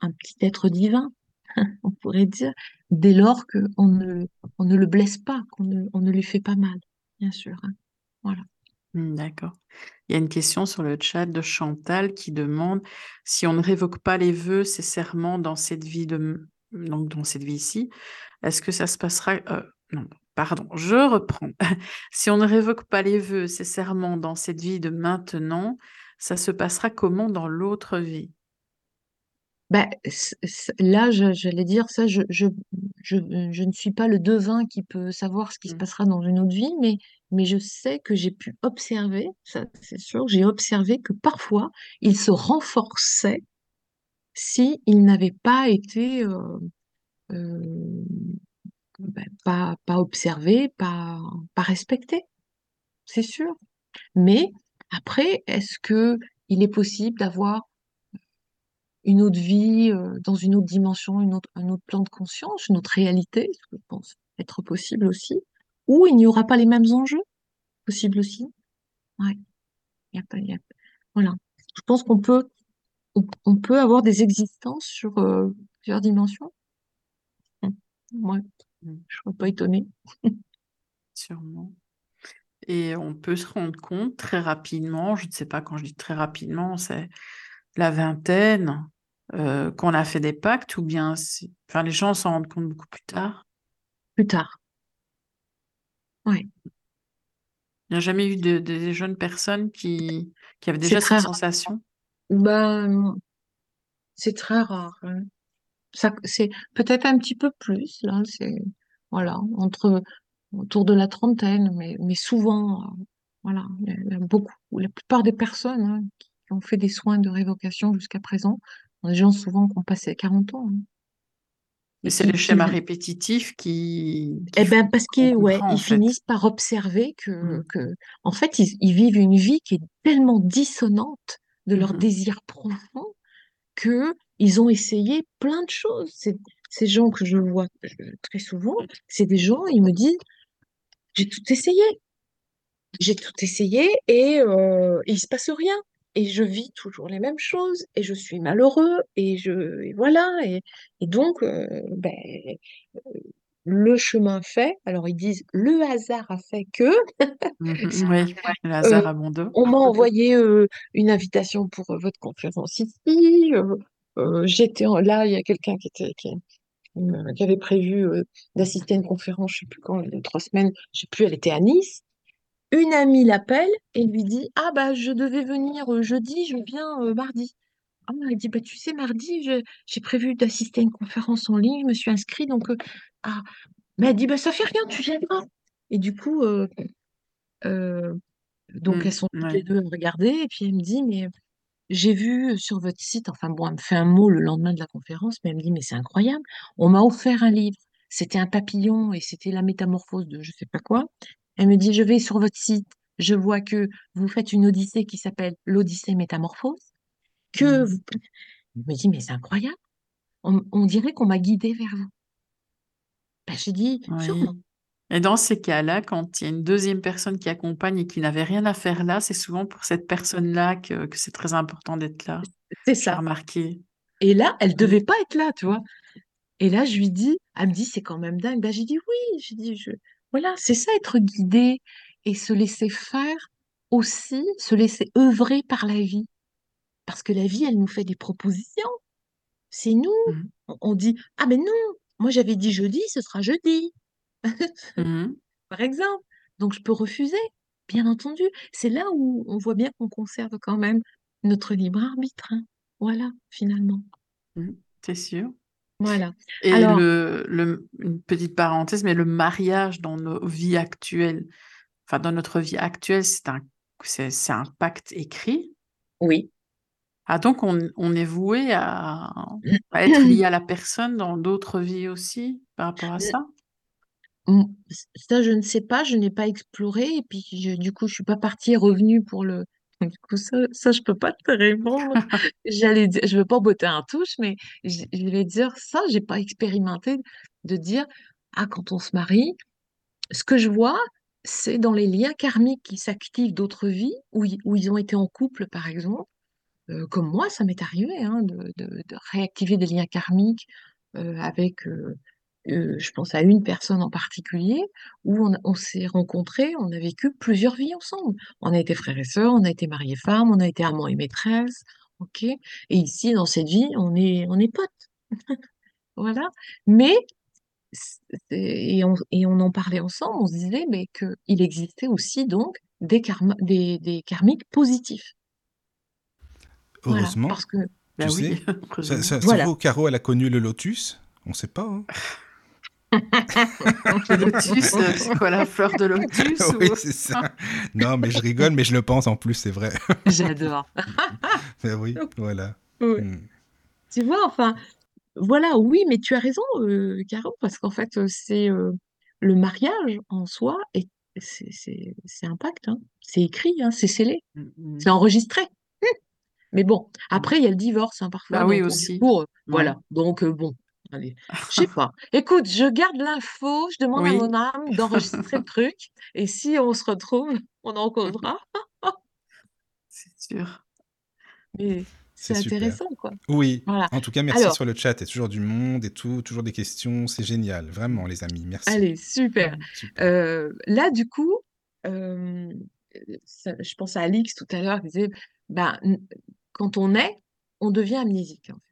S5: un petit être divin, on pourrait dire, dès lors qu'on ne, on ne le blesse pas, qu'on ne, on ne lui fait pas mal, bien sûr. hein. Voilà.
S3: Mm, D'accord. Il y a une question sur le chat de Chantal qui demande si on ne révoque pas les vœux, ces serments dans cette vie de donc dans cette vie ici, est-ce que ça se passera euh, non, pardon, je reprends. Si on ne révoque pas les vœux, ces serments dans cette vie de maintenant, ça se passera comment dans l'autre vie?
S5: Ben, c- là, j'allais dire ça, je, je, je, je ne suis pas le devin qui peut savoir ce qui se
S3: Mm.
S5: passera dans une autre vie, mais, mais je sais que j'ai pu observer, ça c'est sûr, j'ai observé que parfois, il se renforçait si il n'avait pas été euh, ben, pas, pas observé, pas, pas respecté, c'est sûr. Mais après, est-ce que il est possible d'avoir une autre vie, euh, dans une autre dimension, autre, un autre plan de conscience, une autre réalité, je pense être possible aussi, ou il n'y aura pas les mêmes enjeux, possible aussi? Ouais, y a pas, y a- voilà. Je pense qu'on peut, on, peut avoir des existences sur euh, plusieurs dimensions. Hum, Ouais,
S3: Mm.
S5: je ne serais pas étonnée.
S3: Sûrement. Et on peut se rendre compte très rapidement, je ne sais pas quand je dis très rapidement, c'est la vingtaine, euh, qu'on a fait des pactes, ou bien enfin, les gens s'en rendent compte beaucoup plus tard?
S5: Plus tard. Ouais,
S3: Il n'y a jamais eu de, des jeunes personnes qui, qui avaient déjà cette
S5: rare.
S3: sensation?
S5: Ben, c'est très rare. hein. C'est peut-être un petit peu plus, là, c'est, voilà, entre, autour de la trentaine, mais, mais souvent, euh, voilà, il y a, il y a beaucoup, la plupart des personnes hein, qui ont fait des soins de révocation jusqu'à présent, des gens souvent qui ont passé 40 ans, hein,
S3: Mais c'est
S5: qui,
S3: schémas répétitifs qui, qui
S5: eh ben, parce qu'ils, ouais, ils
S3: fait.
S5: finissent par observer que,
S3: Mm.
S5: que, en fait, ils, ils vivent une vie qui est tellement dissonante de leur
S3: Mhm.
S5: désir profond que ils ont essayé plein de choses. Ces gens que je vois euh, très souvent, c'est des gens, ils me disent, j'ai tout essayé, j'ai tout essayé et, euh, et il se passe rien. Et je vis toujours les mêmes choses et je suis malheureux et je et voilà et, et donc euh, ben, le chemin fait. Alors ils disent le hasard a fait que
S3: Mhm. Oui, le
S5: euh,
S3: hasard a bon dos.
S5: on m'a envoyé euh, une invitation pour euh, votre conférence ici. Euh, j'étais là, il y a quelqu'un qui était qui, euh, qui avait prévu euh, d'assister à une conférence, je sais plus quand, il y a trois semaines, je sais plus, elle était à Nice. Une amie l'appelle et lui dit, Ah bah je devais venir jeudi, je viens mardi. Ah, elle dit, bah tu sais, mardi, j'ai prévu d'assister à une conférence en ligne, je me suis inscrite, donc euh, ah, mais elle dit, bah ça fait rien, tu viendras. Et du coup, euh, euh, donc elles
S3: Mm,
S5: sont toutes
S3: ouais.
S5: les deux à me regarder, et puis elle me dit, mais j'ai vu sur votre site, enfin bon, elle me fait un mot le lendemain de la conférence, mais elle me dit, mais c'est incroyable, on m'a offert un livre, c'était un papillon et c'était la métamorphose de je sais pas quoi. Elle me dit, je vais sur votre site, je vois que vous faites une odyssée qui s'appelle l'Odyssée Métamorphose, que
S3: Mm.
S5: vous... Je me dis, mais c'est incroyable, on, on dirait qu'on m'a guidée vers vous. Ben, j'ai dit,
S3: Oui.
S5: sûrement.
S3: Et dans ces cas-là, quand il y a une deuxième personne qui accompagne et qui n'avait rien à faire là, c'est souvent pour cette personne-là que, que c'est très important d'être là.
S5: C'est ça.
S3: remarqué.
S5: Et là, elle
S3: Mm.
S5: devait pas être là, tu vois. Et là, je lui dis, elle me dit, c'est quand même dingue. Ben, j'ai dit, oui, j'ai dit, je... voilà, c'est ça, être guidé et se laisser faire aussi, se laisser œuvrer par la vie. Parce que la vie, elle nous fait des propositions. C'est nous.
S3: Mm.
S5: On on dit, ah ben non, moi j'avais dit jeudi, ce sera jeudi,
S3: Mhm.
S5: par exemple. Donc je peux refuser, bien entendu. C'est là où on voit bien qu'on conserve quand même notre libre arbitre. hein. Voilà, finalement.
S3: Mm. C'est sûr.
S5: Voilà.
S3: Et
S5: Alors,
S3: le, le, une petite parenthèse, mais le mariage dans nos vies actuelles, enfin dans notre vie actuelle, c'est un, c'est, c'est un pacte écrit.
S5: oui.
S3: Ah, donc on, on est voué à, à être lié à la personne dans d'autres vies aussi par rapport à ça?
S5: Mm, Ça, je ne sais pas, je n'ai pas exploré, et puis du coup, je suis pas partie et revenue pour le. Du coup, ça, ça, je peux pas te répondre. J'allais dire, je veux pas botter un touche, mais je, je vais dire ça, j'ai pas expérimenté de dire, ah, quand on se marie, ce que je vois, c'est dans les liens karmiques qui s'activent d'autres vies, où, où ils ont été en couple, par exemple. Euh, comme moi, ça m'est arrivé hein, de, de- de réactiver des liens karmiques euh, avec, euh, euh, je pense à une personne en particulier, où on, s'est rencontrés, on a vécu plusieurs vies ensemble. On a été frères et sœurs, on a été mariés femmes, on a été amants et maîtresses, ok? Et ici, dans cette vie, on est, on est potes, voilà. Mais, et on, et on en parlait ensemble, on se disait mais qu'il existait aussi donc des, karma, des, des karmiques positifs. Voilà,
S4: Heureusement,
S5: parce que
S3: Ben
S4: tu
S3: oui,
S4: sais, ça, ça Caro, elle a connu le lotus? On sait pas. hein.
S3: Le lotus, euh, c'est quoi la fleur de lotus
S4: oui,
S3: ou...
S4: c'est ça. Non, mais je rigole, mais je le pense en plus, c'est vrai.
S5: j'adore.
S4: Mais oui, voilà.
S5: Oui.
S4: Mm.
S5: Tu vois, enfin, voilà, oui, mais tu as raison, euh, Caro, parce qu'en fait, euh, c'est euh, le mariage en soi, et c'est un pacte, hein. C'est écrit, hein, c'est scellé,
S3: Mm, mm.
S5: c'est enregistré. Mais bon, après, il y a le divorce, hein, parfois,
S3: Bah oui, aussi. Ouais.
S5: voilà, donc euh, bon, allez, je sais pas. Écoute, je garde l'info, je demande à
S3: Oui.
S5: mon âme d'enregistrer le truc, et si on se retrouve, on en causera.
S3: C'est sûr.
S5: Mais
S4: C'est
S5: c'est
S4: super.
S5: intéressant, quoi.
S4: Oui,
S5: Voilà.
S4: en tout cas, merci
S5: Alors,
S4: sur le chat. Il y a toujours du monde et tout, toujours des questions. C'est génial, vraiment, les amis. Merci.
S5: allez, super.
S4: Super.
S5: Euh, là, du coup, euh, ça- je pense à Alix tout à l'heure qui disait, ben, n- quand on est, on devient amnésique. en fait.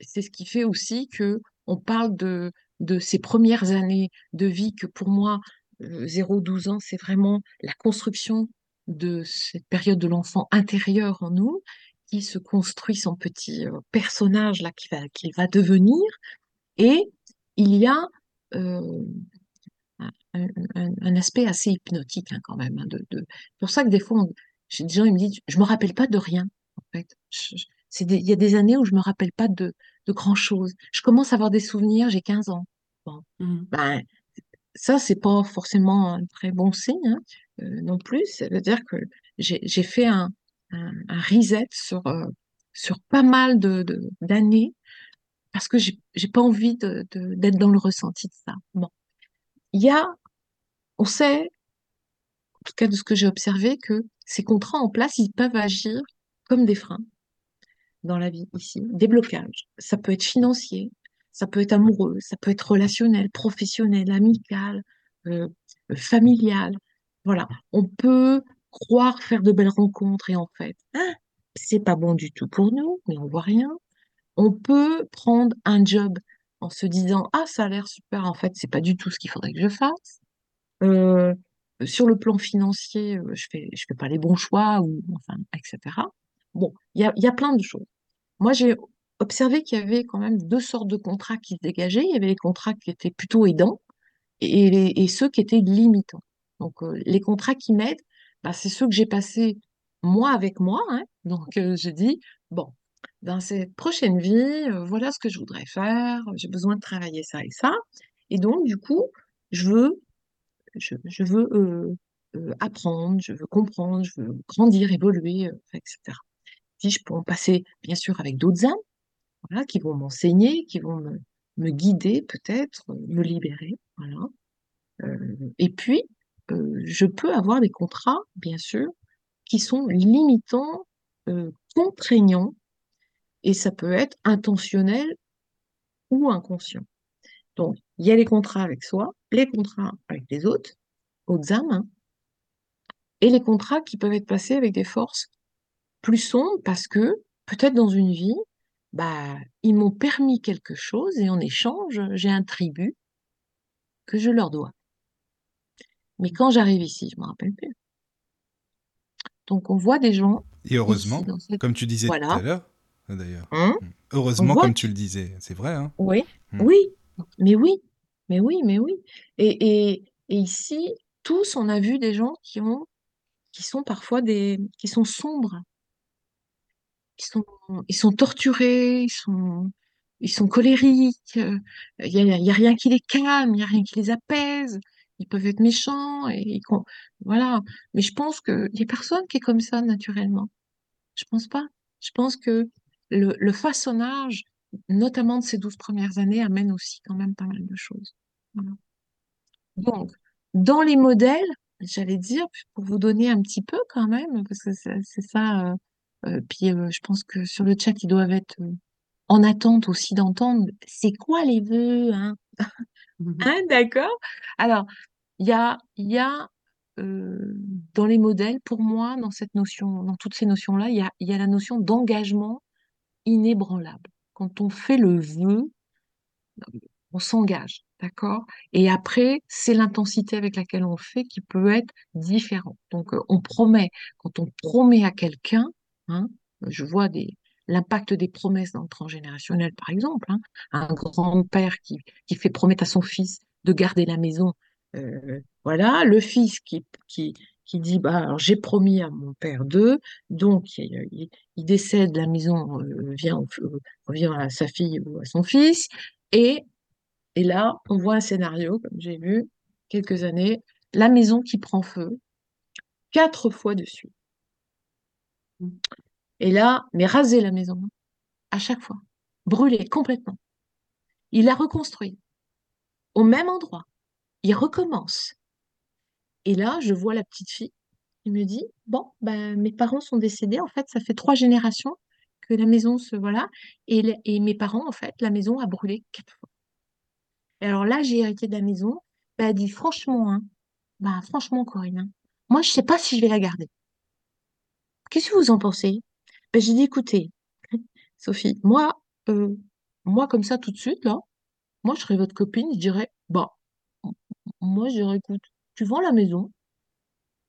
S5: C'est ce qui fait aussi que on parle de, de ces premières années de vie que pour moi, euh, 0-12 ans, c'est vraiment la construction de cette période de l'enfant intérieur en nous qui se construit son petit euh, personnage là qui va, qu'il va devenir. Et il y a euh, un, aspect assez hypnotique hein, quand même. hein, de, C'est pour ça que des fois, on- des gens ils me disent, je me rappelle pas de rien. En fait, il y a des années où je me rappelle pas de, de grand chose. Je commence à avoir des souvenirs, j'ai 15 ans. Bon,
S3: Mm.
S5: ben ça c'est pas forcément un très bon signe hein, euh, non plus. Ça veut dire que j'ai fait un, un, un reset sur euh, sur pas mal de de- d'années parce que j'ai pas envie de de- d'être dans le ressenti de ça. Bon, il y a on sait, en tout cas de ce que j'ai observé, que ces contrats en place, ils peuvent agir comme des freins dans la vie ici, des blocages. Ça peut être financier, ça peut être amoureux, ça peut être relationnel, professionnel, amical, euh, familial. Voilà, on peut croire faire de belles rencontres et en fait, hein, c'est pas bon du tout pour nous, mais on voit rien. On peut prendre un job en se disant, ah, ça a l'air super, en fait, c'est pas du tout ce qu'il faudrait que je fasse. Euh, sur le plan financier, euh, je fais, je fais pas les bons choix, ou enfin, etc. Bon, il y a, y a plein de choses. Moi, j'ai observé qu'il y avait quand même deux sortes de contrats qui se dégageaient. Il y avait les contrats qui étaient plutôt aidants et, ceux qui étaient limitants. Donc, euh, les contrats qui m'aident, bah, c'est ceux que j'ai passés moi avec moi. hein. Donc, euh, je dis, bon, dans cette prochaine vie, euh, voilà ce que je voudrais faire. J'ai besoin de travailler ça et ça. Et donc, du coup, je veux, je, veux euh, apprendre, je veux comprendre, je veux grandir, évoluer, etc. Puis, je peux en passer, bien sûr, avec d'autres âmes voilà, qui vont m'enseigner, qui vont me, me guider peut-être, euh, me libérer, voilà. Euh, et puis, euh, je peux avoir des contrats, bien sûr, qui sont limitants, contraignants, et ça peut être intentionnel ou inconscient. Donc, il y a les contrats avec soi, les contrats avec les autres, autres âmes, hein, et les contrats qui peuvent être passés avec des forces plus sombres parce que peut-être dans une vie, bah, ils m'ont permis quelque chose et en échange, j'ai un tribut que je leur dois. Mais quand j'arrive ici, je me rappelle plus. Donc on voit des gens
S4: Et heureusement,
S5: ici dans cette...
S4: comme tu disais tout à l'heure, d'ailleurs.
S5: Hein?
S4: Heureusement,
S5: On voit
S4: comme tu le disais, c'est vrai. Hein
S5: Oui,
S4: Mm.
S5: oui, mais oui, mais oui, mais oui. Et, et, et ici, tous, on a vu des gens qui ont, qui sont parfois des, qui sont sombres, qui sont, ils sont torturés, ils sont, ils sont colériques. euh, Il y a, a rien qui les calme, il y a rien qui les apaise. Ils peuvent être méchants et ils voilà. Mais je pense que il y a personne qui est comme ça naturellement. Je pense pas. Je pense que le, façonnage, notamment de ces douze premières années, amène aussi quand même pas mal de choses. Donc, dans les modèles, j'allais dire, pour vous donner un petit peu quand même, parce que c'est c'est ça. Euh, puis euh, je pense que sur le chat, ils doivent être euh, en attente aussi d'entendre c'est quoi les vœux, hein?
S3: Mhm.
S5: Hein, d'accord? Alors, il y a, y a euh, dans les modèles, pour moi, dans cette notion, dans toutes ces notions-là, il y a, y a la notion d'engagement inébranlable. Quand on fait le vœu, on s'engage, d'accord? Et après, c'est l'intensité avec laquelle on le fait qui peut être différente. Donc, on promet, quand on promet à quelqu'un, hein, je vois l'impact des promesses dans le transgénérationnel, par exemple, hein, un grand-père qui, fait promettre à son fils de garder la maison, euh, voilà, le fils qui, dit, bah, j'ai promis à mon père d'eux, donc il, décède, la maison euh, vient, à sa fille ou à son fils, et et là, on voit un scénario, comme j'ai vu, quelques années, la maison qui prend feu, quatre fois de suite. Et là, mais raser la maison, à chaque fois, brûler complètement. Il la reconstruit au même endroit. Il recommence. Et là, je vois la petite fille qui me dit, bon, ben, mes parents sont décédés, en fait, ça fait trois générations que la maison se, voilà, et, et mes parents, en fait, la maison a brûlé quatre fois. Et alors là, j'ai hérité de la maison. Ben, elle dit, franchement, hein, bah, franchement, Corinne, hein, moi, je sais pas si je vais la garder. Qu'est-ce que vous en pensez? Ben, j'ai dit, écoutez, Sophie, moi, euh, moi, comme ça, tout de suite, là, moi, je serais votre copine, je dirais, bah, moi, je dirais, écoute, tu vends la maison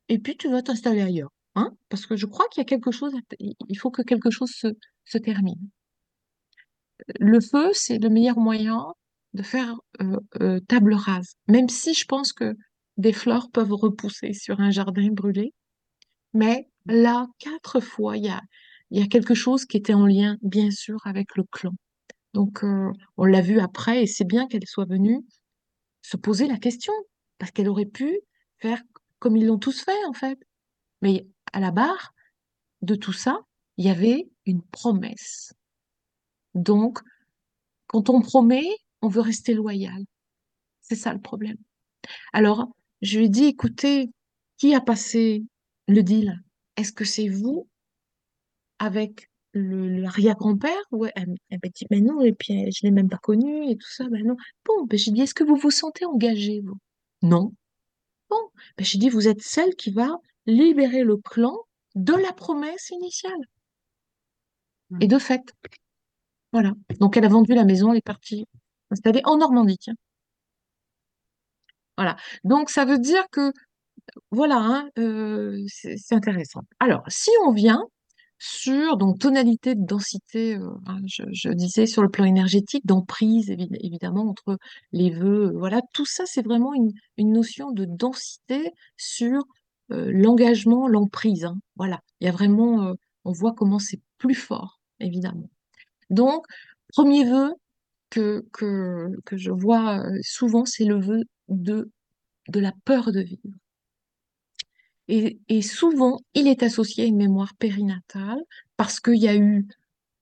S5: et puis tu vas t'installer ailleurs, hein? Parce que je crois qu'il y a quelque chose, il faut que quelque chose se, se termine. Le feu, c'est le meilleur moyen de faire euh, euh, table rase, même si je pense que des fleurs peuvent repousser sur un jardin brûlé. Mais là, quatre fois, il y a, quelque chose qui était en lien, bien sûr, avec le clan. Donc, euh, on l'a vu après, et c'est bien qu'elle soit venue se poser la question, parce qu'elle aurait pu faire comme ils l'ont tous fait, en fait. Mais à la barre de tout ça, il y avait une promesse. Donc, quand on promet, on veut rester loyal. C'est ça le problème. Alors, je lui ai dit, écoutez, qui a passé le deal? Est-ce que c'est vous avec l'arrière-grand-père? Ouais, elle, elle m'a dit, mais non, et puis euh, je l'ai même pas connu et tout ça, ben non. Bon, ben j'ai dit, est-ce que vous vous sentez engagé, vous? Non. Bon, ben j'ai dit, vous êtes celle qui va libérer le clan de la promesse initiale. Et de fait, voilà. Donc elle a vendu la maison, elle est partie installé en Normandie. Voilà. Donc, ça veut dire que, voilà, hein, c'est intéressant. Alors, si on vient sur donc tonalité de densité, je, disais sur le plan énergétique, d'emprise évi- évidemment entre les vœux, voilà, tout ça c'est vraiment une, notion de densité sur l'engagement, l'emprise. hein. voilà, il y a vraiment, on voit comment c'est plus fort évidemment. Donc premier vœu que que que je vois souvent, c'est le vœu de de la peur de vivre. Et, souvent, il est associé à une mémoire périnatale parce qu'il y a eu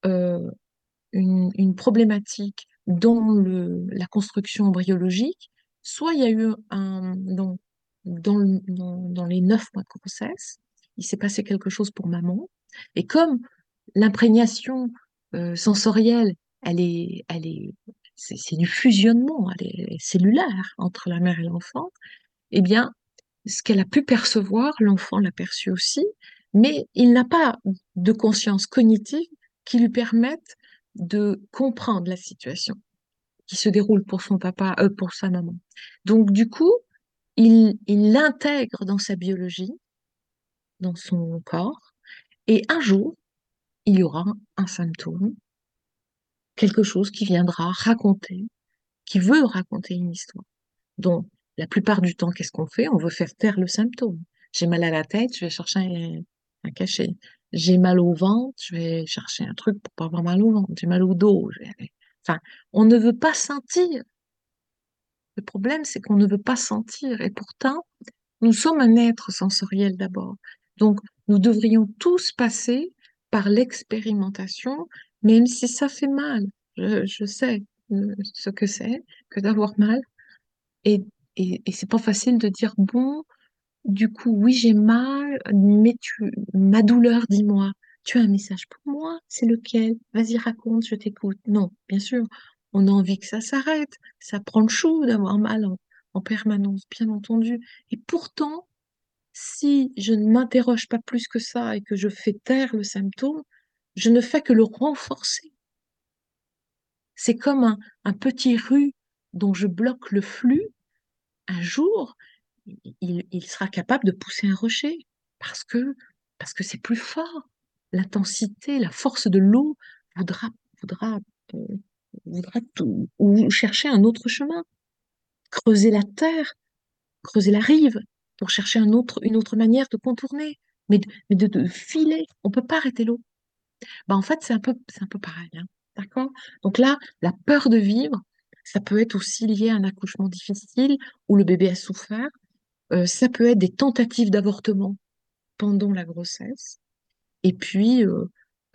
S5: euh, une, problématique dans la construction embryologique, soit il y a eu un, dans, dans, le- dans, dans les neuf mois de grossesse, il s'est passé quelque chose pour maman, et comme l'imprégnation euh, sensorielle, elle est, elle est, c'est c'est du fusionnement, elle est cellulaire entre la mère et l'enfant, eh bien, ce qu'elle a pu percevoir, l'enfant l'a perçu aussi, mais il n'a pas de conscience cognitive qui lui permette de comprendre la situation qui se déroule pour son papa, euh, pour sa maman. Donc, du coup, il, l'intègre dans sa biologie, dans son corps, et un jour, il y aura un symptôme, quelque chose qui viendra raconter, qui veut raconter une histoire. Donc, la plupart du temps, qu'est-ce qu'on fait? On veut faire taire le symptôme. J'ai mal à la tête, je vais chercher un, cachet. J'ai mal au ventre, je vais chercher un truc pour pas avoir mal au ventre. J'ai mal au dos. Enfin, on ne veut pas sentir. Le problème, c'est qu'on ne veut pas sentir. Et pourtant, nous sommes un être sensoriel d'abord. Donc, nous devrions tous passer par l'expérimentation, même si ça fait mal. Je, je sais euh, ce que c'est que d'avoir mal. Et, et, et c'est pas facile de dire, bon, du coup, oui, j'ai mal, mais tu, ma douleur, dis-moi, tu as un message pour moi? C'est lequel? Vas-y, raconte, je t'écoute. Non, bien sûr, on a envie que ça s'arrête. Ça prend le chou d'avoir mal en, en permanence, bien entendu. Et pourtant, si je ne m'interroge pas plus que ça et que je fais taire le symptôme, je ne fais que le renforcer. C'est comme un, un petit rue dont je bloque le flux. Un jour, il, sera capable de pousser un rocher parce que parce que c'est plus fort. L'intensité, la force de l'eau voudra voudra euh, voudra tout- ou chercher un autre chemin, creuser la terre, creuser la rive pour chercher une autre manière de contourner, mais de filer. On peut pas arrêter l'eau. Bah en fait c'est un peu c'est un peu pareil, hein. D'accord? Donc là, la peur de vivre, ça peut être aussi lié à un accouchement difficile où le bébé a souffert. Euh, ça peut être des tentatives d'avortement pendant la grossesse. Et puis, euh,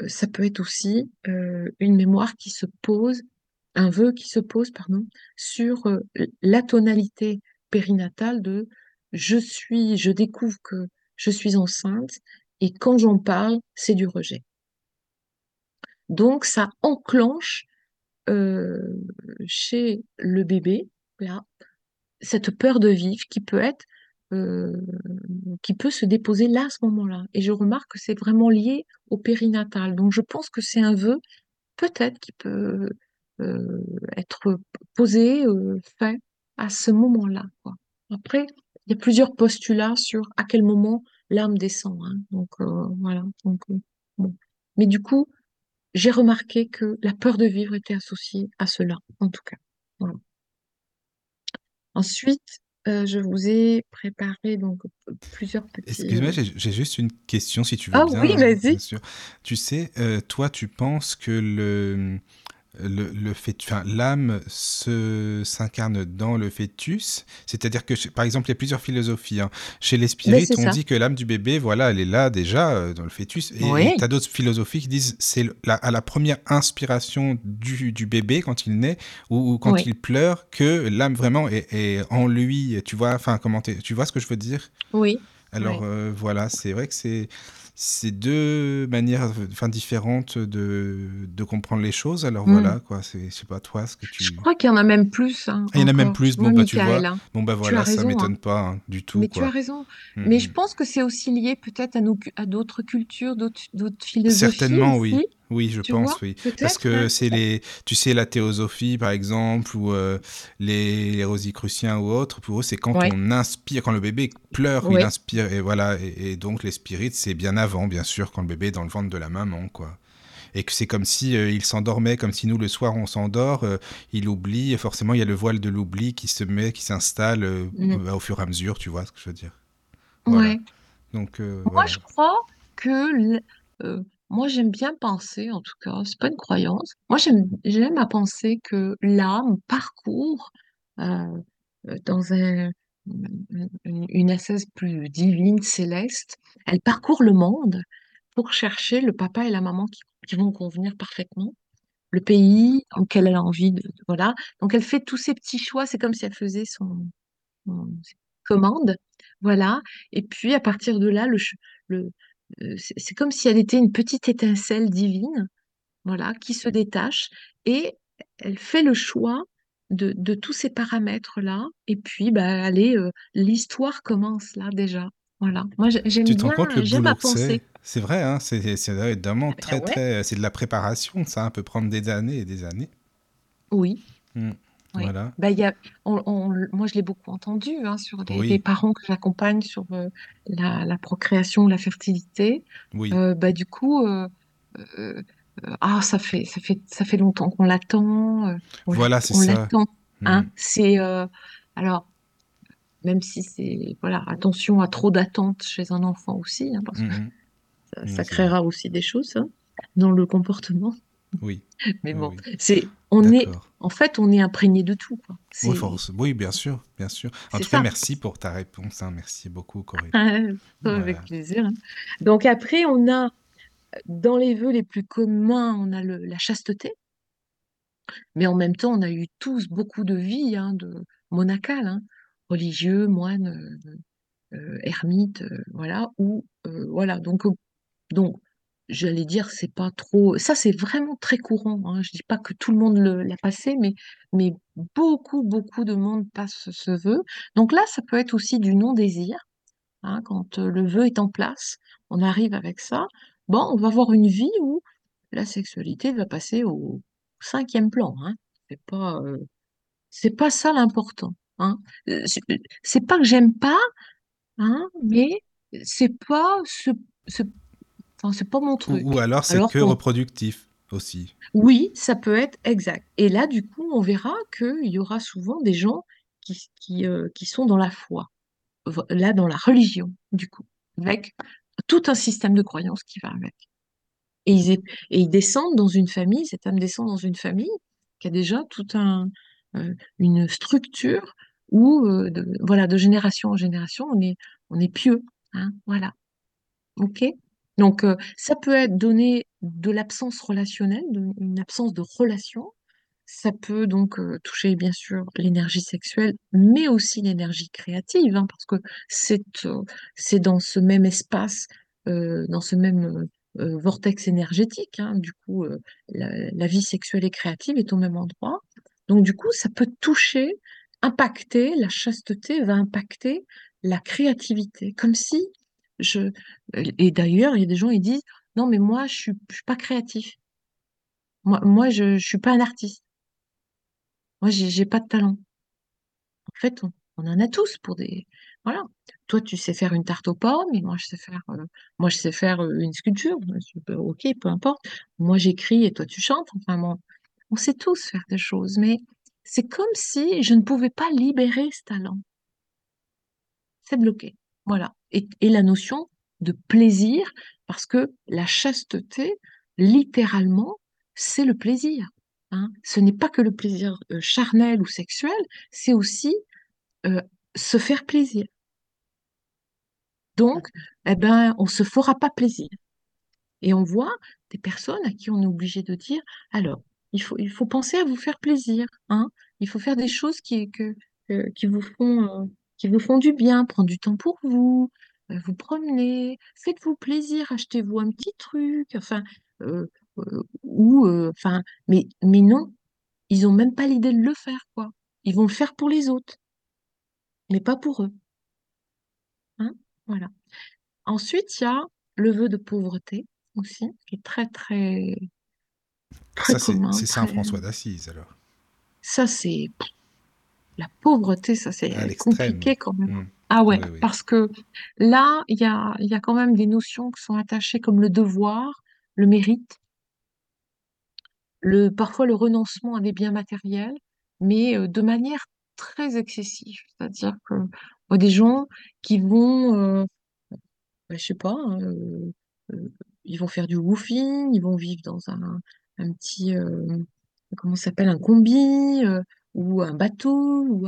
S5: euh, ça peut être aussi une mémoire qui se pose, un vœu qui se pose, pardon, sur la tonalité périnatale de je suis, je découvre que je suis enceinte et quand j'en parle, c'est du rejet. Donc, ça enclenche euh, chez le bébé, là, cette peur de vivre qui peut être, euh, qui peut se déposer là à ce moment-là. Et je remarque que c'est vraiment lié au périnatal. Donc je pense que c'est un vœu peut-être qui peut euh, être posé, fait à ce moment-là. Après, il y a plusieurs postulats sur à quel moment l'âme descend. hein. Donc voilà. Donc, bon. Mais du coup, j'ai remarqué que la peur de vivre était associée à cela, en tout cas. Voilà. Ensuite, euh, je vous ai préparé donc plusieurs petits.
S4: Excuse-moi,
S5: euh,
S4: j'ai juste une question si tu veux
S5: Ah
S4: bien,
S5: oui, vas-y.
S4: Tu sais, euh, toi, tu penses que le, le, le fait, enfin, l'âme se s'incarne dans le fœtus, c'est-à-dire que, par exemple, il y a plusieurs philosophies. hein. Chez les spirites, on
S5: ça.
S4: dit que l'âme du bébé, voilà, elle est là déjà euh, dans le fœtus. Et
S5: Oui.
S4: tu as d'autres philosophies qui disent c'est à la première inspiration du, du bébé quand il naît ou, ou quand
S5: Oui.
S4: il pleure que l'âme vraiment est, est en lui. Tu vois, enfin, comment tu vois ce que je veux dire?
S5: Oui,
S4: Alors
S5: oui.
S4: euh, voilà, c'est vrai que c'est c'est deux manières enfin différentes de, de comprendre les choses. Alors
S5: Hmm.
S4: voilà quoi, c'est je sais pas toi ce que tu
S5: Je crois qu'il y en a même plus, hein,
S4: Ah, il y en a même plus.
S5: Tu vois,
S4: Bon bah tu vois.
S5: Hein.
S4: Bon bah voilà,
S5: as
S4: ça
S5: raison, hein.
S4: m'étonne pas hein, du tout
S5: Mais tu as raison.
S4: Mm,
S5: Mais
S4: mm.
S5: je pense que c'est aussi lié peut-être à nos, à d'autres cultures, d'autres, d'autres philosophies
S4: Certainement
S5: aussi.
S4: Oui, je
S5: Tu
S4: pense,
S5: vois,
S4: oui. Parce que
S5: hein,
S4: c'est les, tu sais, la théosophie, par exemple, ou euh, les, les Rosicruciens ou autres, pour eux, c'est quand
S5: Ouais,
S4: on inspire, quand le bébé pleure, il
S5: ouais,
S4: inspire, et voilà. Et, et donc, les spirites, c'est bien avant, bien sûr, quand le bébé est dans le ventre de la maman, quoi. Et que c'est comme si euh, il s'endormait, comme si nous, le soir, on s'endort, euh, il oublie, et forcément, il y a le voile de l'oubli qui se met, qui s'installe
S5: mm,
S4: au fur et à mesure, tu vois ce que je veux dire. Voilà.
S5: ouais.
S4: Donc,
S5: Moi,
S4: voilà.
S5: je crois que, l- euh, moi, j'aime bien penser, en tout cas, c'est pas une croyance. Moi, j'aime, à penser que l'âme parcourt euh, euh, dans un, une, essence plus divine, céleste. Elle parcourt le monde pour chercher le papa et la maman qui, vont convenir parfaitement, le pays auquel elle a envie de, voilà. Donc, elle fait tous ces petits choix. C'est comme si elle faisait son, son- commande, voilà. Et puis à partir de là, le, c'est comme si elle était une petite étincelle divine, voilà, qui se détache et elle fait le choix de, de tous ces paramètres-là. Et puis, bah, allez, euh, l'histoire commence là déjà. Voilà. Moi, j'ai- j'aime
S4: Tu te rends
S5: bien, j'aime à
S4: boulot que c'est?
S5: penser.
S4: C'est vrai, hein, c'est vraiment
S5: Ah ben
S4: très,
S5: ouais,
S4: très... C'est de la préparation, ça, ça peut prendre des années et des années.
S5: oui.
S4: Hmm, Voilà.
S5: Bah, y a, on, on- moi, je l'ai beaucoup entendu hein, sur des, parents que j'accompagne sur euh, la, la procréation, la fertilité.
S4: oui.
S5: Euh, bah, du coup, euh, ah, ça fait, ça fait, ça fait longtemps qu'on l'attend,
S4: Voilà, c'est ça.
S5: l'attend,
S4: Hmm,
S5: hein. C'est, alors, même si c'est, voilà, attention à trop d'attentes chez un enfant aussi, hein, parce que
S4: hmm.
S5: ça,
S4: Hmm,
S5: ça créera aussi des choses hein, dans le comportement.
S4: Oui,
S5: Mais bon,
S4: oui.
S5: c'est, on est, en fait, on est imprégné de tout, quoi.
S4: Oui,
S5: C'est,
S4: force. Oui, bien sûr, bien sûr. En tout cas, merci pour ta réponse. hein. Merci beaucoup, Corinne.
S5: Avec
S4: Voilà.
S5: plaisir. hein. Donc après, on a, dans les vœux les plus communs, on a le, la chasteté. Mais en même temps, on a eu tous beaucoup de vies hein, de monacales, hein, religieux, moines, euh, euh, ermites, euh, voilà. Ou voilà. Donc, donc, j'allais dire, c'est pas trop. Ça, c'est vraiment très courant. Hein. Je dis pas que tout le monde l'a passé, mais mais beaucoup, beaucoup de monde passe ce vœu. Donc là, ça peut être aussi du non-désir. hein, quand le vœu est en place, on arrive avec ça. Bon, on va avoir une vie où la sexualité va passer au cinquième plan. Hein. C'est pas, pas ça l'important. Hein. C'est pas que j'aime pas, hein, mais c'est pas ce- enfin, c'est pas mon
S4: Ou, ou
S5: truc.
S4: alors, c'est que reproductif aussi.
S5: oui, ça peut être exact. Et là, du coup, on verra qu'il y aura souvent des gens qui, qui, euh, qui sont dans la foi, là, dans la religion, du coup, avec tout un système de croyances qui va avec. Et ils, et ils descendent dans une famille, cette âme descend dans une famille qui a déjà tout un, euh, une structure où, euh, de, voilà, de génération en génération, on est, on est pieux. Hein, voilà. OK? Donc, euh, ça peut être donné de l'absence relationnelle, une absence de relation. Ça peut donc euh, toucher, bien sûr, l'énergie sexuelle, mais aussi l'énergie créative, hein, parce que c'est euh, c'est dans ce même espace, dans ce même vortex énergétique. hein. du coup, la, la vie sexuelle et créative est au même endroit. Donc, du coup, ça peut toucher, impacter, la chasteté va impacter la créativité, comme si je... Et d'ailleurs, il y a des gens, ils disent, non, mais moi, je suis, je suis pas créatif. Moi, moi je, je suis pas un artiste. Moi, j'ai pas de talent. En fait, on, en a tous pour des. Voilà. Toi, tu sais faire une tarte aux pommes, et moi, je sais faire, euh, moi, je sais faire euh, une sculpture. Ok, peu importe. Moi, j'écris et toi, tu chantes. Enfin, bon, on sait tous faire des choses, mais c'est comme si je ne pouvais pas libérer ce talent. C'est bloqué. Voilà. Et, et la notion de plaisir, parce que la chasteté, littéralement, c'est le plaisir. hein. Ce n'est pas que le plaisir euh, charnel ou sexuel, c'est aussi euh, se faire plaisir. Donc, eh ben, on se fera pas plaisir. Et on voit des personnes à qui on est obligé de dire, alors, il faut, il faut penser à vous faire plaisir, hein. Il faut faire des choses qui, que, que- qui vous font, euh, qui vous font du bien, prendre du temps pour vous, euh, vous promener, faites-vous plaisir, achetez-vous un petit truc, enfin, euh, euh, ou, euh, enfin, mais, mais non, ils ont même pas l'idée de le faire, quoi. Ils vont le faire pour les autres, mais pas pour eux, hein. Voilà. Ensuite, il y a le vœu de pauvreté aussi, qui est très, très très
S4: Ça, c'est
S5: commun.
S4: c'est Saint
S5: très-
S4: François d'Assise, alors.
S5: Ça, c'est la pauvreté, ça, c'est compliqué quand même.
S4: Mm.
S5: Ah ouais,
S4: Oui, oui.
S5: parce que là, il y a, y a quand même des notions qui sont attachées comme le devoir, le mérite, le, parfois le renoncement à des biens matériels, mais euh, de manière très excessive. C'est-à-dire que moi, des gens qui vont, euh, ben, je sais pas, hein, euh, euh, ils vont faire du woofing, ils vont vivre dans un, un petit, comment ça s'appelle, un combi, ou un bateau, ou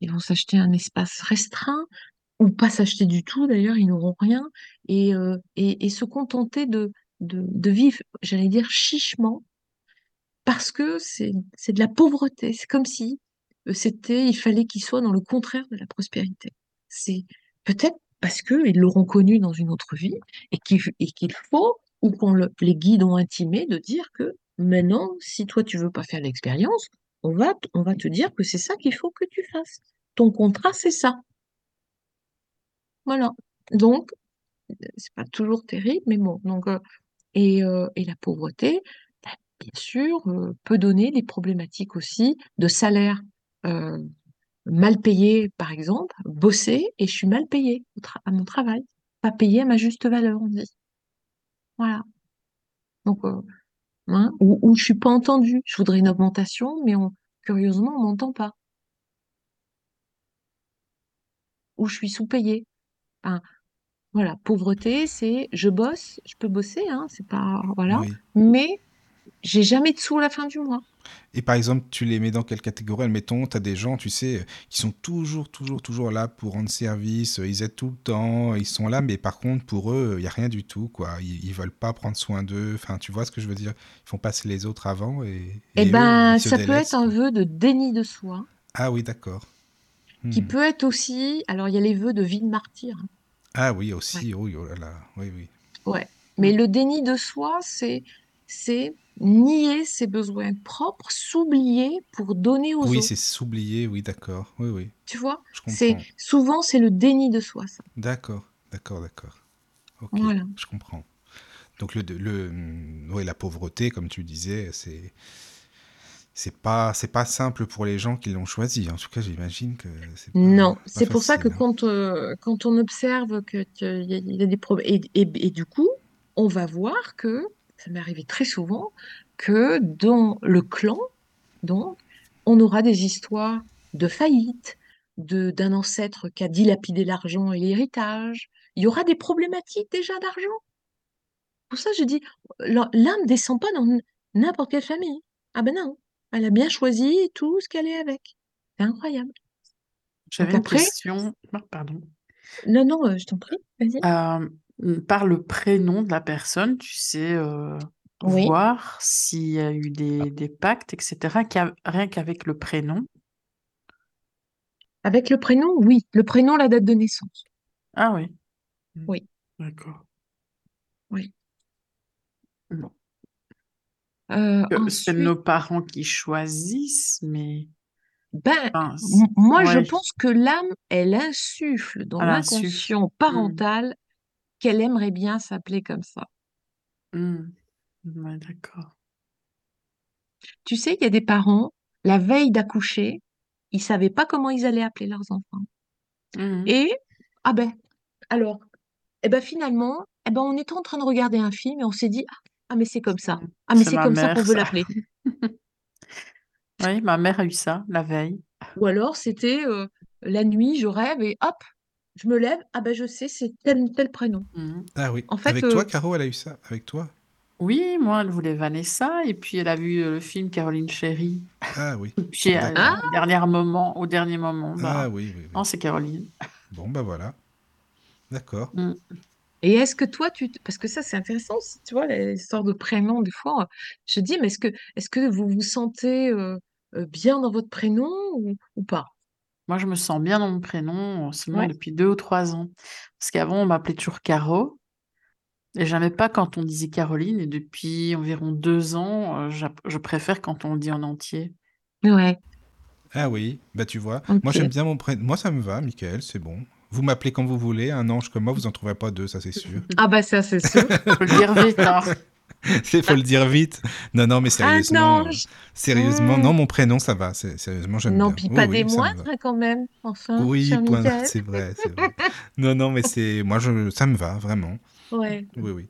S5: ils vont s'acheter un espace restreint, ou pas s'acheter du tout d'ailleurs, ils n'auront rien, et, euh, et, se contenter de, de, vivre, j'allais dire, chichement, parce que c'est, de la pauvreté. C'est comme si euh, c'était, il fallait qu'ils soient dans le contraire de la prospérité. C'est peut-être parce qu'ils l'auront connu dans une autre vie et qu'il, qu'il faut, ou qu'on le- les guides ont intimé de dire que maintenant, si toi tu veux pas faire l'expérience, on va, on va te dire que c'est ça qu'il faut que tu fasses. Ton contrat, c'est ça. Voilà. Donc, c'est pas toujours terrible, mais bon. Donc, euh, et, euh, et la pauvreté, bah, bien sûr, euh, peut donner des problématiques aussi de salaire mal payé, par exemple, bosser et je suis mal payé à mon travail, pas payé à ma juste valeur, on dit. Voilà. Donc, hein, ou, ou je suis pas entendue. Je voudrais une augmentation, mais on, curieusement, on m'entend pas. Ou je suis sous-payée. Enfin, voilà, pauvreté, c'est je bosse, je peux bosser, hein, c'est pas voilà,
S4: Oui.
S5: mais j'ai jamais de sous à la fin du mois.
S4: Et par exemple, tu les mets dans quelle catégorie? Admettons, tu as des gens, tu sais, qui sont toujours, toujours, toujours là pour rendre service, ils aident tout le temps, ils sont là, mais par contre, pour eux, il n'y a rien du tout, quoi. Ils, ils veulent pas prendre soin d'eux, enfin, tu vois ce que je veux dire? Ils font passer les autres avant et,
S5: Eh
S4: eux,
S5: ben, ça peut être un vœu de déni de soi,
S4: Ah oui, d'accord.
S5: qui
S4: Hmm.
S5: peut être aussi, alors il y a les vœux de vie de martyr, hein.
S4: Ah oui, aussi, oui, oh là là, oui, oui.
S5: Ouais. Mais le déni de soi, c'est c'est nier ses besoins propres, s'oublier pour donner aux
S4: Oui,
S5: autres.
S4: c'est s'oublier, oui, d'accord. Oui, oui,
S5: Tu vois?
S4: je
S5: C'est souvent c'est le déni de soi, ça.
S4: D'accord, d'accord, d'accord. Ok,
S5: Voilà.
S4: je comprends. Donc le, le, hum, ouais, la pauvreté, comme tu disais, c'est c'est pas c'est pas simple pour les gens qui l'ont choisi. En tout cas, j'imagine que c'est
S5: Non, c'est pour ça que
S4: hein.
S5: quand, euh, quand on observe que tu- il y, a il y a des problèmes, et, et- et du coup, on va voir que, ça m'est arrivé très souvent, que dans le clan, donc, on aura des histoires de faillite, de, d'un ancêtre qui a dilapidé l'argent et l'héritage. Il y aura des problématiques déjà d'argent. Pour ça, je dis, l'âme descend pas dans n'importe quelle famille. Ah ben non, elle a bien choisi tout ce qu'elle est avec. C'est incroyable.
S3: J'avais
S5: Donc
S3: une
S5: après,
S3: question. Ah, pardon.
S5: non, non, euh, je t'en prie, vas-y.
S3: Euh, par le prénom de la personne, tu sais euh,
S5: Oui.
S3: voir s'il y a eu des, des pactes, etc. Rien qu'avec le prénom.
S5: Avec le prénom, oui. Le prénom, la date de naissance.
S3: Ah oui.
S5: Oui.
S3: D'accord.
S5: Oui.
S3: Bon.
S5: Euh,
S3: C'est nos parents qui choisissent, mais
S5: ben,
S3: enfin,
S5: moi, je pense que l'âme, elle insuffle dans l'inconscient
S3: Hmm,
S5: parental qu'elle aimerait bien s'appeler comme ça.
S3: Ouais, d'accord.
S5: Tu sais, il y a des parents, la veille d'accoucher, ils savaient pas comment ils allaient appeler leurs enfants.
S3: Mhm.
S5: Et, ah ben, alors, eh ben finalement, eh ben on était en train de regarder un film et on s'est dit, ah, ah, mais c'est comme ça. Ah, mais
S3: C'est
S5: comme ça qu'on
S3: mère,
S5: veut l'appeler.
S3: Oui, ma mère a eu ça la veille.
S5: Ou alors, c'était euh, la nuit, je rêve et hop, je me lève, ah ben je sais, c'est tel tel prénom.
S3: Mhm.
S4: Ah oui.
S5: En fait,
S4: Avec toi,
S5: euh,
S4: Caro, elle a eu ça? Avec toi?
S3: Oui, moi, elle voulait Vanessa, et puis elle a vu euh, le film Caroline Chéry.
S4: Ah oui.
S3: Et puis, euh,
S5: ah,
S3: au dernier moment, au dernier moment,
S4: Ah
S3: bah,
S4: oui, oui, oui.
S3: non, c'est Caroline.
S4: Bon, bah voilà. D'accord.
S3: Mm.
S5: Et est-ce que toi, tu... Parce que ça, c'est intéressant, aussi, tu vois, les histoires de prénoms, des fois, je dis, mais est-ce que, est-ce que vous vous sentez euh, bien dans votre prénom ou, ou pas?
S3: Moi, je me sens bien dans mon prénom euh, seulement
S5: Ouais.
S3: depuis deux ou trois ans. Parce qu'avant, on m'appelait toujours Caro, et j'aimais pas quand on disait Caroline, et depuis environ deux ans, euh, je préfère quand on le dit en entier.
S5: Ouais,
S4: Ah oui, bah tu vois. Moi, j'aime bien mon prénom. Moi, ça me va, Michael, c'est bon. Vous m'appelez quand vous voulez. Un ange comme moi, vous en trouverez pas deux, ça c'est sûr.
S5: Ah bah ça, c'est sûr.
S3: Faut le dire vite, hein.
S4: Il faut le dire vite. Non, non, mais
S5: Ah
S4: sérieusement.
S5: non,
S4: euh,
S5: je-
S4: Sérieusement,
S5: Hmm.
S4: non, mon prénom, ça va. c'est- Sérieusement, j'aime
S5: non,
S4: bien.
S5: puis
S4: Oui,
S5: pas des moindres quand même. Enfin,
S4: Oui, point- c'est vrai, c'est vrai. Non, non, mais c'est. Moi, je... ça me va, vraiment.
S5: Ouais.
S4: Oui, oui.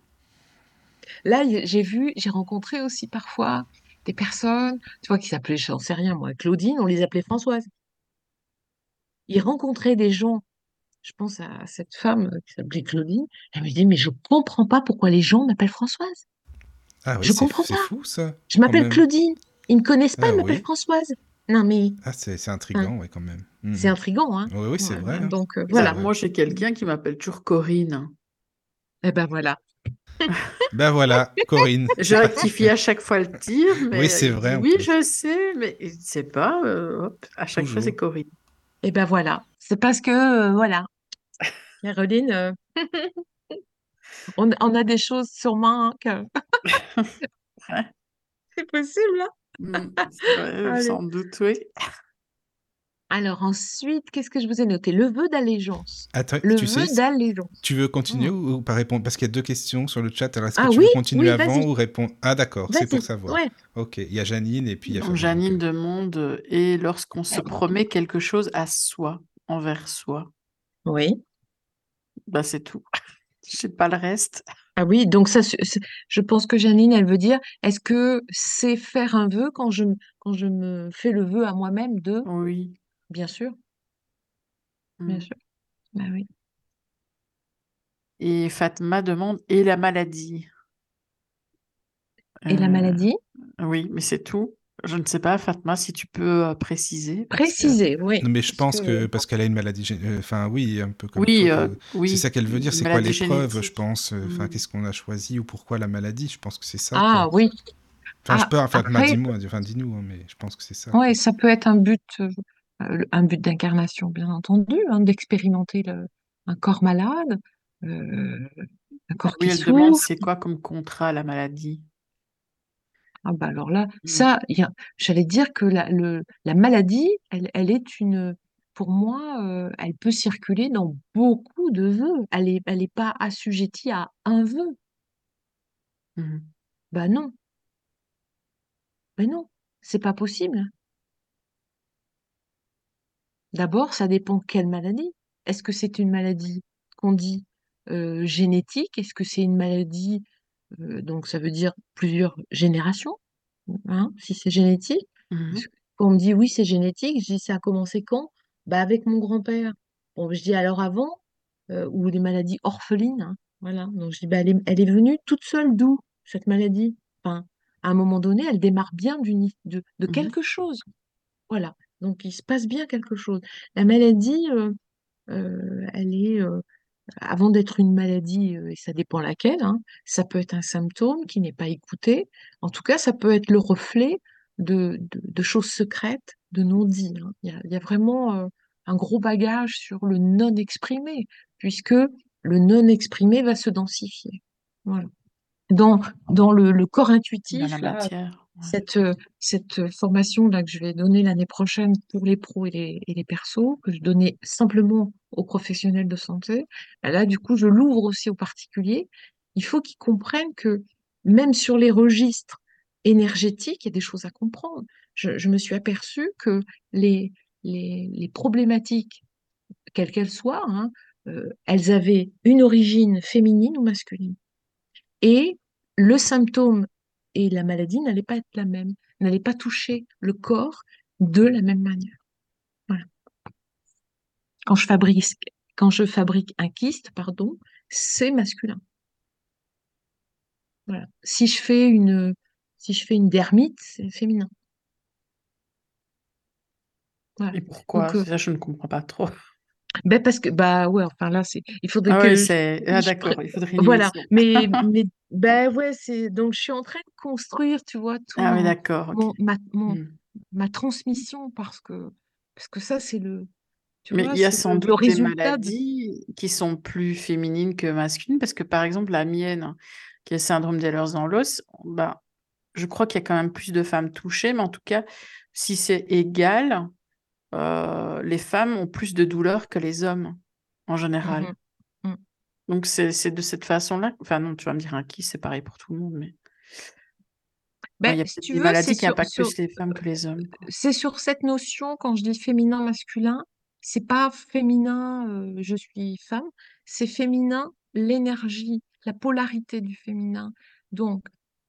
S5: Là, j'ai vu, j'ai rencontré aussi parfois des personnes, tu vois, qui s'appelaient, j'en sais rien, moi, Claudine, on les appelait Françoise. Ils rencontraient des gens, je pense à cette femme qui s'appelait Claudine, elle me dit, mais je comprends pas pourquoi les gens m'appellent Françoise.
S4: Ah oui,
S5: Je
S4: c'est
S5: comprends
S4: c'est
S5: pas.
S4: fou, ça.
S5: Je m'appelle. Claudine. Ils me connaissent pas,
S4: Ah
S5: ils m'appellent
S4: oui.
S5: Françoise. Non, mais
S4: Ah, c'est c'est intriguant, ouais, quand même. Mhm.
S5: c'est intriguant, hein.
S4: Oui, oui, c'est
S5: Ouais,
S4: vrai. hein.
S5: Donc, euh,
S4: C'est
S5: voilà.
S4: vrai.
S3: Moi, j'ai quelqu'un qui m'appelle toujours Corinne.
S5: Eh ben voilà.
S4: Ben voilà, Corinne.
S3: Je rectifie à chaque fois le tir, mais
S4: Oui, c'est vrai,
S3: oui, je sais, mais sait pas. euh, hop, à chaque fois, c'est Corinne.
S5: Eh ben voilà. C'est parce que, euh, voilà. Caroline, euh, on, on a des choses sûrement hein, que...
S3: Ouais.
S5: C'est possible, hein?
S3: Mm, sans doute, oui.
S5: Alors ensuite, qu'est-ce que je vous ai noté? Le vœu d'allégeance.
S4: Attends,
S5: Le
S4: tu
S5: vœu
S4: sais,
S5: d'allégeance.
S4: tu veux continuer ou, ou pas répondre? Parce qu'il y a deux questions sur le chat. Alors, est-ce que
S5: Ah
S4: tu
S5: oui,
S4: veux continuer
S5: oui,
S4: avant ou répondre? Ah, d'accord, c'est pour savoir.
S5: Ouais.
S4: Ok, il y a Janine et puis il y a
S3: Donc. Janine demande euh, et lorsqu'on se promet quelque chose à soi, envers soi,
S5: Oui.
S3: bah, c'est tout. Je sais pas le reste.
S5: Ah oui, donc ça, c'est- c'est- je pense que Janine, elle veut dire, est-ce que c'est faire un vœu quand je, m- quand je me fais le vœu à moi-même de,
S3: Oui.
S5: bien sûr, bien
S3: Mm.
S5: sûr. Bah oui.
S3: Et Fatma demande et la maladie?
S5: Et la
S3: Euh,
S5: maladie?
S3: oui, mais c'est tout. Je ne sais pas, Fatma, si tu peux euh, préciser. parce que-
S5: Préciser, oui.
S4: Non, mais je pense
S5: que-
S4: que parce qu'elle a une maladie. gé- euh, Enfin, oui, un peu comme
S3: Oui,
S4: toi,
S3: euh, oui.
S4: C'est ça qu'elle veut dire. C'est quoi l'épreuve, je pense Enfin,
S3: Mm.
S4: qu'est-ce qu'on a choisi ou pourquoi la maladie Je pense que c'est ça.
S5: Ah
S4: quoi.
S5: oui,
S4: Enfin, je
S5: Ah,
S4: peux. Enfin,
S5: après-
S4: dis-moi, enfin, dis-nous, hein, mais je pense que c'est ça.
S5: ouais, ça peut être un but, euh, un but d'incarnation, bien entendu, hein, d'expérimenter le- un corps malade, euh, un corps
S3: Oui,
S5: qui
S3: elle demande
S5: souffre.
S3: c'est quoi comme contrat la maladie?
S5: Ah bah alors là,
S3: Mm.
S5: ça, il y a- j'allais dire que la, le, la maladie, elle, elle est une, pour moi, euh, elle peut circuler dans beaucoup de vœux. Elle est, elle est pas assujettie à un vœu.
S3: Mhm.
S5: Bah non, bah non, c'est pas possible. D'abord, ça dépend quelle maladie. Est-ce que c'est une maladie qu'on dit euh, génétique? Est-ce que c'est une maladie, donc ça veut dire plusieurs générations, hein, si c'est génétique? Que Quand on me dit oui, c'est génétique, je dis ça a commencé quand? Bah avec mon grand-père. Bon, je dis alors avant, euh, ou des maladies orphelines, hein, voilà. Donc je dis bah elle est, elle est venue toute seule d'où cette maladie? Enfin, à un moment donné, elle démarre bien d'une, de, de
S3: Mhm.
S5: quelque chose. Voilà. Donc il se passe bien quelque chose. La maladie, euh, euh, elle est avant d'être une maladie, et ça dépend laquelle, hein, ça peut être un symptôme qui n'est pas écouté. En tout cas, ça peut être le reflet de, de, de choses secrètes, de non-dits. hein. Il y a, il y a vraiment euh, un gros bagage sur le non-exprimé, puisque le non-exprimé va se densifier. Voilà. Dans, dans le, le corps
S3: Dans
S5: intuitif,
S3: la matière.
S5: Cette, cette formation là que je vais donner l'année prochaine pour les pros et les, et les persos, que je donnais simplement aux professionnels de santé, bah là, du coup, je l'ouvre aussi aux particuliers. Il faut qu'ils comprennent que même sur les registres énergétiques, il y a des choses à comprendre. Je, je me suis aperçue que les, les, les problématiques, quelles qu'elles soient, hein, elles avaient une origine féminine ou masculine. Et le symptôme et la maladie n'allaient pas être la même, n'allaient pas toucher le corps de la même manière. Voilà. Quand je fabrique, quand je fabrique un kyste, pardon, c'est masculin. Voilà. Si je fais une, si je fais une dermite, c'est féminin. Voilà.
S3: Et pourquoi?
S5: Donc, euh,
S3: Ça, je ne comprends pas trop.
S5: Ben parce que, bah ouais, enfin là, c'est, il faudrait
S3: Ah
S5: que
S3: oui,
S5: je-
S3: c'est... Ah d'accord, il faudrait une
S5: Voilà,
S3: émission.
S5: mais, mais ben ouais, c'est donc je suis en train de construire, tu vois, tout
S3: Ah
S5: mon,
S3: d'accord,
S5: ma, mon,
S3: Mm.
S5: ma transmission parce que parce que ça c'est le tu
S3: Mais
S5: vois,
S3: il y a sans
S5: le,
S3: doute des
S5: de
S3: maladies qui sont plus féminines que masculines, parce que par exemple, la mienne, qui est le syndrome d'Ehlers dans l'os, bah, je crois qu'il y a quand même plus de femmes touchées, mais en tout cas, si c'est égal, euh, les femmes ont plus de douleurs que les hommes, en général.
S5: Mhm. Mhm.
S3: Donc c'est de cette façon-là. Enfin non, tu vas me dire un qui, c'est pareil pour tout le monde, mais
S5: Ben,
S3: il y a
S5: si tu
S3: des
S5: veux,
S3: maladies qui
S5: sur,
S3: impactent
S5: sur,
S3: plus les femmes que les hommes. quoi.
S5: c'est sur cette notion, quand je dis féminin, masculin, c'est pas féminin, euh, je suis femme, c'est féminin, l'énergie, la polarité du féminin. Donc,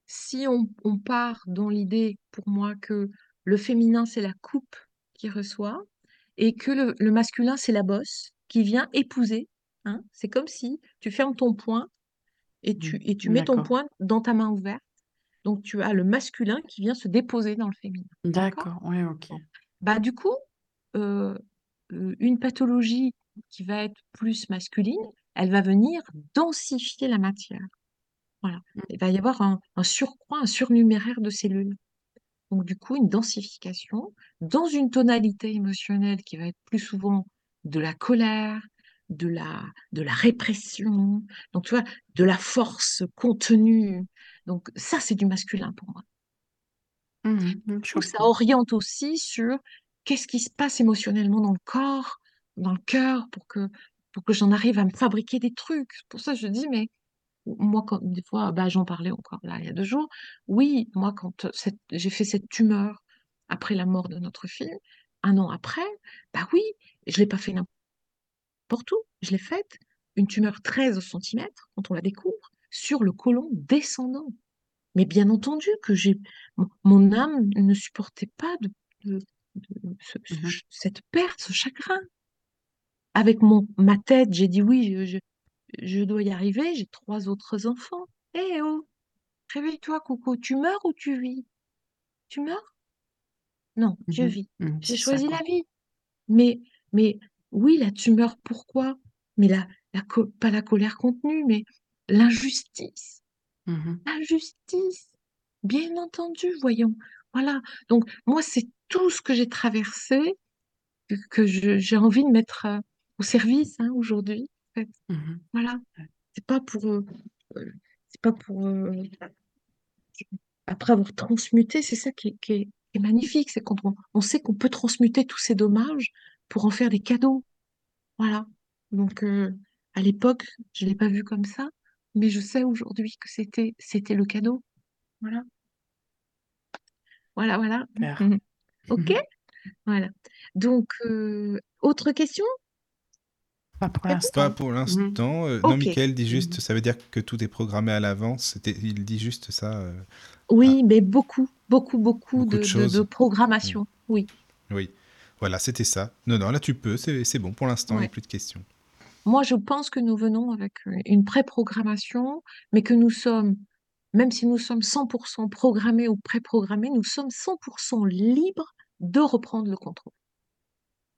S5: si on, on part dans l'idée, pour moi, que le féminin, c'est la coupe qui reçoit, et que le, le masculin, c'est la bosse qui vient épouser. hein. C'est comme si tu fermes ton poing et tu, et tu mets ton poing dans ta main ouverte. Donc, tu as le masculin qui vient se déposer dans le féminin. D'accord?
S3: Oui, ok.
S5: Bah, du coup, euh, une pathologie qui va être plus masculine, elle va venir densifier la matière. Voilà.
S3: Mm.
S5: Il va y avoir un, un surcroît, un surnuméraire de cellules. Donc, du coup, une densification dans une tonalité émotionnelle qui va être plus souvent de la colère, de la, de la répression, donc tu vois, de la force contenue. Donc, ça, c'est du masculin pour moi.
S3: Je
S5: coup, ça oriente aussi sur qu'est-ce qui se passe émotionnellement dans le corps, dans le cœur, pour que, pour que j'en arrive à me fabriquer des trucs. Pour ça, je dis, mais moi, quand, des fois, bah, j'en parlais encore là, il y a deux jours. Oui, moi, quand cette- j'ai fait cette tumeur après la mort de notre fille, un an après, bah oui, je l'ai pas fait n'importe où. Je l'ai faite, une tumeur 13 cm, quand on la découvre, sur le côlon descendant. Mais bien entendu que j'ai mon âme ne supportait pas de, de- de ce- ce-
S3: Mhm.
S5: cette perte, ce chagrin. Avec mon ma tête, j'ai dit oui, je, je, dois y arriver. J'ai trois autres enfants. Eh oh, réveille-toi, Coco. Tu meurs ou tu vis? Tu meurs? Non, je
S3: Mhm,
S5: vis.
S3: mhm,
S5: J'ai
S3: ça,
S5: choisi la vie. Mais mais oui, la tumeur, pourquoi? Mais la, pas la colère contenue, mais l'injustice.
S3: Mhm.
S5: Injustice, bien entendu, voyons. Voilà. Donc, moi, c'est tout ce que j'ai traversé que, j'ai envie de mettre euh, au service hein, aujourd'hui. Fait.
S3: Mhm.
S5: Voilà. C'est pas pour, euh, euh, c'est pas pour euh, après avoir transmuté, c'est ça qui est, qui est- qui est magnifique, c'est quand on, sait qu'on peut transmuter tous ces dommages pour en faire des cadeaux. Voilà. Donc, euh, à l'époque, je l'ai pas vu comme ça, mais je sais aujourd'hui que c'était, c'était le cadeau. Voilà. Voilà, voilà.
S3: Super.
S5: Mhm. OK? Voilà. Donc, euh, autre question?
S3: Pas pour?
S4: Pas
S3: l'instant.
S4: pour
S3: Mhm.
S4: euh, non. Michael dit juste,
S5: Mhm.
S4: ça veut dire que tout est programmé à l'avance. Il dit juste ça. euh,
S5: Oui, mais beaucoup, beaucoup, beaucoup
S4: beaucoup de
S5: de, de, de
S4: choses. Mm.
S5: programmation. Oui.
S4: Oui. Voilà, c'était ça. Non, non, là tu peux, c'est c'est bon. Pour l'instant, il n'y a plus de questions.
S5: Moi, je pense que nous venons avec euh, une pré-programmation, mais que nous sommes, même si nous sommes 100% programmés ou pré-programmés, nous sommes 100% libres de reprendre le contrôle.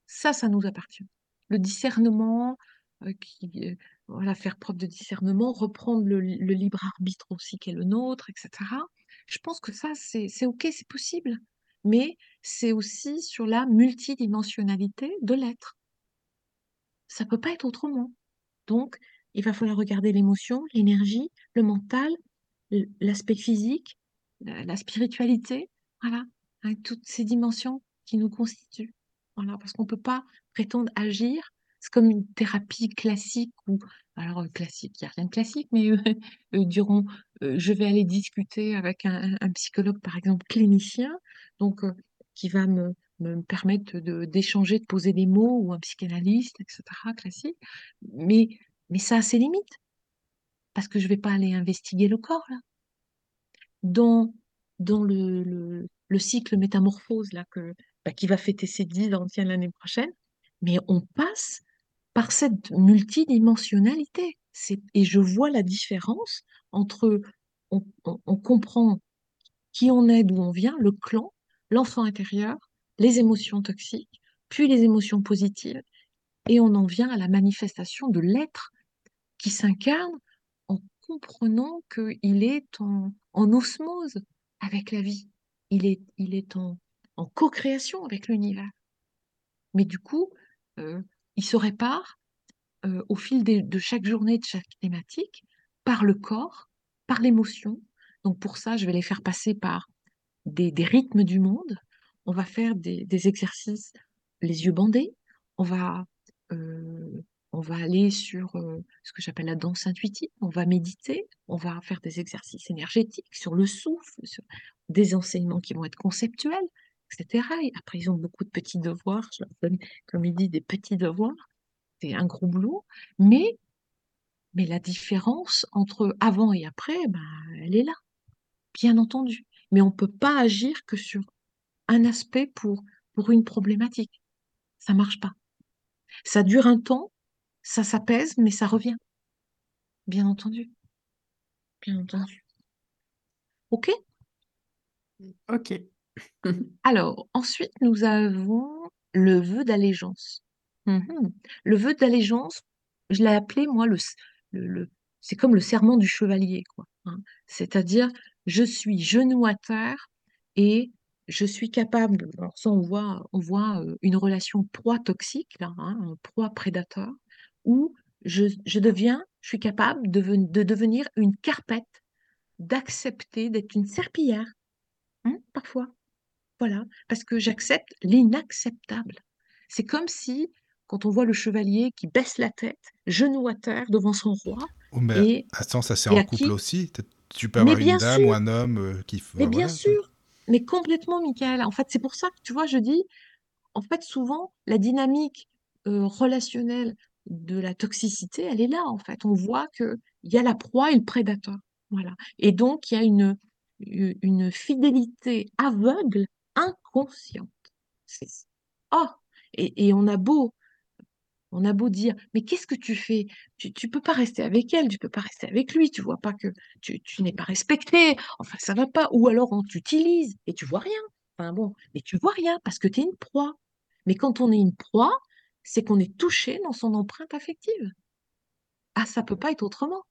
S5: Ça, ça nous appartient. Le discernement, euh, euh, voilà, faire preuve de discernement, reprendre le, libre arbitre aussi qui est le nôtre, etc. Je pense que ça, c'est, OK, c'est possible. Mais c'est aussi sur la multidimensionnalité de l'être. Ça peut pas être autrement. Donc, il va falloir regarder l'émotion, l'énergie, le mental, l'aspect physique, la, spiritualité, voilà, avec toutes ces dimensions qui nous constituent. Voilà, parce qu'on peut pas prétendre agir. C'est comme une thérapie classique ou alors euh, classique, il n'y a rien de classique, mais euh, euh, euh, je vais aller discuter avec un, psychologue, par exemple, clinicien, donc qui va me, me permettre d'échanger, de poser des mots, ou un psychanalyste, etc., classique. Mais, mais ça a ses limites, parce que je vais pas aller investiguer le corps, là. Dans, dans le, le, le cycle métamorphose, là, que, bah, qui va fêter ses 10 ans l'année prochaine, mais on passe par cette multidimensionnalité. Et je vois la différence entre, on comprend qui on est, d'où on vient, le clan, l'enfant intérieur, les émotions toxiques, puis les émotions positives, et on en vient à la manifestation de l'être qui s'incarne en comprenant qu'il est en, en osmose avec la vie. Il est, il est en, en co-création avec l'univers. Mais du coup, euh, il se répare euh, au fil de chaque journée, de chaque thématique, par le corps, par l'émotion. Donc pour ça, je vais les faire passer par des, des rythmes du monde. On va faire des, exercices les yeux bandés. On va, euh, on va aller sur euh, ce que j'appelle la danse intuitive, on va méditer, on va faire des exercices énergétiques sur le souffle, des enseignements qui vont être conceptuels, etc. Et après, ils ont beaucoup de petits devoirs, je leur donne, comme il dit, des petits devoirs. C'est un gros boulot, mais, mais la différence entre avant et après, ben, elle est là, bien entendu. Mais on ne peut pas agir que sur un aspect pour, pour une problématique. Ça marche pas. Ça dure un temps, ça s'apaise, mais ça revient. Bien entendu. Bien entendu. OK?
S3: Ok.
S5: Alors, ensuite, nous avons le vœu d'allégeance. Mhm. Le vœu d'allégeance, je l'ai appelé, moi, le, le, le- c'est comme le serment du chevalier, quoi. hein. C'est-à-dire, je suis genou à terre et je suis capable, alors ça, on voit, on voit euh, une relation proie toxique, là, hein, un proie prédateur, où je, je deviens, je suis capable de, ven- de devenir une carpette, d'accepter d'être une serpillière, hein, parfois. Voilà, parce que j'accepte l'inacceptable. C'est comme si, quand on voit le chevalier qui baisse la tête, genou à terre devant son roi,
S4: Oh, mais
S5: et,
S4: attends, ça c'est en couple
S5: qui
S4: aussi. Tu peux avoir une dame ou un homme euh, qui.
S5: mais bien
S4: voilà.
S5: sûr, mais complètement, Michael. En fait, c'est pour ça que, tu vois, je dis, en fait, souvent, la dynamique euh, relationnelle de la toxicité, elle est là, en fait. On voit qu'il y a la proie et le prédateur. Voilà. Et donc, il y a une une fidélité aveugle, inconsciente. Oh! Et, et on a beau, on a beau dire, mais qu'est-ce que tu fais? Tu, tu peux pas rester avec elle, tu peux pas rester avec lui, tu vois pas que tu, tu n'es pas respecté, enfin ça va pas, ou alors on t'utilise et tu vois rien. Enfin bon, mais tu vois rien parce que tu es une proie. Mais quand on est une proie, c'est qu'on est touché dans son empreinte affective. Ah, ça peut pas être autrement.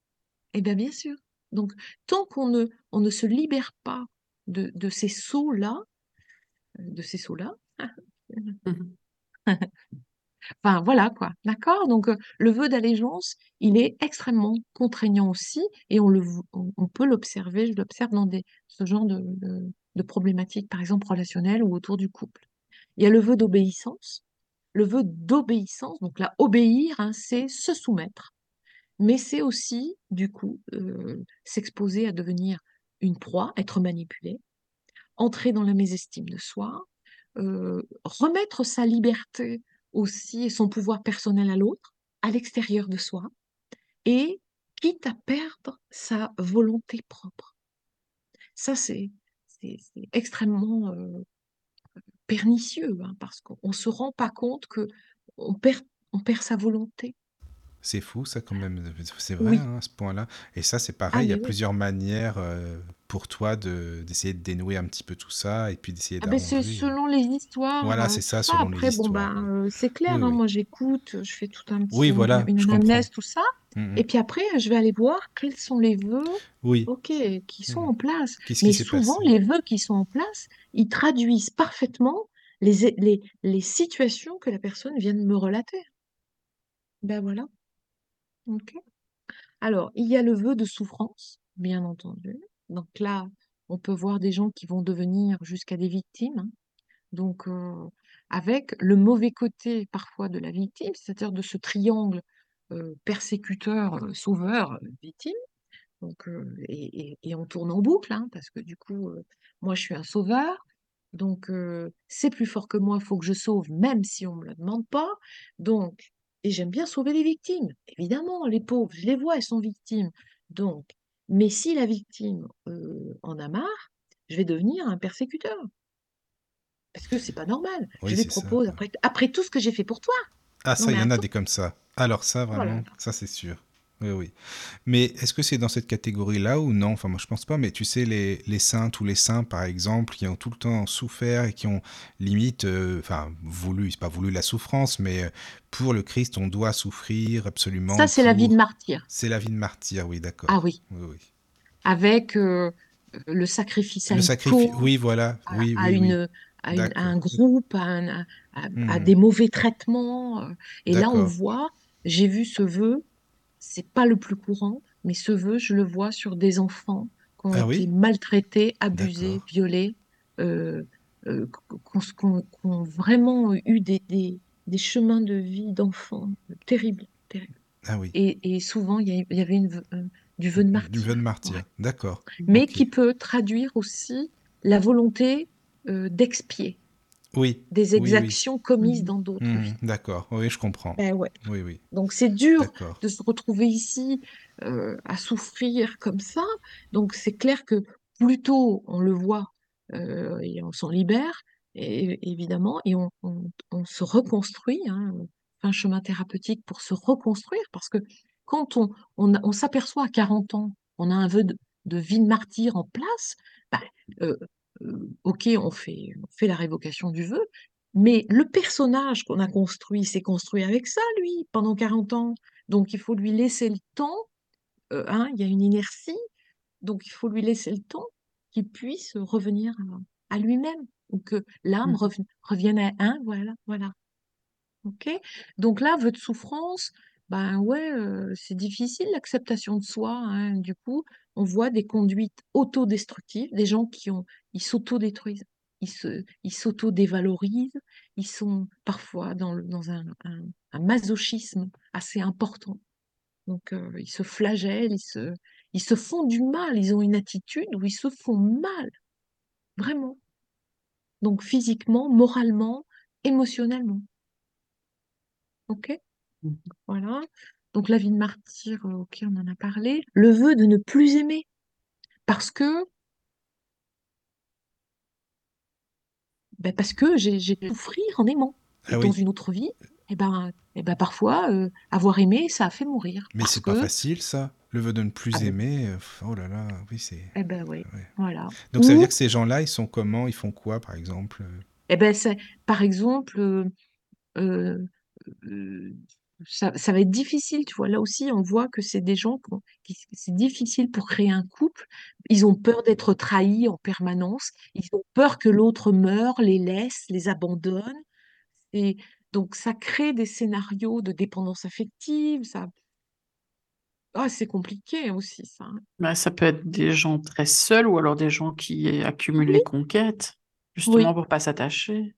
S5: Eh bien, bien sûr. Donc, tant qu'on ne, on ne se libère pas de, de ces sauts-là, de ces sauts-là. Enfin, voilà quoi, d'accord? Donc, euh, le vœu d'allégeance, il est extrêmement contraignant aussi, et on le, on, on peut l'observer, je l'observe dans des, ce genre de, de, de problématiques, par exemple relationnelles ou autour du couple. Il y a le vœu d'obéissance. Le vœu d'obéissance, donc là, obéir, hein, c'est se soumettre, mais c'est aussi, du coup, euh, s'exposer à devenir une proie, être manipulé, entrer dans la mésestime de soi, euh, remettre sa liberté aussi et son pouvoir personnel à l'autre, à l'extérieur de soi, et quitte à perdre sa volonté propre. Ça, c'est extrêmement euh, pernicieux, hein, parce qu'on ne se rend pas compte que on perd, on perd sa volonté.
S4: C'est fou, ça, quand même. C'est vrai,
S5: Oui.
S4: hein, à ce point-là. Et ça, c'est
S5: Ah,
S4: pareil. Il y a
S5: oui.
S4: plusieurs manières euh, pour toi de- d'essayer de, dénouer un petit peu tout ça et puis d'essayer
S5: Ah ben c'est
S4: d'arranger.
S5: selon les histoires.
S4: Voilà,
S5: euh,
S4: c'est ça,
S5: ça.
S4: selon les
S5: Après, bon,
S4: histoires.
S5: ben,
S4: ouais.
S5: euh, c'est clair,
S4: Oui,
S5: hein,
S4: oui.
S5: moi j'écoute, je fais tout un petit,
S4: Oui, voilà,
S5: une anamnèse, tout ça.
S4: Mhm.
S5: Et puis après, je vais aller voir quels sont les vœux,
S4: Oui.
S5: ok, qui sont
S4: Mhm.
S5: en place. Mais souvent, les vœux qui sont en place, ils traduisent parfaitement les, les, les situations que la personne vient de me relater. Ben voilà. Alors, il y a le vœu de souffrance, bien entendu. Donc là, on peut voir des gens qui vont devenir jusqu'à des victimes. hein. Donc, avec le mauvais côté parfois de la victime, c'est-à-dire de ce triangle persécuteur, sauveur, victime. Donc, et, on tourne en boucle, hein, parce que du coup, moi, je suis un sauveur. Donc, c'est plus fort que moi, il faut que je sauve, même si on ne me le demande pas. Donc, et j'aime bien sauver les victimes. Évidemment, les pauvres, je les vois, elles sont victimes. Donc, mais si la victime euh, en a marre, je vais devenir un persécuteur. Parce que c'est pas normal.
S4: Oui,
S5: Je lui
S4: ça.
S5: propose, après, après tout ce que j'ai fait pour toi.
S4: Ah,
S5: Non,
S4: ça, il y en a des comme ça. Alors ça,
S5: Oh
S4: vraiment, ça c'est sûr. Oui, oui. Mais est-ce que c'est dans cette catégorie-là ou non? Enfin, moi, je pense pas. Mais tu sais, les, les saints, tous les saints, par exemple, qui ont tout le temps souffert et qui ont limite, euh, enfin, voulu, c'est pas voulu la souffrance, mais euh, pour le Christ, on doit souffrir absolument
S5: Ça, c'est la vie de martyr.
S4: C'est la vie de martyr, oui,
S5: Ah
S4: d'accord.
S5: oui,
S4: Oui, oui.
S5: avec euh, le sacrifice à
S4: Le
S5: une
S4: oui, voilà.
S5: à,
S4: Oui,
S5: à
S4: oui, oui.
S5: une, à, une- à un groupe, à, un-
S4: Hmm,
S5: des mauvais traitements. euh. Et là, on voit, j'ai vu ce vœu, c'est pas le plus courant, mais ce vœu, je le vois sur des enfants qui ont
S4: Ah
S5: été
S4: oui?
S5: maltraités, abusés, violés, euh, euh, qui ont vraiment eu des, des, des chemins de vie d'enfants terribles, terrible.
S4: Ah oui.
S5: Et, et souvent, il y, avait une, euh, du vœu de
S4: Du
S5: martyr.
S4: vœu de martyr.
S5: Ouais.
S4: D'accord.
S5: Mais qui peut traduire aussi la volonté euh, d'expier
S4: Oui.
S5: des
S4: Oui, oui.
S5: exactions commises dans d'autres
S4: Mhm,
S5: vies.
S4: D'accord. Oui, je comprends.
S5: Ben ouais.
S4: Oui, oui.
S5: Donc c'est dur de se retrouver ici euh, à souffrir comme ça. Donc c'est clair que plus tôt on le voit euh, et on s'en libère, et, évidemment, et on, on- on se reconstruit, hein, un chemin thérapeutique pour se reconstruire, parce que quand on, on, s'aperçoit à 40 ans, on a un vœu de, de vie de martyr en place, euh, euh, ok, on fait, on fait la révocation du vœu, mais le personnage qu'on a construit s'est construit avec ça, lui, pendant 40 ans. Donc, il faut lui laisser le temps. euh, hein, il y a une inertie. Donc, il faut lui laisser le temps qu'il puisse revenir à, à lui-même. Ou que l'âme rev- revienne à un. Voilà, voilà. OK? Donc là, vœu de souffrance, ben ouais, euh, c'est difficile l'acceptation de soi. hein. Du coup, on voit des conduites autodestructives, des gens qui ont, ils s'autodétruisent, ils se, ils s'autodévalorisent, ils sont parfois dans, le- dans un, un- un masochisme assez important. Donc, euh, ils se flagellent, ils se, ils se font du mal, ils ont une attitude où ils se font mal, vraiment. Donc, physiquement, moralement, émotionnellement. OK?
S3: Mhm.
S5: Voilà. Donc la vie de martyr, euh, ok, on en a parlé. Le vœu de ne plus aimer. Parce que, ben parce que j'ai souffrir en aimant. Et
S4: Ah
S5: dans une autre vie, eh ben, eh ben parfois, euh, avoir aimé, ça a fait mourir.
S4: Mais c'est pas
S5: que,
S4: facile, ça. Le vœu de ne plus
S5: ah ben,
S4: aimer. euh, Oh là là. Oui, c'est.
S5: eh ben oui,
S4: ouais.
S5: voilà.
S4: Donc ça veut dire que ces gens-là, ils sont comment? Ils font quoi, par exemple?
S5: Eh ben c'est, par exemple, euh, euh, euh, ça, ça va être difficile, tu vois. Là aussi, on voit que c'est des gens qui, c'est difficile pour créer un couple. Ils ont peur d'être trahis en permanence. Ils ont peur que l'autre meure, les laisse, les abandonne. Et donc, ça crée des scénarios de dépendance affective. Ça, ah, c'est compliqué aussi, ça. hein.
S3: Bah, ça peut être des gens très seuls ou alors des gens qui accumulent
S5: Oui,
S3: les conquêtes, justement
S5: oui.
S3: pour pas s'attacher.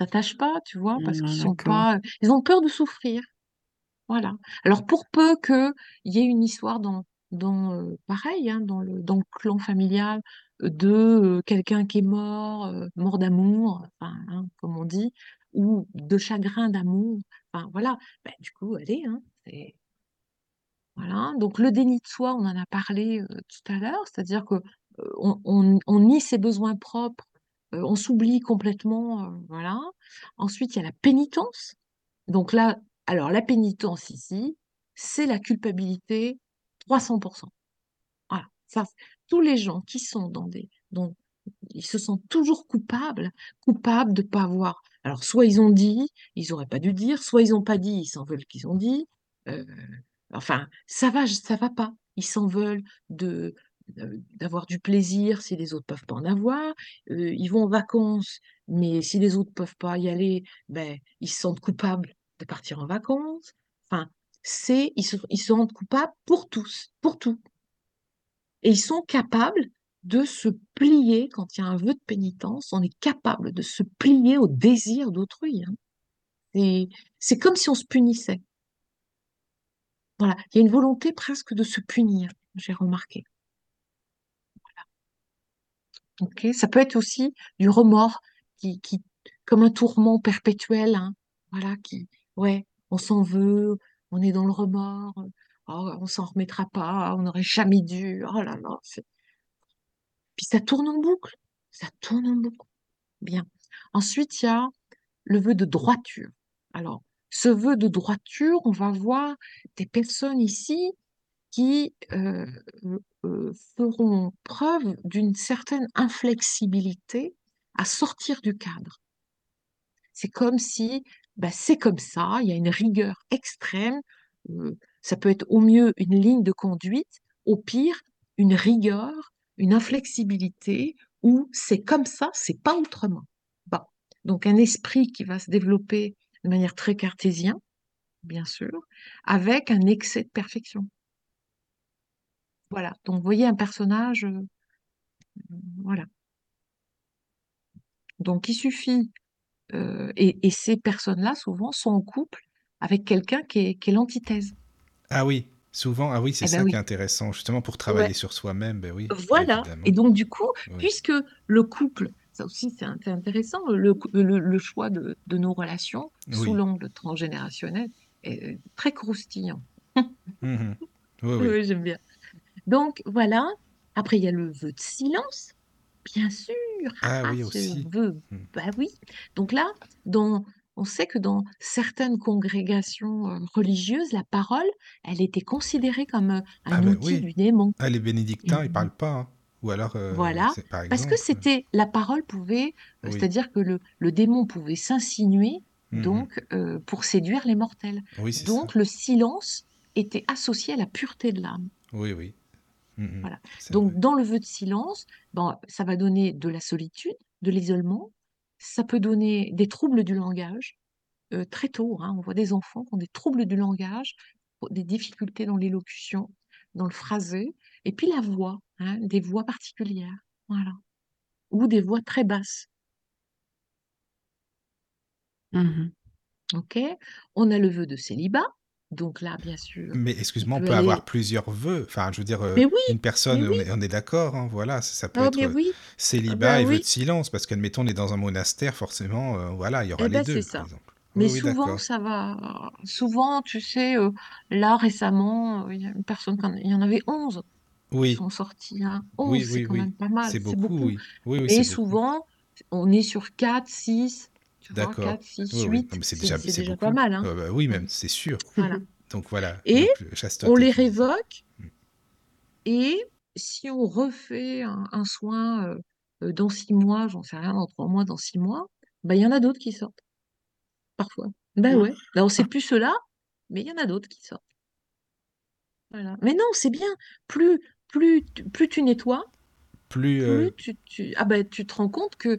S5: S'attachent pas, tu vois, parce qu'ils sont
S3: d'accord.
S5: pas, ils ont peur de souffrir. Voilà. Alors pour peu qu'il y ait une histoire dans, dans pareil, hein, dans le, dans le clan familial de quelqu'un qui est mort, mort d'amour, hein, comme on dit, ou de chagrin d'amour, enfin voilà, Ben, du coup, allez, hein, voilà. Donc le déni de soi, on en a parlé tout à l'heure, c'est-à-dire que on, on, on nie ses besoins propres, on s'oublie complètement, voilà. Ensuite, il y a la pénitence. Donc là, alors la pénitence ici, c'est la culpabilité 300%. Voilà. Ça, tous les gens qui sont dans des, ils se sentent toujours coupables, coupables de pas avoir. Alors soit ils ont dit, ils auraient pas dû dire, soit ils ont pas dit, ils s'en veulent qu'ils ont dit. Euh, enfin, ça va, ça va pas. Ils s'en veulent euh, d'avoir du plaisir si les autres peuvent pas en avoir. Euh, ils vont en vacances, mais si les autres peuvent pas y aller, ben ils se sentent coupables de partir en vacances. C'est ils se, rendent coupables pour tous, pour tout. Et ils sont capables de se plier, quand il y a un vœu de pénitence, on est capable de se plier au désir d'autrui. hein. C'est comme si on se punissait. Voilà, il y a une volonté presque de se punir, j'ai remarqué. Ça peut être aussi du remords, qui, comme un tourment perpétuel. hein. Qui, ouais, on s'en veut, on est dans le remords, oh, on s'en remettra pas, on n'aurait jamais dû. Oh là là, Puis ça tourne en boucle, ça tourne en boucle. Bien. Ensuite, il y a le vœu de droiture. Alors, ce vœu de droiture, on va voir des personnes ici qui euh, euh, feront preuve d'une certaine inflexibilité à sortir du cadre. C'est comme si, bah, c'est comme ça, il y a une rigueur extrême. euh, ça peut être au mieux une ligne de conduite, au pire une rigueur, une inflexibilité où c'est comme ça, c'est pas autrement. Bon. Donc un esprit qui va se développer de manière très cartésienne, bien sûr, avec un excès de perfection. Voilà. Donc vous voyez un personnage, euh, voilà. Donc il suffit, euh, et, et ces personnes-là souvent sont en couple avec quelqu'un qui est, qui est l'antithèse.
S4: Ah oui, souvent, ah oui, c'est
S5: Eh ben
S4: ça qui est intéressant, justement pour travailler
S5: Ouais.
S4: sur soi-même, ben oui,
S5: Voilà.
S4: évidemment.
S5: Et donc, du coup,
S4: Oui.
S5: puisque le couple, ça aussi c'est int- c'est intéressant, le, cou- le, le choix de, de nos relations sous
S4: Oui.
S5: l'angle transgénérationnel est très croustillant.
S4: Oui. Oui,
S5: j'aime bien. Donc, voilà. Après, il y a le vœu de silence, bien sûr.
S4: Ah
S5: Ah,
S4: oui,
S5: ce
S4: aussi.
S5: vœu,
S4: Hmm.
S5: bah oui. Donc là, dans, on sait que dans certaines congrégations euh, religieuses, la parole, elle était considérée comme euh, un
S4: Ah ben
S5: outil
S4: oui.
S5: du démon.
S4: Ah, les
S5: Et
S4: bénédictins, ils parlent pas, hein. Ou alors, euh,
S5: voilà,
S4: c'est par
S5: parce que
S4: exemple.
S5: c'était la parole pouvait, euh,
S4: Oui.
S5: c'est-à-dire que le, le démon pouvait s'insinuer
S4: Mhm.
S5: donc euh, pour séduire les mortels.
S4: Oui, c'est ça.
S5: Donc le silence était associé à la pureté de l'âme.
S4: Oui, oui.
S5: Voilà.
S4: C'est
S5: Donc
S4: vrai.
S5: dans le vœu de silence, bon, ça va donner de la solitude, de l'isolement, ça peut donner des troubles du langage. euh, très tôt, hein, on voit des enfants qui ont des troubles du langage, des difficultés dans l'élocution, dans le phrasé, et puis la voix, hein, des voix particulières, voilà, ou des voix très basses.
S3: Mhm.
S5: Ok, on a le vœu de célibat, donc là, bien sûr,
S4: Mais excuse-moi, on
S5: peut
S4: avoir plusieurs vœux. Enfin, je veux dire, euh,
S5: oui,
S4: une personne, on
S5: oui,
S4: est, on est d'accord, hein, voilà, ça, ça peut
S5: oh,
S4: être euh,
S5: ah
S4: célibat
S5: ben
S4: et vœu de silence, parce qu'admettons, on est dans un monastère, forcément, euh, voilà, il y aura
S5: eh
S4: les
S5: ben
S4: deux,
S5: c'est
S4: par
S5: ça.
S4: exemple.
S5: Mais
S4: Oui,
S5: souvent, ça va. Souvent, tu sais, euh, là récemment, il y a une personne, il y en avait 11 qui sont sortis. Hein.
S4: oui,
S5: 11, c'est
S4: oui,
S5: quand
S4: oui.
S5: même pas mal,
S4: C'est
S5: c'est
S4: beaucoup,
S5: beaucoup.
S4: oui.
S5: Et
S4: c'est beaucoup.
S5: souvent, on est sur 4, 6, tu vois,
S4: D'accord.
S5: 4, 6,
S4: Oui, oui.
S5: 8,
S4: Non, mais c'est déjà,
S5: c'est
S4: c'est
S5: déjà pas mal. Hein.
S4: Euh, bah, oui, même, c'est sûr.
S5: Voilà.
S4: Donc voilà.
S5: Et
S4: Donc,
S5: on les révoque,
S4: Mm.
S5: et si on refait un, un soin euh, dans 6 mois, j'en sais rien, dans 3 mois, dans 6 mois, bah, il y en a d'autres qui sortent, parfois. Ben ouais, là, on sait plus ceux-là, mais il y en a d'autres qui sortent. Voilà. Mais non, c'est bien. Plus, plus, tu- plus tu nettoies,
S4: Plus, euh,
S5: plus tu, tu, ah ben, tu te rends compte que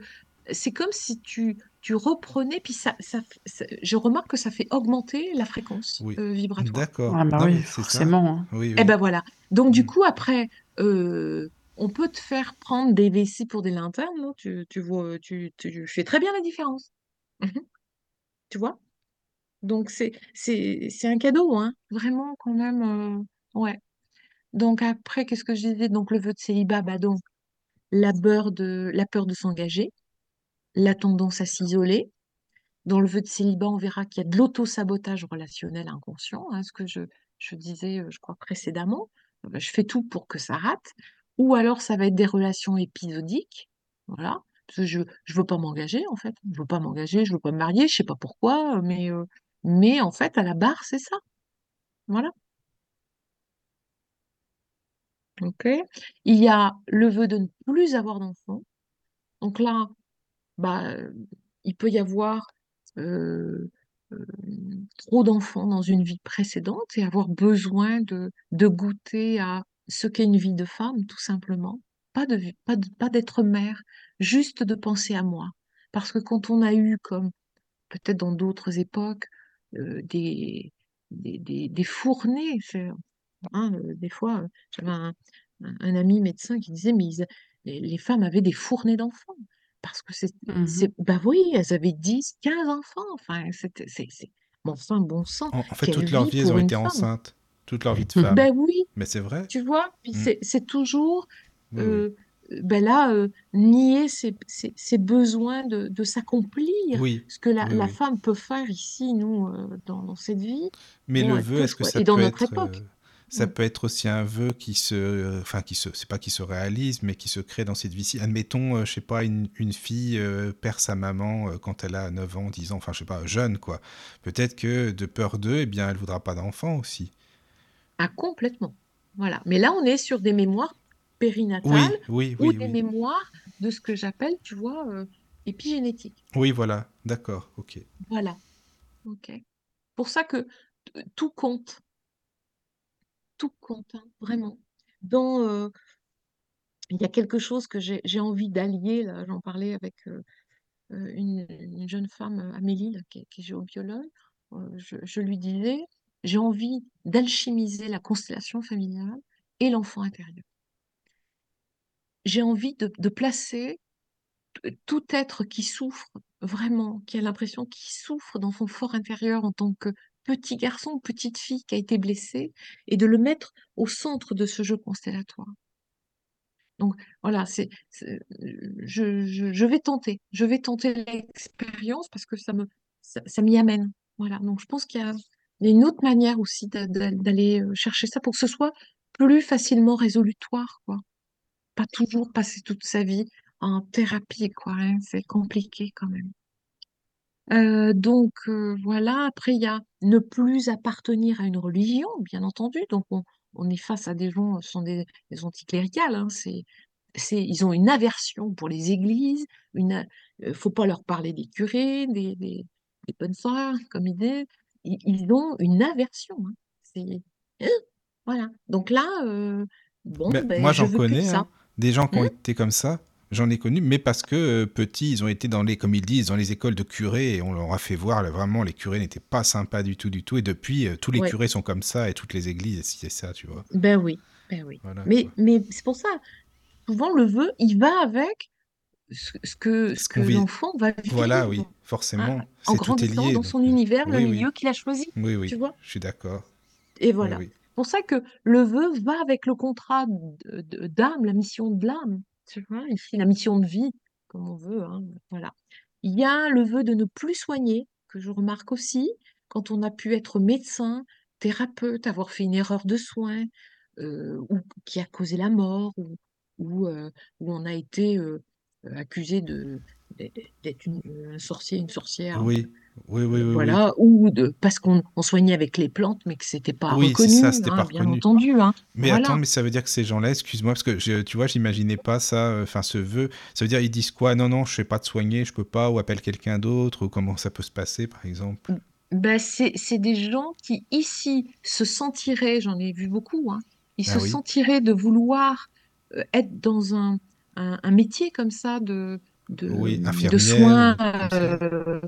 S5: c'est comme si tu, tu reprenais, puis ça, ça, ça- je remarque que ça fait augmenter la fréquence
S4: oui.
S5: euh, vibratoire.
S4: D'accord.
S3: Ah bah oui, forcément. hein.
S4: Oui,
S5: Et
S4: oui.
S5: ben voilà. Donc du
S4: Mm.
S5: coup, après, euh, on peut te faire prendre des vessies pour des lanternes, non tu, tu vois, tu, tu fais très bien la différence. Mhm. Tu vois? Donc c'est, c'est, c'est un cadeau, hein. Vraiment, quand même. euh, ouais. Donc après, qu'est-ce que je disais? Donc le vœu de célibat, bah donc la peur de, la peur de s'engager, la tendance à s'isoler. Dans le vœu de célibat, on verra qu'il y a de l'auto-sabotage relationnel inconscient, hein, ce que je, je disais, euh, je crois, précédemment. Euh, bah, Je fais tout pour que ça rate. Ou alors, ça va être des relations épisodiques. Voilà. Parce que je je veux pas m'engager, en fait. Je veux pas m'engager, je veux pas me marier, je sais pas pourquoi, mais, euh, mais en fait, à la barre, c'est ça. Voilà. OK? Il y a le vœu de ne plus avoir d'enfants. Donc là, bah, il peut y avoir trop d'enfants dans une vie précédente et avoir besoin de, de goûter à ce qu'est une vie de femme, tout simplement. Pas vie- pas d'être mère, juste de penser à moi. Parce que quand on a eu, comme peut-être dans d'autres époques, des, des, des, fournées, hein, des fois, j'avais un, un- un ami médecin qui disait, mais ils- les, les femmes avaient des fournées d'enfants. Parce que c'est,
S3: Mhm.
S5: c'est, bah oui, elles avaient 10, 15 enfants. Enfin, c'était, c'est, c'est, bon sang, bon sang,
S4: En, en fait,
S5: quelle
S4: toute leur
S5: vie
S4: vie, elles
S5: pour
S4: ont
S5: une
S4: été
S5: femme.
S4: enceintes. Toute leur vie de
S3: Mhm.
S4: femme.
S5: Ben oui,
S4: Mais c'est vrai.
S5: tu vois, puis
S4: Mm.
S5: c'est, c'est toujours,
S4: Oui, oui.
S5: ben là, euh, nier ses, ses- ses besoins de, de s'accomplir.
S4: Oui,
S5: Ce que la,
S4: oui,
S5: la
S4: oui.
S5: femme peut faire ici, nous, euh, dans, dans cette vie,
S4: Mais
S5: bon,
S4: le
S5: elle
S4: vœu,
S5: peut
S4: est-ce que ça
S5: Et dans
S4: peut
S5: notre
S4: être,
S5: époque.
S4: Ça
S5: Mm.
S4: peut être aussi un vœu qui se, enfin qui se, c'est pas qui se réalise, mais qui se crée dans cette vie-ci. Admettons, euh, je sais pas, une, une fille euh, perd sa maman euh, quand elle a 9 ans, 10 ans, enfin je sais pas, jeune quoi. Peut-être que de peur d'eux, eh bien, elle voudra pas d'enfant aussi.
S5: Ah, complètement. Voilà. Mais là, on est sur des mémoires périnatales
S4: Oui, oui,
S5: ou
S4: oui,
S5: des
S4: oui.
S5: mémoires de ce que j'appelle, tu vois, euh, épigénétique.
S4: Oui, voilà, d'accord, ok.
S5: Voilà. OK. Pour ça que tout compte. Tout compte, hein, vraiment. Euh, il y a quelque chose que j'ai envie d'allier, là, j'en parlais avec euh, euh, une, une jeune femme, Amélie, qui, qui est géobiologue. Je, lui disais, j'ai envie d'alchimiser la constellation familiale et l'enfant intérieur. J'ai envie de, de placer tout être qui souffre vraiment, qui a l'impression qu'il souffre dans son fort intérieur en tant que petit garçon petite fille qui a été blessé et de le mettre au centre de ce jeu constellatoire. Donc voilà, c'est, je, vais tenter, je vais tenter l'expérience parce que ça me, ça, m'y amène. Voilà, donc je pense qu'il y a, une autre manière aussi d'a- d'a- d'aller euh, chercher ça pour que ce soit plus facilement résolutoire, quoi. Pas toujours passer toute sa vie en thérapie, quoi, hein, c'est compliqué quand même. Donc voilà, après il y a ne plus appartenir à une religion, bien entendu. Donc on, on est face à des gens, ce sont des, des anticléricales, hein, c'est, c'est, ils ont une aversion pour les églises, une, euh, faut pas leur parler des curés, des, des, des comme disent. Ils, ils ont une aversion. hein. C'est, hein, voilà. Donc là, bon,
S4: Ben, moi,
S5: je
S4: j'en
S5: veux plus de
S4: connais,
S5: ça.
S4: des gens qui ont
S5: Hein
S4: été comme ça. J'en ai connu, mais parce que euh, petits, ils ont été dans les, comme ils disent, dans les écoles de curés, et on leur a fait voir, là, vraiment, les curés n'étaient pas sympas du tout, du tout. Et depuis, euh, tous les
S5: Ouais.
S4: curés sont comme ça, et toutes les églises, c'est ça, tu vois.
S5: Ben oui, ben oui.
S4: Voilà,
S5: Mais,
S4: quoi.
S5: mais c'est pour ça, souvent le vœu, il va avec ce, ce que,
S4: Ce
S5: que l'enfant va
S4: Voilà, oui,
S5: vivre
S4: forcément,
S5: en
S4: c'est tout est
S5: grandissant
S4: lié.
S5: dans
S4: donc,
S5: son
S4: euh,
S5: univers, le
S4: oui,
S5: milieu qu'il a choisi,
S4: oui,
S5: tu
S4: oui,
S5: vois.
S4: je suis d'accord.
S5: Et voilà.
S4: oui.
S5: C'est pour ça que le vœu va avec le contrat d'âme, la mission de l'âme, tu vois, ici, la mission de vie, comme on veut, hein. Il y a le vœu de ne plus soigner, que je remarque aussi, quand on a pu être médecin, thérapeute, avoir fait une erreur de soin, euh, ou qui a causé la mort, ou, ou, euh, où on a été euh, accusé de d'être une- un sorcier, une sorcière,
S4: Oui, oui, oui,
S5: voilà, ou de, parce qu'on on soignait avec les plantes, mais que c'était pas reconnu,
S4: ça,
S5: hein,
S4: pas
S5: bien
S4: reconnu.
S5: entendu, hein.
S4: Mais attends, mais ça veut dire que ces gens-là, excuse-moi, parce que je- tu vois, j'imaginais pas ça, euh, enfin ce vœu, ça veut dire ils disent quoi? Non, non, je sais pas te soigner, je peux pas, ou appelle quelqu'un d'autre, ou comment ça peut se passer, par exemple?
S5: Ben, c'est, des gens qui, ici, se sentiraient, j'en ai vu beaucoup, hein, ils
S4: Ah
S5: se
S4: oui,
S5: sentiraient de vouloir euh, être dans un, un, un métier comme ça de, de,
S4: oui,
S5: de soins, euh,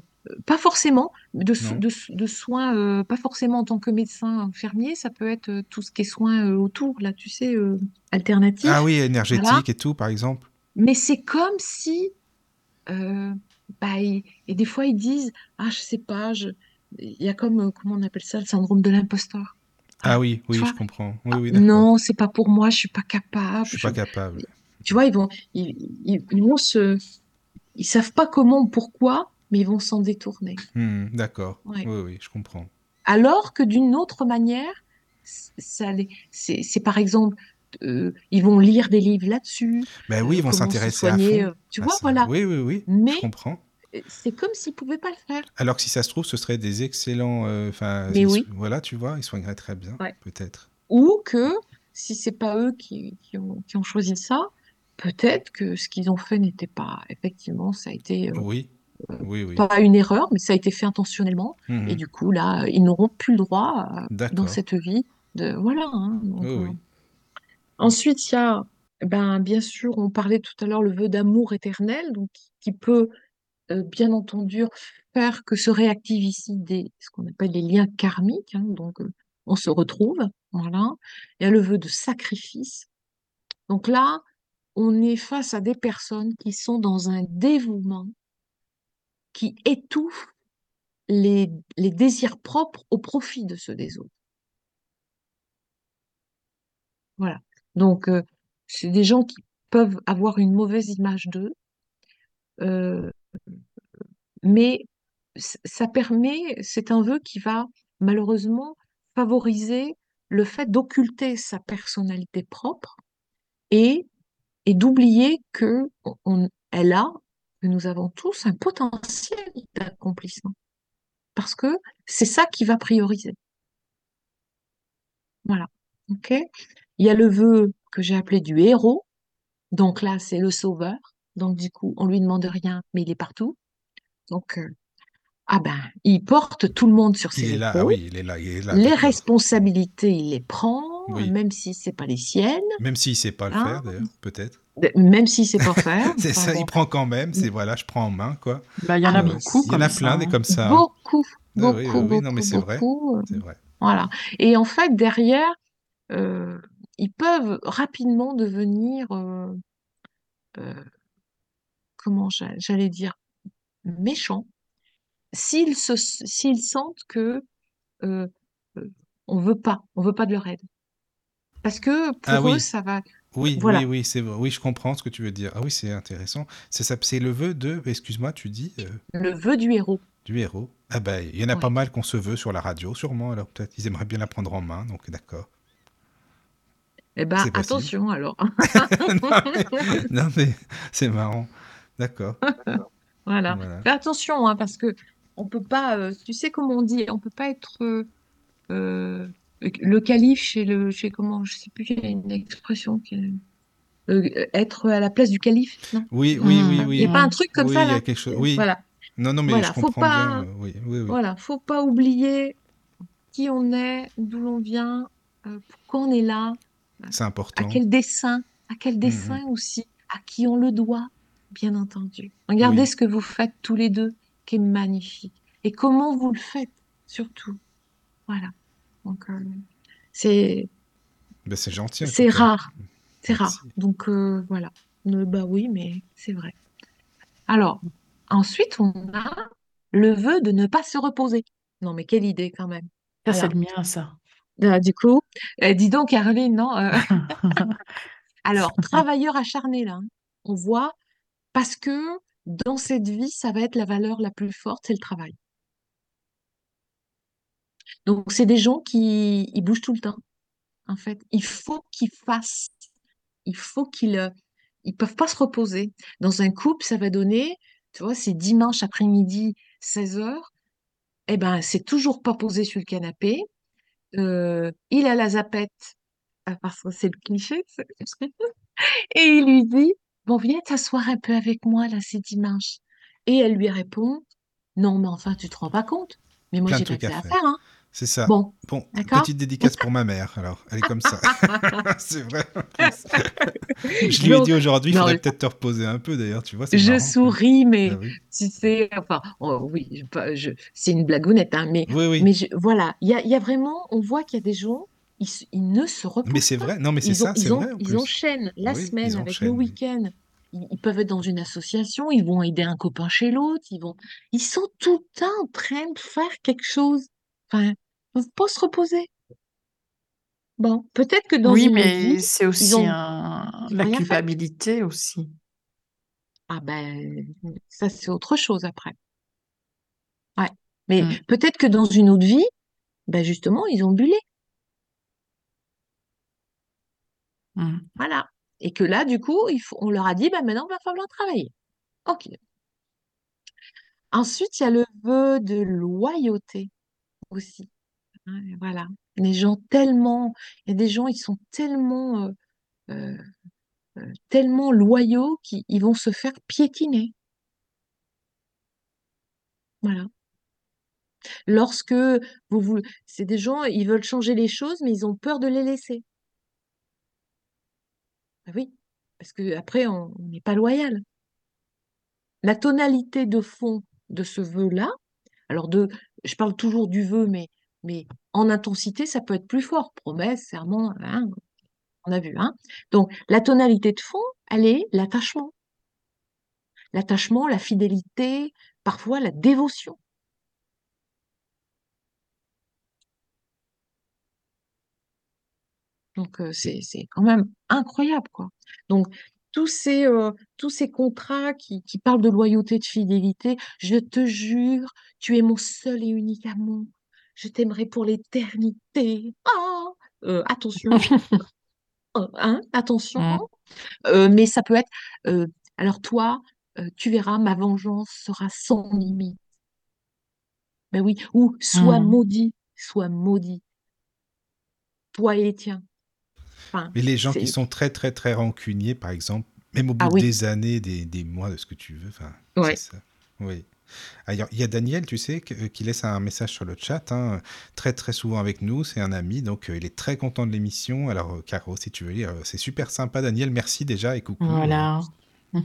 S5: pas forcément, de, de, de soins, euh, pas forcément en tant que médecin infirmier, ça peut être euh, tout ce qui est soins euh, autour, là, tu sais, euh,
S4: Ah
S5: alternatifs,
S4: oui,
S5: voilà.
S4: énergétique et tout, par exemple.
S5: Mais c'est comme si, euh, bah, et des fois ils disent, ah, je sais pas, je, il y a comme, euh, comment on appelle ça, le syndrome de l'imposteur.
S4: Ah oui, oui, je comprends. Oui,
S5: ah,
S4: oui,
S5: non, c'est pas pour moi, je suis pas
S4: Je
S5: capable.
S4: suis
S5: je-
S4: pas capable.
S5: Tu vois, ils vont, ils, ils, ils vont se, ils savent pas comment ou pourquoi, mais ils vont s'en détourner.
S4: Hmm, d'accord.
S5: Ouais.
S4: Oui, oui, je comprends.
S5: Alors que d'une autre manière, c'est, par exemple, euh, ils vont lire des livres là-dessus,
S4: Ben oui, ils vont s'intéresser à fond
S5: euh, tu
S4: à
S5: vois, voilà.
S4: Oui, oui, oui, je
S5: Mais
S4: comprends.
S5: euh, c'est comme s'ils pouvaient pas le faire.
S4: Alors que si ça se trouve, ce serait des excellents. Enfin,
S5: oui.
S4: voilà, tu vois, ils soigneraient très bien,
S5: Ouais.
S4: peut-être.
S5: Ou que si c'est pas eux qui, qui ont, qui ont choisi ça, peut-être que ce qu'ils ont fait n'était pas, effectivement, ça a été euh,
S4: Oui, oui, oui.
S5: pas une erreur, mais ça a été fait intentionnellement. Et
S4: Mhm.
S5: du coup, là, ils n'auront plus le droit euh, dans cette vie de, voilà. hein, donc,
S4: Oui,
S5: euh.
S4: oui.
S5: Ensuite, il y a, ben, bien sûr, on parlait tout à l'heure le vœu d'amour éternel, donc qui qui peut, euh, bien entendu, faire que se réactivent ici des, ce qu'on appelle les liens karmiques. hein, donc, euh, on se retrouve, voilà. Il y a le vœu de sacrifice. Donc là, on est face à des personnes qui sont dans un dévouement qui étouffe les, désirs propres au profit de ceux des autres. Voilà. Donc, euh, c'est des gens qui peuvent avoir une mauvaise image d'eux, euh, mais ça permet, c'est un vœu qui va malheureusement favoriser le fait d'occulter sa personnalité propre et, et d'oublier que on, elle a, que nous avons tous un potentiel d'accomplissement. Parce que c'est ça qui va prioriser. Voilà. OK? Il y a le vœu que j'ai appelé du héros. Donc là, c'est le sauveur. Donc du coup, on lui demande rien, mais il est partout. Donc, euh, ah ben, il porte tout le monde sur
S4: Il
S5: ses
S4: est là, ah oui, il est là, il est là,
S5: Les responsabilités, il les prend,
S4: Oui.
S5: même si c'est pas les siennes,
S4: Même s'il sait pas le
S5: hein,
S4: faire, d'ailleurs, peut-être.
S5: même s'il sait pas faire.
S4: C'est
S5: Enfin
S4: ça,
S5: bon.
S4: il prend quand même, c'est voilà, je prends en main, quoi.
S3: Bah, il y en a
S5: mais
S3: beaucoup
S4: Il y en a
S3: ça.
S4: plein des
S3: hein.
S4: comme ça. hein.
S5: beaucoup,
S4: Ah oui,
S5: beaucoup,
S4: non, mais
S5: beaucoup,
S4: c'est vrai,
S5: beaucoup. euh,
S4: c'est vrai.
S5: Voilà. Et en fait, derrière, euh, ils peuvent rapidement devenir, euh, euh, comment j'a- j'allais dire, méchants, s'ils se, s'ils sentent que euh, euh, on veut pas, on veut pas de leur aide. Parce que pour
S4: Ah
S5: eux,
S4: oui.
S5: ça va.
S4: Oui,
S5: Voilà.
S4: oui, oui, c'est vrai. Oui, je comprends ce que tu veux dire. Ah oui, c'est intéressant. C'est ça, c'est le vœu de, excuse-moi, tu dis, euh,
S5: Le vœu du héros.
S4: du héros. Ah ben, il y en a pas mal qu'on se veut sur la radio, sûrement. Alors peut-être, ils aimeraient bien la prendre en main, donc d'accord.
S5: Eh ben, attention alors.
S4: non, mais, c'est marrant. D'accord.
S5: Voilà.
S4: Voilà.
S5: Fais attention, hein, parce que on peut pas, euh, tu sais comment on dit, on peut pas être euh, le calife chez le, chez comment, je sais plus, il y a une expression qui est- euh, être à la place du calife, non?
S4: Oui, oui, oui,
S3: Hmm.
S4: oui.
S5: Il n'y a pas un truc comme
S4: oui,
S5: ça
S4: il y a
S5: là?
S4: quelque chose. Oui.
S5: Voilà,
S4: Non, non, mais
S5: Voilà,
S4: je
S5: faut
S4: comprends
S5: pas-
S4: bien. oui, oui, oui.
S5: voilà, faut pas oublier qui on est, d'où l'on vient, euh, pourquoi on est là,
S4: C'est
S5: à
S4: important.
S5: quel dessin, à quel dessin aussi, à qui on le doit, bien entendu. Regardez
S4: Oui.
S5: ce que vous faites tous les deux, qui est magnifique. Et comment vous le faites, surtout. Voilà. Donc, euh, c'est
S4: Ben, c'est gentil. en
S5: c'est rare. C'est rare. Donc, euh, voilà. Bah oui, mais c'est vrai. Alors, ensuite, on a le vœu de ne pas se reposer. Non, mais quelle idée quand même.
S3: Ça, c'est le mien, ça.
S5: Ah, du coup, euh, dis donc, Caroline, non euh, Alors, travailleur acharné, là, hein. on voit, parce que dans cette vie, ça va être la valeur la plus forte, c'est le travail. Donc, c'est des gens qui ils bougent tout le temps, en fait. Il faut qu'ils fassent, il faut qu'ils euh, ils peuvent pas se reposer. Dans un couple, ça va donner, tu vois, c'est dimanche après-midi, 16 heures, eh ben, c'est toujours pas posé sur le canapé. Euh, il a la zapette, euh, parce que c'est le cliché, c'est- Et il lui dit, bon, viens t'asseoir un peu avec moi, là, c'est dimanche. Et elle lui répond, non, mais enfin, tu te rends pas compte. Mais moi, j'ai pas que
S4: à
S5: ça à
S4: faire.
S5: faire, hein.
S4: C'est ça.
S5: Bon,
S4: petite dédicace pour ma mère, alors. Elle est comme ça. c'est vrai. Je lui ai dit aujourd'hui, il faudrait
S5: mais-
S4: peut-être te reposer un peu, d'ailleurs. Tu vois,
S5: je
S4: marrant.
S5: souris, mais
S4: Ah oui.
S5: tu sais, enfin, oh, oui, je, je- c'est une blagounette, hein, mais,
S4: Oui, oui.
S5: mais je- voilà, il y a, il y a vraiment, on voit qu'il y a des gens, ils, ne se reposent
S4: Mais c'est vrai. Non, mais c'est ça, c'est vrai. en
S5: ils enchaînent la semaine avec le week-end. Ils, ils peuvent être dans une association, ils vont aider un copain chez l'autre, ils vont, ils sont tout le temps en train de faire quelque chose. Enfin, ils ne peuvent pas se reposer. Bon, peut-être que dans
S3: Oui,
S5: une autre
S3: mais
S5: vie,
S3: c'est aussi
S5: ont
S3: un... la
S5: fait.
S3: culpabilité aussi.
S5: ah ben, ça c'est autre chose après. Ouais. Mais
S3: Mm.
S5: peut-être que dans une autre vie, ben justement, ils ont bullé.
S3: Mm.
S5: Voilà. Et que là, du coup, il faut, on leur a dit, ben maintenant, il va falloir travailler. Ok. Ensuite, il y a le vœu de loyauté aussi. hein, voilà. Les gens tellement, il y a des gens, ils sont tellement, euh, euh, euh, tellement loyaux qu'ils ils vont se faire piétiner. Voilà. Lorsque vous, vous, c'est des gens, ils veulent changer les choses, mais ils ont peur de les laisser. Ah oui, parce que après, on on n'est pas loyal. La tonalité de fond de ce vœu-là, alors de, je parle toujours du vœu, mais, en intensité, ça peut être plus fort. Promesse, serment, hein, on a vu. Hein. Donc, la tonalité de fond, elle est l'attachement. L'attachement, la fidélité, parfois la dévotion. Donc, euh, c'est, c'est quand même incroyable, quoi. Donc, tous ces, euh, tous ces contrats qui, qui parlent de loyauté, de fidélité, je te jure, tu es mon seul et unique amour. Je t'aimerai pour l'éternité. Ah Euh, attention, Euh, hein, attention.
S3: Mm.
S5: Euh, mais ça peut être, alors toi, tu verras, ma vengeance sera sans limite. Ben oui, ou sois
S3: Mm.
S5: maudit, sois maudit, toi et les tiens. Enfin,
S4: Mais les gens qui sont très, très, très rancuniers, par exemple, même au bout
S5: ah oui,
S4: des années, des, des mois, de ce que tu veux, enfin, c'est ça. Oui. Alors, il y a Daniel, tu sais, euh, qui laisse un message sur le chat, hein, très très souvent avec nous, c'est un ami, donc euh, il est très content de l'émission. Alors, euh, Caro, si tu veux lire, c'est super sympa, Daniel, merci déjà et coucou.
S3: Voilà.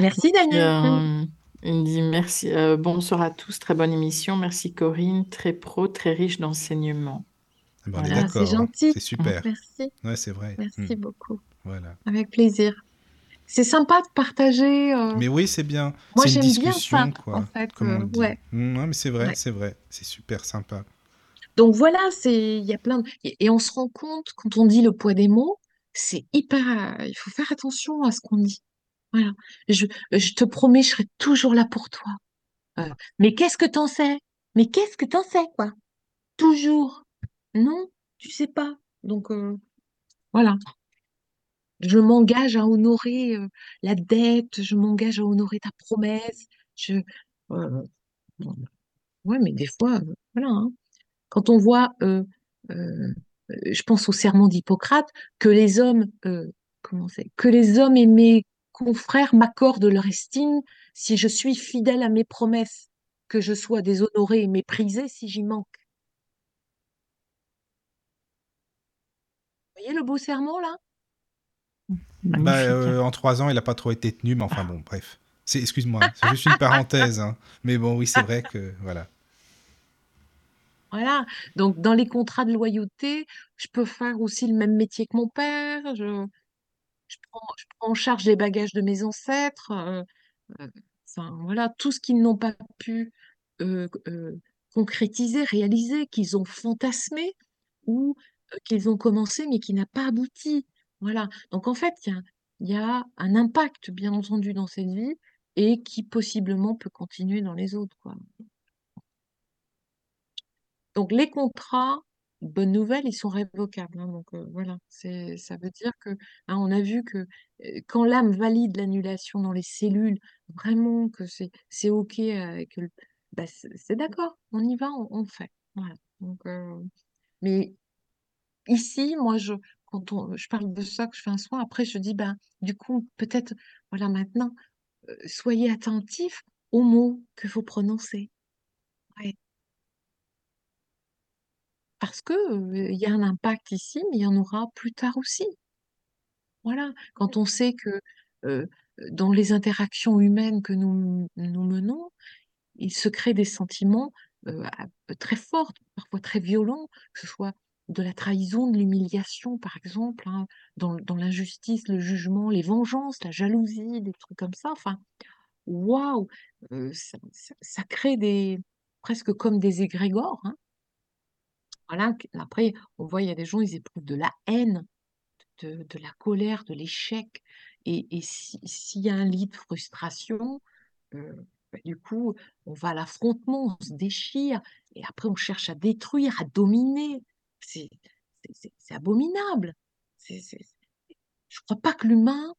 S5: Merci Daniel.
S3: Il me dit merci. euh, bonsoir à tous, très bonne émission. Merci Corinne, très pro, très riche d'enseignements.
S4: Ah ben,
S3: Voilà.
S5: C'est gentil.
S4: c'est super.
S5: Merci,
S4: Ouais, c'est vrai.
S5: merci
S4: Hmm,
S5: beaucoup.
S4: voilà.
S5: Avec plaisir. C'est sympa de partager. euh,
S4: Mais oui, c'est bien.
S5: Moi, j'aime bien ça,
S4: discussion,
S5: en
S4: quoi,
S5: fait.
S4: comme on
S5: euh,
S4: dit.
S5: ouais,
S4: ouais, mais c'est vrai, c'est vrai. C'est super sympa.
S5: Donc voilà, c'est, il y a plein de... Et, et on se rend compte, quand on dit le poids des mots, c'est hyper... Il faut faire attention à ce qu'on dit. Voilà. Je, je te promets, je serai toujours là pour toi. Euh, mais qu'est-ce que t'en sais? Mais qu'est-ce que t'en sais, quoi? Toujours. Non, tu sais pas. Donc, euh, voilà. Je m'engage à honorer euh, la dette, je m'engage à honorer ta promesse. Je, euh, mais des fois, voilà. hein. Quand on voit, je pense au serment d'Hippocrate, que les hommes, comment que les hommes et mes confrères m'accordent leur estime si je suis fidèle à mes promesses, que je sois déshonoré et méprisé si j'y manque. Vous voyez le beau serment là?
S4: Bah, euh, en trois ans, il n'a pas trop été tenu, mais enfin bon, bref. C'est, excuse-moi, c'est juste une parenthèse. hein. Mais bon, oui, c'est vrai que voilà.
S5: Voilà. Donc, dans les contrats de loyauté, je peux faire aussi le même métier que mon père. Je, je prends, je prends en charge les bagages de mes ancêtres. euh, euh, enfin, voilà, tout ce qu'ils n'ont pas pu euh, euh, concrétiser, réaliser, qu'ils ont fantasmé ou qu'ils ont commencé mais qui n'a pas abouti. Voilà. Donc, en fait, il y a, y a un impact, bien entendu, dans cette vie et qui possiblement peut continuer dans les autres, quoi. Donc les contrats, bonne nouvelle, ils sont révocables. hein. donc euh, voilà, ça veut dire que hein, on a vu que euh, quand l'âme valide l'annulation dans les cellules, vraiment que c'est ok, euh, bah, c'est d'accord, on y va, on, le fait. Donc, mais ici, moi, je quand on, je parle de ça, que je fais un soin, après je dis ben du coup peut-être voilà maintenant, soyez attentifs aux mots que vous prononcez. Parce que, il y a un impact ici, mais il y en aura plus tard aussi. Voilà. Quand on sait que dans les interactions humaines que nous, nous menons, il se crée des sentiments très forts, parfois très violents, que ce soit de la trahison, de l'humiliation, par exemple, hein, dans, l'injustice, le jugement, les vengeances, la jalousie, des trucs comme ça. Enfin, waouh, euh, ça, crée des presque comme des égrégores. hein. Après, on voit, il y a des gens, ils éprouvent de la haine de, la colère, de l'échec. Et, et si- s'il y a un lit de frustration, euh, bah, du coup, on va à l'affrontement, on se déchire, et après on cherche à détruire, à dominer. C'est abominable. C'est, c'est- je crois pas que l'humain,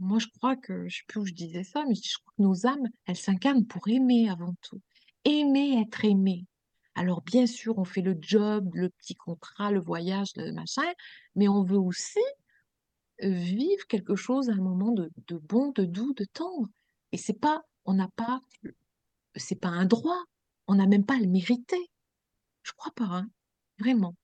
S5: moi je crois que, je sais plus où je disais ça, mais je crois que nos âmes, elles s'incarnent pour aimer avant tout. Aimer être aimé. Alors bien sûr, on fait le job, le petit contrat, le voyage, le machin, mais on veut aussi euh, vivre quelque chose à un moment de, de bon, de doux, de tendre. Et c'est pas, on n'a pas, c'est pas un droit, on n'a même pas à le mériter. Je crois pas, hein, vraiment.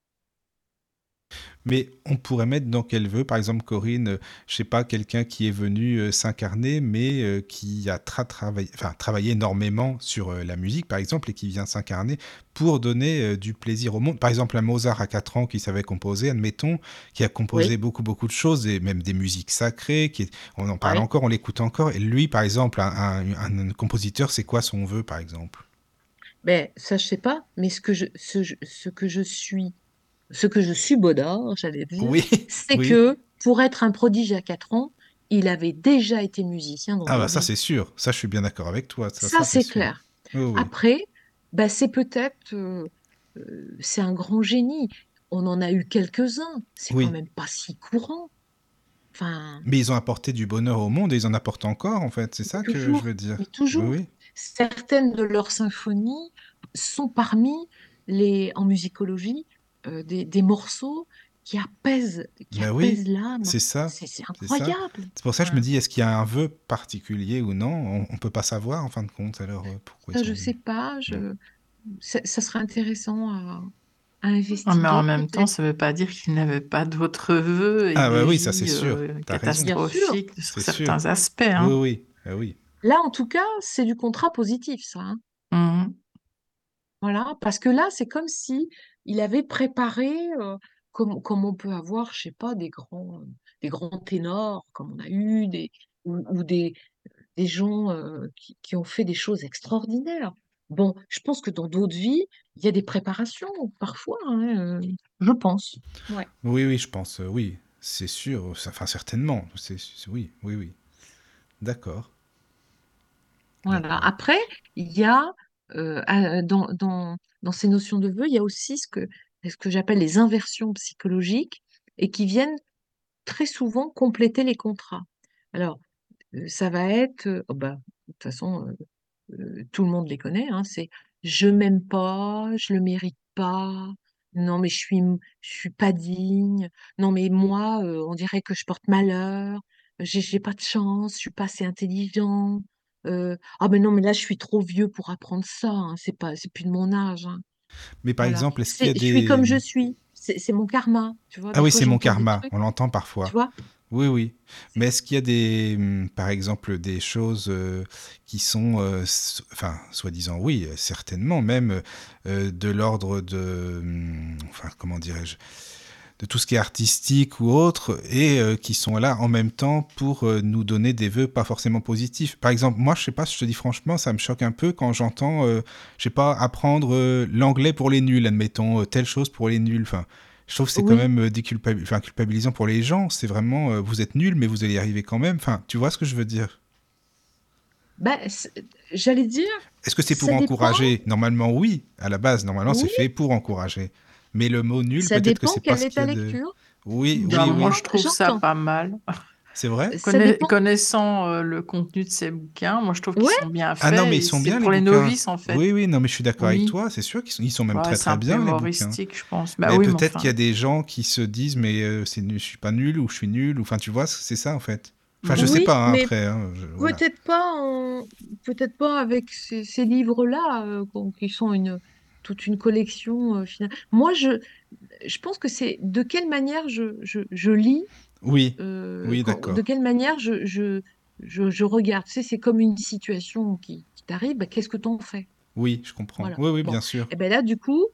S4: Mais on pourrait mettre dans qu'elle veut, par exemple, Corinne, euh, je sais pas, quelqu'un qui est venu euh, s'incarner, mais euh, qui a tra travaillé, enfin, travaillé énormément sur euh, la musique, par exemple, et qui vient s'incarner pour donner euh, du plaisir au monde. Par exemple, un Mozart à 4 ans qui savait composer, admettons, qui a composé
S5: Oui,
S4: beaucoup, beaucoup de choses, et même des musiques sacrées, qui est- on en parle encore, on l'écoute encore. Et lui, par exemple, un- un compositeur, c'est quoi son vœu, par exemple?
S5: Ben, ça, je sais pas, mais ce que je, ce, ce que je suis, ce que je suis Baudard, j'allais dire,
S4: Oui,
S5: c'est
S4: oui.
S5: que pour être un prodige à 4 ans, il avait déjà été musicien dans
S4: Ah bah ça, c'est sûr. Ça, je suis bien d'accord avec toi. Ça,
S5: Ça,
S4: ça c'est
S5: clair.
S4: Oui.
S5: Après, ben, c'est peut-être, euh, euh, c'est un grand génie. On en a eu quelques-uns. C'est quand même pas si courant. Enfin,
S4: Mais ils ont apporté du bonheur au monde et ils en apportent encore, en fait. C'est ça que je veux dire.
S5: mais
S4: Oui,
S5: toujours.
S4: oui.
S5: Certaines de leurs symphonies sont parmi les, en musicologie, euh, des, des morceaux qui apaisent, qui
S4: Ben oui,
S5: apaisent l'âme.
S4: c'est ça.
S5: C'est incroyable.
S4: C'est pour ça que je me dis, est-ce qu'il y a un vœu particulier ou non? On on peut pas savoir, en fin de compte, alors euh, pourquoi
S5: Ça,
S4: ils
S5: je
S4: ont...
S5: sais pas. Je, ça, ça serait intéressant à, à
S3: Ah, mais en
S5: investiguer,
S3: même temps, ça ne veut pas dire qu'il n'avait pas d'autres vœux et
S4: Ah bah
S3: des
S4: oui, ça c'est sûr.
S3: euh, catastrophiques sur
S4: sûr.
S3: certains aspects.
S4: Oui,
S3: Hein.
S4: oui. Ah oui.
S5: Là, en tout cas, c'est du contrat positif, ça. hein.
S3: Mhm.
S5: Voilà, parce que là, c'est comme si il avait préparé, euh, comme, comme on peut avoir, je sais pas, des grands, euh, des grands ténors, comme on a eu, des, ou, ou des, des gens euh, qui, qui ont fait des choses extraordinaires. Bon, je pense que dans d'autres vies, il y a des préparations parfois, hein, euh, je pense. Ouais.
S4: Oui, oui, je pense, euh, oui, c'est sûr, ça- enfin certainement, c'est, c'est- oui, oui, oui, d'accord,
S5: Après, il y a euh, à- dans, ces notions de vœux, il y a aussi ce que, j'appelle les inversions psychologiques et qui viennent très souvent compléter les contrats. Alors, euh, ça va être, euh, oh bah, de toute façon, euh, euh, tout le monde les connaît, hein, c'est je m'aime pas, je le mérite pas, non mais je suis, je suis pas digne, non mais moi, euh, on dirait que je porte malheur, j'ai j'ai pas de chance, je suis pas assez intelligent, euh, ah mais non mais là je suis trop vieux pour apprendre ça, hein, c'est pas, c'est plus de mon âge, hein.
S4: Mais par
S5: Voilà,
S4: exemple, est-ce qu'il y a
S5: je suis comme
S4: des...
S5: je suis, c'est mon karma, tu vois,
S4: Ah
S5: des
S4: oui, c'est mon
S5: des
S4: karma,
S5: trucs,
S4: on l'entend
S5: tu
S4: parfois.
S5: vois,
S4: Oui, oui. Mais est-ce qu'il y a des, hum, par exemple, des choses euh, qui sont, euh, enfin, soi-disant, oui, certainement, même euh, de l'ordre de, hum, enfin, comment dirais-je, de tout ce qui est artistique ou autre, et euh, qui sont là en même temps pour euh, nous donner des vœux pas forcément positifs. Par exemple, moi, je sais pas, je te dis franchement, ça me choque un peu quand j'entends, euh, je sais pas, apprendre euh, l'anglais pour les nuls, admettons, telle chose pour les nuls. Enfin, je trouve que c'est quand même enfin, culpabilisant pour les gens. C'est vraiment, vous êtes nuls, mais vous allez y arriver quand même. Enfin, tu vois ce que je veux dire?
S5: C'est- j'allais dire,
S4: Est-ce que c'est pour
S5: dépend,
S4: encourager? Normalement, oui. À la base, normalement, c'est fait pour encourager. Mais le mot nul,
S5: ça
S4: peut-être que
S5: dépend
S4: c'est pas
S5: quelle
S4: ce
S5: est ta
S4: de...
S5: lecture.
S4: Oui, oui,
S3: moi, je trouve ça pas mal.
S4: C'est vrai
S5: dépend.
S3: connaissant euh, le contenu de ces bouquins, moi, je trouve qu'ils
S5: Ouais,
S3: sont bien
S4: Ah non,
S3: faits
S4: mais ils sont bien,
S3: pour les novices, en fait.
S4: Oui, oui, non, mais je suis d'accord avec toi. C'est sûr qu'ils sont, ils sont même
S3: Ouais,
S4: très, très bien, les bouquins.
S3: humoristique, je pense. Bah
S4: Mais
S3: oui, mais
S4: peut-être qu'il y a des gens qui se disent, mais euh, c'est je suis pas nul ou je suis nul. ou- Enfin, tu vois, c'est ça, en fait. Enfin, je sais
S5: oui,
S4: pas, hein, après. hein, voilà.
S5: peut-être pas en- peut-être pas avec ces, ces livres-là, euh, qui sont une, toute une collection, euh, finalement. Moi, je, je pense que c'est de quelle manière je, je, je lis,
S4: Oui,
S5: euh,
S4: oui,
S5: quand- de
S4: d'accord.
S5: quelle manière je, je, je, je regarde. Tu sais, c'est comme une situation qui, qui t'arrive, bah, qu'est-ce que t'en fais?
S4: Oui, je comprends.
S5: Voilà.
S4: Oui, oui,
S5: Bon.
S4: bien sûr.
S5: Et ben là, du coup,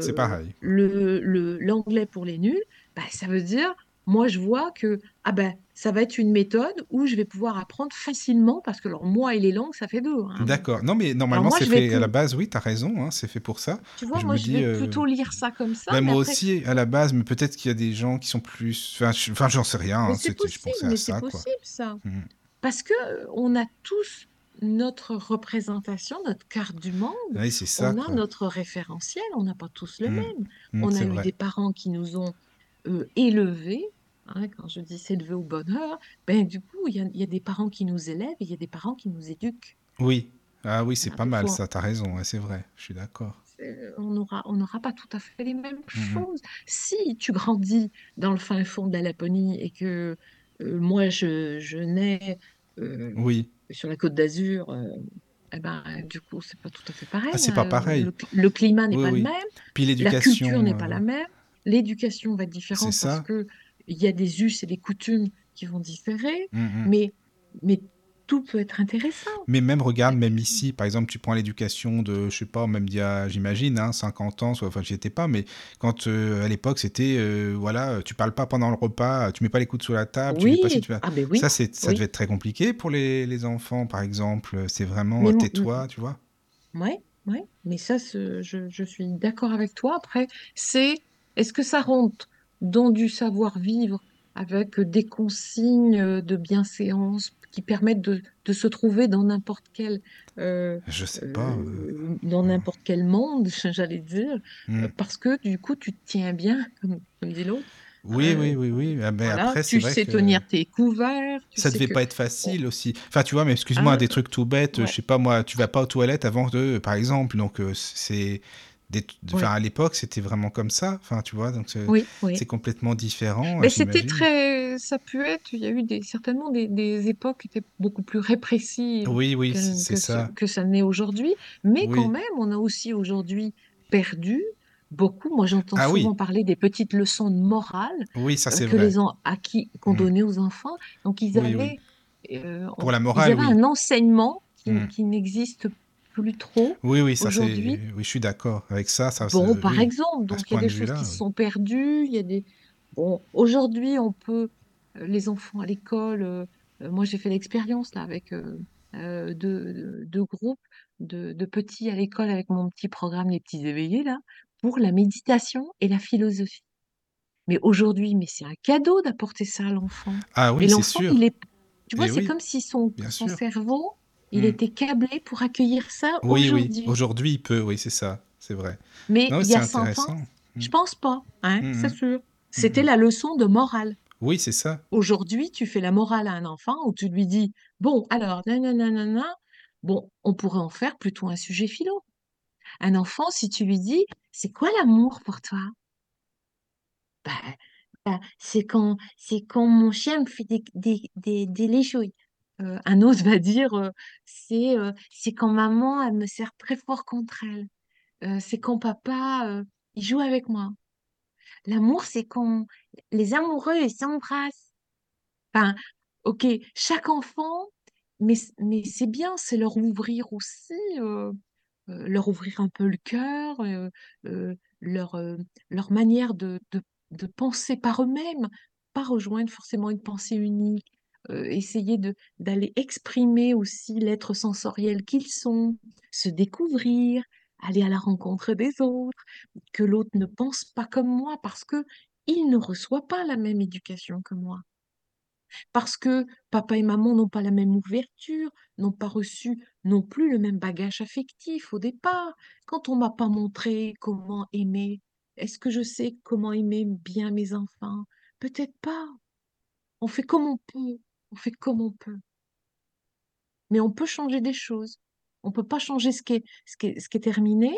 S4: C'est
S5: euh,
S4: pareil.
S5: le, le, l'anglais pour les nuls, bah, ça veut dire, moi, je vois que ah ben, ça va être une méthode où je vais pouvoir apprendre facilement, parce que alors, moi et les langues, ça fait deux. hein,
S4: D'accord. Non, mais normalement, c'est fait à la base, oui, tu as raison, hein, c'est fait pour ça.
S5: tu vois,
S4: Je
S5: moi,
S4: me
S5: je
S4: dis,
S5: vais
S4: euh,
S5: plutôt lire ça comme ça,
S4: moi
S5: après,
S4: aussi, à la base, mais peut-être qu'il y a des gens qui sont plus. Enfin, je- enfin, j'en sais rien, hein,
S5: c'est
S4: je
S5: possible,
S4: pensais à
S5: mais c'est possible, ça.
S4: Mhm.
S5: Parce que euh, on a tous notre représentation, notre carte du monde,
S4: Oui, c'est ça,
S5: on a
S4: quoi.
S5: notre référentiel, on n'a pas tous le
S4: Mhm.
S5: même.
S4: Mhm,
S5: On a eu
S4: vrai.
S5: des parents qui nous ont euh, élevés. Hein, quand je dis s'élever au bonheur, ben du coup, il y a, il y a des parents qui nous élèvent et il y a des parents qui nous éduquent.
S4: Oui. Ah oui, c'est
S5: Voilà,
S4: pas mal,
S5: fois,
S4: ça, t'as raison, c'est vrai, je suis d'accord.
S5: on n'aura on n'aura pas tout à fait les mêmes
S4: Mhm.
S5: choses. Si tu grandis dans le fin fond de la Laponie et que euh, moi, je, je nais euh,
S4: Oui.
S5: sur la Côte d'Azur, euh, eh ben, du coup, c'est pas tout à fait pareil.
S4: Ah, c'est pas
S5: hein.
S4: pareil.
S5: Le, cl- le climat n'est
S4: Oui,
S5: pas le même.
S4: Puis
S5: La culture
S4: l'éducation,
S5: n'est pas la même, l'éducation va être différente parce
S4: ça.
S5: que il y a des us et des coutumes qui vont différer,
S4: Mhm.
S5: mais, mais tout peut être intéressant.
S4: Mais même, regarde, même ici, par exemple, tu prends l'éducation de, je sais pas, même d'il y a, j'imagine, hein, 50 ans, soit, enfin, j'y étais pas, mais quand euh, à l'époque, c'était, euh, voilà, tu parles pas pendant le repas, tu mets pas les coudes sous la table, tu fais pas si
S5: Oui,
S4: tu vas.
S5: ah ben oui,
S4: Ça, c'est, ça
S5: oui.
S4: devait être très compliqué pour les, les enfants, par exemple. C'est vraiment euh, tais-toi, tu vois.
S5: ouais, ouais, mais ça, je, je suis d'accord avec toi. Après, c'est est-ce que ça rentre dans du savoir-vivre avec des consignes de bienséance qui permettent de, de se trouver dans n'importe quel euh,
S4: Je sais pas. euh,
S5: euh, dans n'importe quel monde, j'allais dire,
S4: hmm.
S5: parce que du coup, tu te tiens bien, comme, comme dit l'autre.
S4: Oui,
S5: Euh,
S4: oui, oui, oui. Ah, ben,
S5: voilà,
S4: après,
S5: tu
S4: vrai
S5: sais
S4: que
S5: tenir tes couverts, tu
S4: ça devait
S5: que...
S4: pas être
S5: Oh,
S4: facile aussi. Enfin, tu vois, mais excuse-moi,
S5: hein,
S4: des trucs tout bêtes,
S5: ouais,
S4: je sais pas, moi, tu vas pas aux toilettes avant de, par exemple, donc c'est. Des... À l'époque, c'était vraiment comme ça. Enfin, tu vois, donc c'est
S5: Oui,
S4: c'est
S5: oui.
S4: complètement différent,
S5: Mais c'était très, ça peut être, il y a eu des, certainement des, des époques qui étaient beaucoup plus répressives
S4: Oui, oui, c'est
S5: ce-
S4: ça.
S5: que ça n'est aujourd'hui. Mais quand même, on a aussi aujourd'hui perdu beaucoup. Moi, j'entends
S4: Ah
S5: souvent parler des petites leçons de morale
S4: oui, ça
S5: euh,
S4: c'est vrai.
S5: qu'on
S4: Mm.
S5: donnait aux enfants. Donc, ils avaient, euh,
S4: Pour la
S5: ils
S4: morale,
S5: avaient
S4: oui.
S5: un enseignement qui,
S4: Mm.
S5: qui n'existe plus trop
S4: Oui, oui, ça c'est. Oui, je suis d'accord avec ça. Ça,
S5: Bon, par
S4: oui,
S5: exemple, donc il y a des
S4: de
S5: choses qui se
S4: oui.
S5: sont perdues, il y a des... Bon, aujourd'hui, on peut, euh, les enfants à l'école, euh, euh, moi j'ai fait l'expérience là avec, euh, euh, de, de groupes de, de petits à l'école avec mon petit programme Les Petits Éveillés, là, pour la méditation et la philosophie. Mais aujourd'hui, mais c'est un cadeau d'apporter ça à l'enfant.
S4: Ah oui, c'est
S5: l'enfant,
S4: sûr.
S5: il est, tu vois,
S4: Et
S5: c'est
S4: oui,
S5: comme si son, son cerveau, il
S4: Hmm.
S5: était câblé pour accueillir ça
S4: Oui, oui.
S5: aujourd'hui.
S4: Aujourd'hui, il peut, oui, c'est ça. C'est vrai.
S5: Mais
S4: Non,
S5: il y a 100 ans,
S4: intéressant.
S5: je
S4: Hmm.
S5: pense pas, hein,
S4: Hmm,
S5: c'est
S4: hmm.
S5: sûr.
S4: Hmm,
S5: C'était
S4: hmm.
S5: la leçon de morale.
S4: Oui, c'est ça.
S5: Aujourd'hui, tu fais la morale à un enfant où tu lui dis, bon, alors, nanana, bon, on pourrait en faire plutôt un sujet philo. Un enfant, si tu lui dis, c'est quoi l'amour pour toi? Ben, ben, c'est quand, quand mon chien me fait des, des, des, des léchouilles. Euh, un autre va dire, euh, c'est euh, c'est quand maman, elle me serre très fort contre elle. C'est quand papa, il joue avec moi. L'amour, c'est quand les amoureux, ils s'embrassent. Enfin, ok, chaque enfant, mais, mais c'est bien, c'est leur ouvrir aussi, leur ouvrir un peu le cœur, leur, leur manière de, de, de penser par eux-mêmes, pas rejoindre forcément une pensée unique, essayer de d'aller exprimer aussi l'être sensoriel qu'ils sont, se découvrir, aller à la rencontre des autres, que l'autre ne pense pas comme moi parce que il ne reçoit pas la même éducation que moi parce que papa et maman n'ont pas la même ouverture, n'ont pas reçu non plus le même bagage affectif au départ. Quand on m'a pas montré comment aimer, est-ce que je sais comment aimer bien mes enfants? Peut-être pas. On fait comme on peut. On fait comme on peut. Mais on peut changer des choses. On peut pas changer ce qui est, terminé.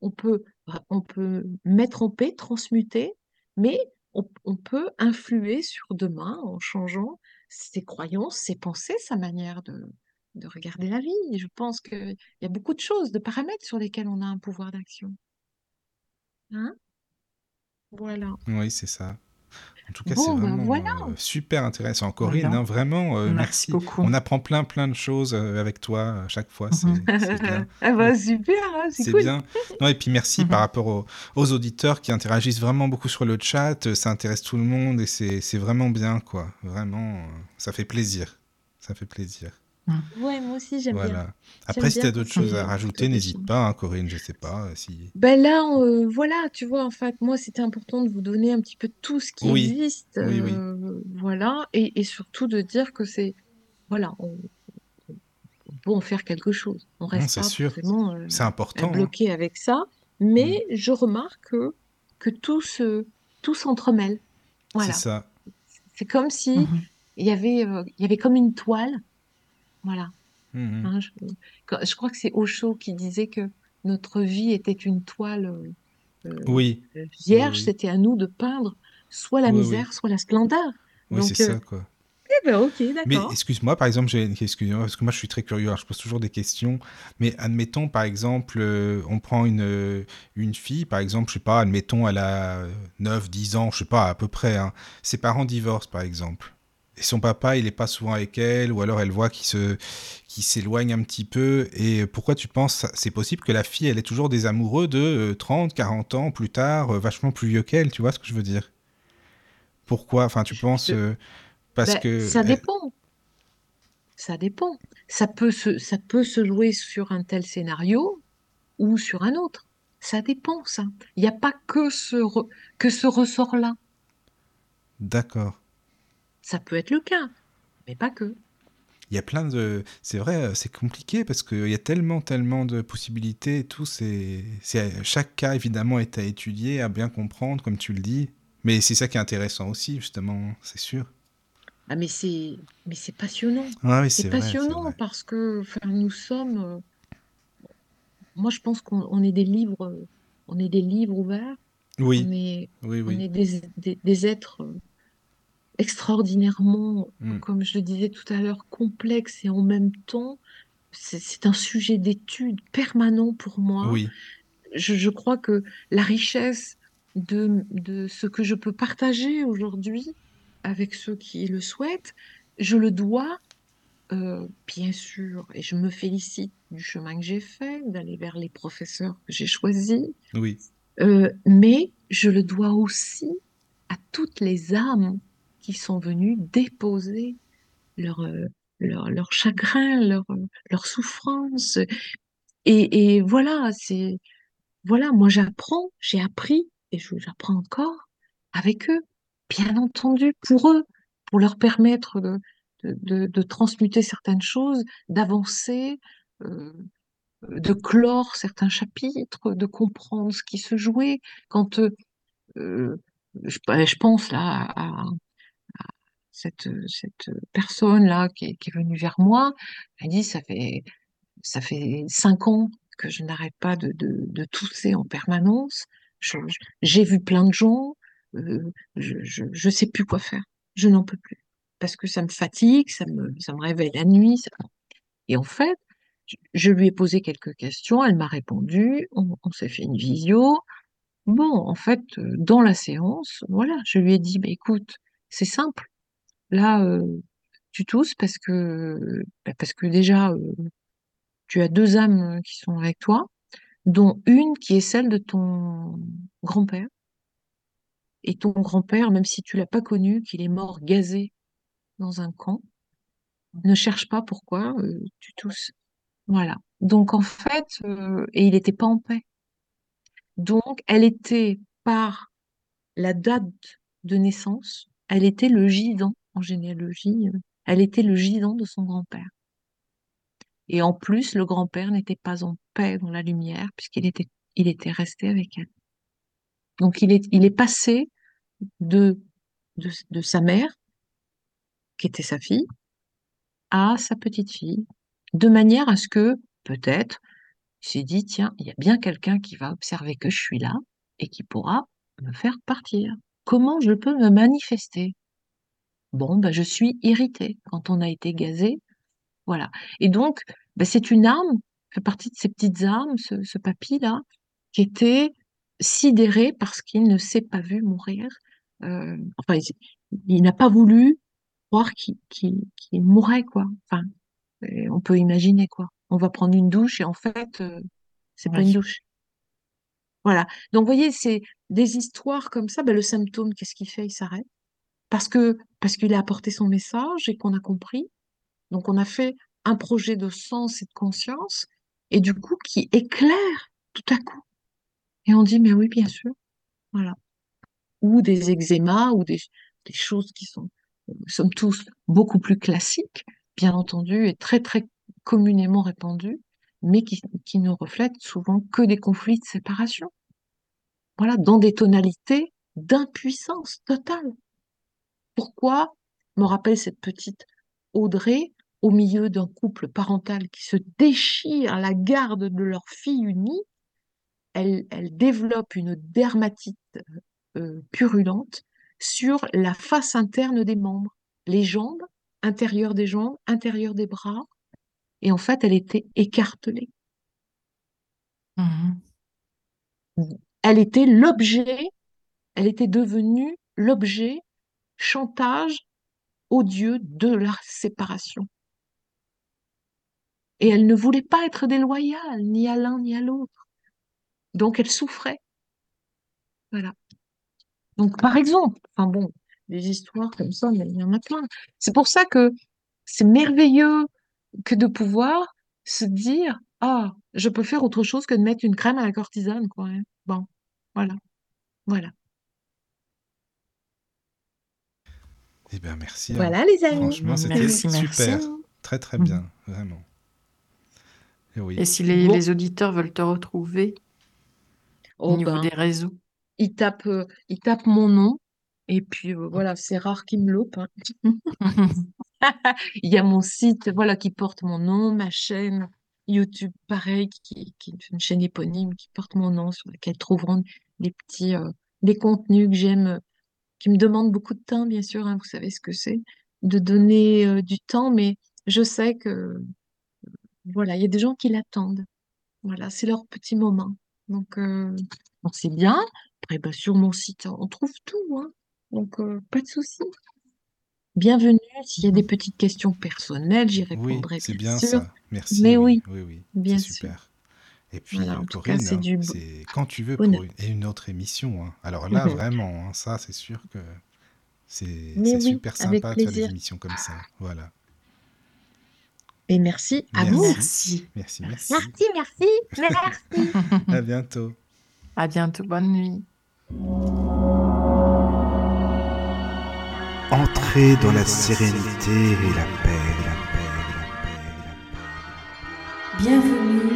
S5: On peut, on peut mettre en paix, transmuter, mais on, peut influer sur demain en changeant ses croyances, ses pensées, sa manière de, de regarder la vie. Et je pense qu'il y a beaucoup de choses, de paramètres sur lesquels on a un pouvoir d'action. Hein? Voilà.
S4: Oui, c'est ça. En tout cas, c'est
S5: ben
S4: vraiment
S5: voilà.
S4: euh, super intéressant. Corinne,
S3: Voilà.
S4: hein, vraiment, euh,
S3: Merci
S4: merci.
S3: beaucoup.
S4: On apprend plein, plein de choses euh, avec toi à chaque fois. C'est
S3: Mhm.
S4: bien.
S5: ah bah super, hein, c'est cool.
S4: bien. Non, et puis merci
S3: Mhm.
S4: par rapport aux, aux auditeurs qui interagissent vraiment beaucoup sur le chat. Ça intéresse tout le monde et c'est vraiment bien, quoi. Vraiment, ça fait plaisir. Ça fait plaisir.
S5: Ouais, moi aussi j'aime bien.
S4: Voilà. Après, si tu
S5: bien
S4: as d'autres choses à rajouter, n'hésite pas, hein, Corinne, je sais pas euh, si.
S5: Ben là, euh, voilà, tu vois, en fait, moi, c'était important de vous donner un petit peu tout ce qui
S4: Oui,
S5: existe,
S4: oui, oui.
S5: euh, voilà, et, et surtout de dire que c'est, voilà, on, on peut en faire quelque chose. On
S4: Non,
S5: reste
S4: c'est
S5: pas
S4: sûr.
S5: forcément euh,
S4: important. hein.
S5: bloqué avec ça,
S4: Mm.
S5: mais je remarque que, que tout se, tout s'entremêle.
S4: C'est
S5: Voilà.
S4: ça.
S5: C'est comme si
S3: Mhm.
S5: il y avait, euh, il y avait comme une toile, voilà.
S4: Mhm.
S5: hein, je, crois que c'est Osho qui disait que notre vie était une toile. euh, euh,
S4: Oui,
S5: vierge,
S4: oui.
S5: c'était à nous de peindre soit la misère, soit la splendeur.
S4: Oui, c'est
S5: euh,
S4: ça, quoi.
S5: eh ben, ok,
S4: Mais excuse-moi, par exemple, j'ai une question, parce que moi je suis très curieux, alors je pose toujours des questions, mais admettons, par exemple, euh, on prend une, euh, une fille, par exemple, je sais pas, admettons, elle a euh, 9, 10 ans, je sais pas, à peu près, hein. ses parents divorcent, par exemple, et son papa, il est pas souvent avec elle, ou alors elle voit qu'il se, qu'il s'éloigne un petit peu, et pourquoi tu penses, c'est possible que la fille, elle ait toujours des amoureux de euh, 30, 40 ans plus tard, euh, vachement plus vieux qu'elle, tu vois ce que je veux dire? Pourquoi? Enfin, tu penses... Euh, parce
S5: Ben,
S4: que...
S5: ça
S4: elle-
S5: dépend. Ça dépend. Ça peut se, ça peut se jouer sur un tel scénario ou sur un autre. Ça dépend, ça. Il n'y a pas que ce, re- que ce ressort-là.
S4: D'accord.
S5: Ça peut être le cas, mais pas que.
S4: Il y a plein de... C'est vrai, euh, c'est compliqué parce qu'il y a tellement, tellement de possibilités et tout. C'est... c'est- Chaque cas, évidemment, est à étudier, à bien comprendre, comme tu le dis. Mais c'est ça qui est intéressant aussi, justement, c'est sûr.
S5: Ah, mais c'est, mais c'est passionnant.
S4: Ah oui,
S5: C'est
S4: c'est vrai,
S5: passionnant parce que enfin, nous sommes. euh, moi, je pense qu'on on est des livres, euh, on est des livres ouverts.
S4: Oui,
S5: On est,
S4: oui,
S5: on
S4: oui.
S5: est des, des, des êtres extraordinairement,
S4: Mm.
S5: comme je le disais tout à l'heure, complexes et en même temps, c'est c'est un sujet d'étude permanent pour moi.
S4: Oui,
S5: Je, je crois que la richesse de, de ce que je peux partager aujourd'hui avec ceux qui le souhaitent, je le dois, euh, bien sûr, et je me félicite du chemin que j'ai fait, d'aller vers les professeurs que j'ai choisis,
S4: oui,
S5: euh, mais je le dois aussi à toutes les âmes qui sont venues déposer leur, euh, leur, leur chagrin, leur, leur souffrance. Et, et voilà, c'est, voilà, moi j'apprends, j'ai appris et j'apprends encore avec eux, bien entendu, pour eux, pour leur permettre de, de, de- transmuter certaines choses, d'avancer, euh, de clore certains chapitres, de comprendre ce qui se jouait. Quand euh, euh, je, bah, je pense là à, cette, cette personne-là qui est, venue vers moi, elle dit, ça fait, ça fait cinq ans que je n'arrête pas de, de, tousser en permanence. J'ai vu plein de gens, euh, je, je sais plus quoi faire. Je n'en peux plus. Parce que ça me fatigue, ça me, ça me réveille la nuit. Et en fait, je, lui ai posé quelques questions, elle m'a répondu, on, on s'est fait une visio. Bon, en fait, euh, dans la séance, voilà, je lui ai dit, bah, écoute, c'est simple. Là, tu tousses parce que, bah, parce que déjà, tu as deux âmes qui sont avec toi, dont une qui est celle de ton grand-père. Et ton grand-père, même si tu l'as pas connu, qu'il est mort gazé dans un camp, ne cherche pas pourquoi tu tousses. Voilà. Donc en fait, et il n'était pas en paix. Donc elle était par la date de naissance, elle était le gisant en généalogie, euh, elle était le gisant de son grand-père. Et en plus, le grand-père n'était pas en paix dans la lumière puisqu'il était, il était resté avec elle. Donc il est, il est passé de, de, de sa mère, qui était sa fille, à sa petite fille, de manière à ce que, peut-être, il s'est dit, tiens, il y a bien quelqu'un qui va observer que je suis là et qui pourra me faire partir. Comment je peux me manifester? Bon, ben, je suis irritée. Quand on a été gazé, Voilà. Et donc, ben, c'est une arme, fait partie de ces petites armes, ce, ce papy-là, qui était sidéré parce qu'il ne s'est pas vu mourir. Euh, enfin, il, il n'a pas voulu croire qu'il qu'il mourrait, quoi. Enfin, on peut imaginer, quoi. On va prendre une douche et en fait, euh, c'est pas une douche. Voilà. Donc, vous voyez, c'est des histoires comme ça. Ben, le symptôme, qu'est-ce qu'il fait? Il s'arrête. Parce que, parce qu'il a apporté son message et qu'on a compris. Donc, on a fait un projet de sens et de conscience, et du coup, qui éclaire tout à coup. Et on dit, mais oui, bien sûr, voilà. Ou des eczémas, ou des, choses qui sont, sommes tous beaucoup plus classiques, bien entendu, et très, très communément répandues, mais qui, qui ne reflètent souvent que des conflits de séparation. Voilà, dans des tonalités d'impuissance totale. Pourquoi me rappelle cette petite Audrey au milieu d'un couple parental qui se déchire à la garde de leur fille unique, elle, elle développe une dermatite euh, purulente sur la face interne des membres, les jambes, intérieur des jambes, intérieur des bras, et en fait, elle était écartelée.
S3: Mhm.
S5: Elle était l'objet, elle était devenue l'objet chantage odieux de la séparation. Et elle ne voulait pas être déloyale, ni à l'un ni à l'autre. Donc elle souffrait. Voilà. Donc par exemple, enfin bon, des histoires comme ça, il y en a plein. C'est pour ça que c'est merveilleux que de pouvoir se dire, ah, je peux faire autre chose que de mettre une crème à la cortisone, quoi. hein. Bon, voilà, voilà.
S4: Eh bien, merci. hein.
S5: Voilà les amis.
S4: Franchement, c'était
S3: Merci, merci.
S4: super. Très, très bien. Vraiment. Et oui.
S3: Et si les,
S5: Bon.
S3: les auditeurs veulent te retrouver au
S5: Oh
S3: niveau
S5: ben,
S3: des réseaux,
S5: il tape, euh, il tape mon nom. Et puis euh, voilà, c'est rare qu'il me loupe. hein. Il y a mon site, voilà, qui porte mon nom, ma chaîne YouTube, pareil, qui, qui est une chaîne éponyme qui porte mon nom, sur laquelle trouveront des petits, euh, des contenus que j'aime, qui me demandent beaucoup de temps, bien sûr, hein, vous savez ce que c'est, de donner euh, du temps, mais je sais que, voilà, il y a des gens qui l'attendent. Voilà, c'est leur petit moment. Donc, euh, c'est bien. Après, bah, sur mon site, on trouve tout, hein. Donc, pas de souci. Bienvenue. S'il y a des petites questions personnelles, j'y
S4: Oui,
S5: répondrai
S4: c'est
S5: bien sûr.
S4: ça. Merci.
S5: Mais
S4: oui,
S5: oui,
S4: oui, oui.
S5: bien sûr.
S4: super. Et puis,
S5: voilà,
S4: Corinne,
S5: c'est hein,
S4: du... quand tu veux et une autre émission. Hein. Alors là,
S5: mhm.
S4: vraiment, hein, ça, c'est sûr que c'est super sympa de faire des émissions comme ça. Voilà.
S5: Et merci à vous.
S6: Merci.
S7: Merci, merci.
S5: Merci, merci. Merci.
S7: à bientôt.
S8: À bientôt. Bonne nuit.
S4: Entrez dans la sérénité et la paix. La paix, la paix, la paix.
S3: Bienvenue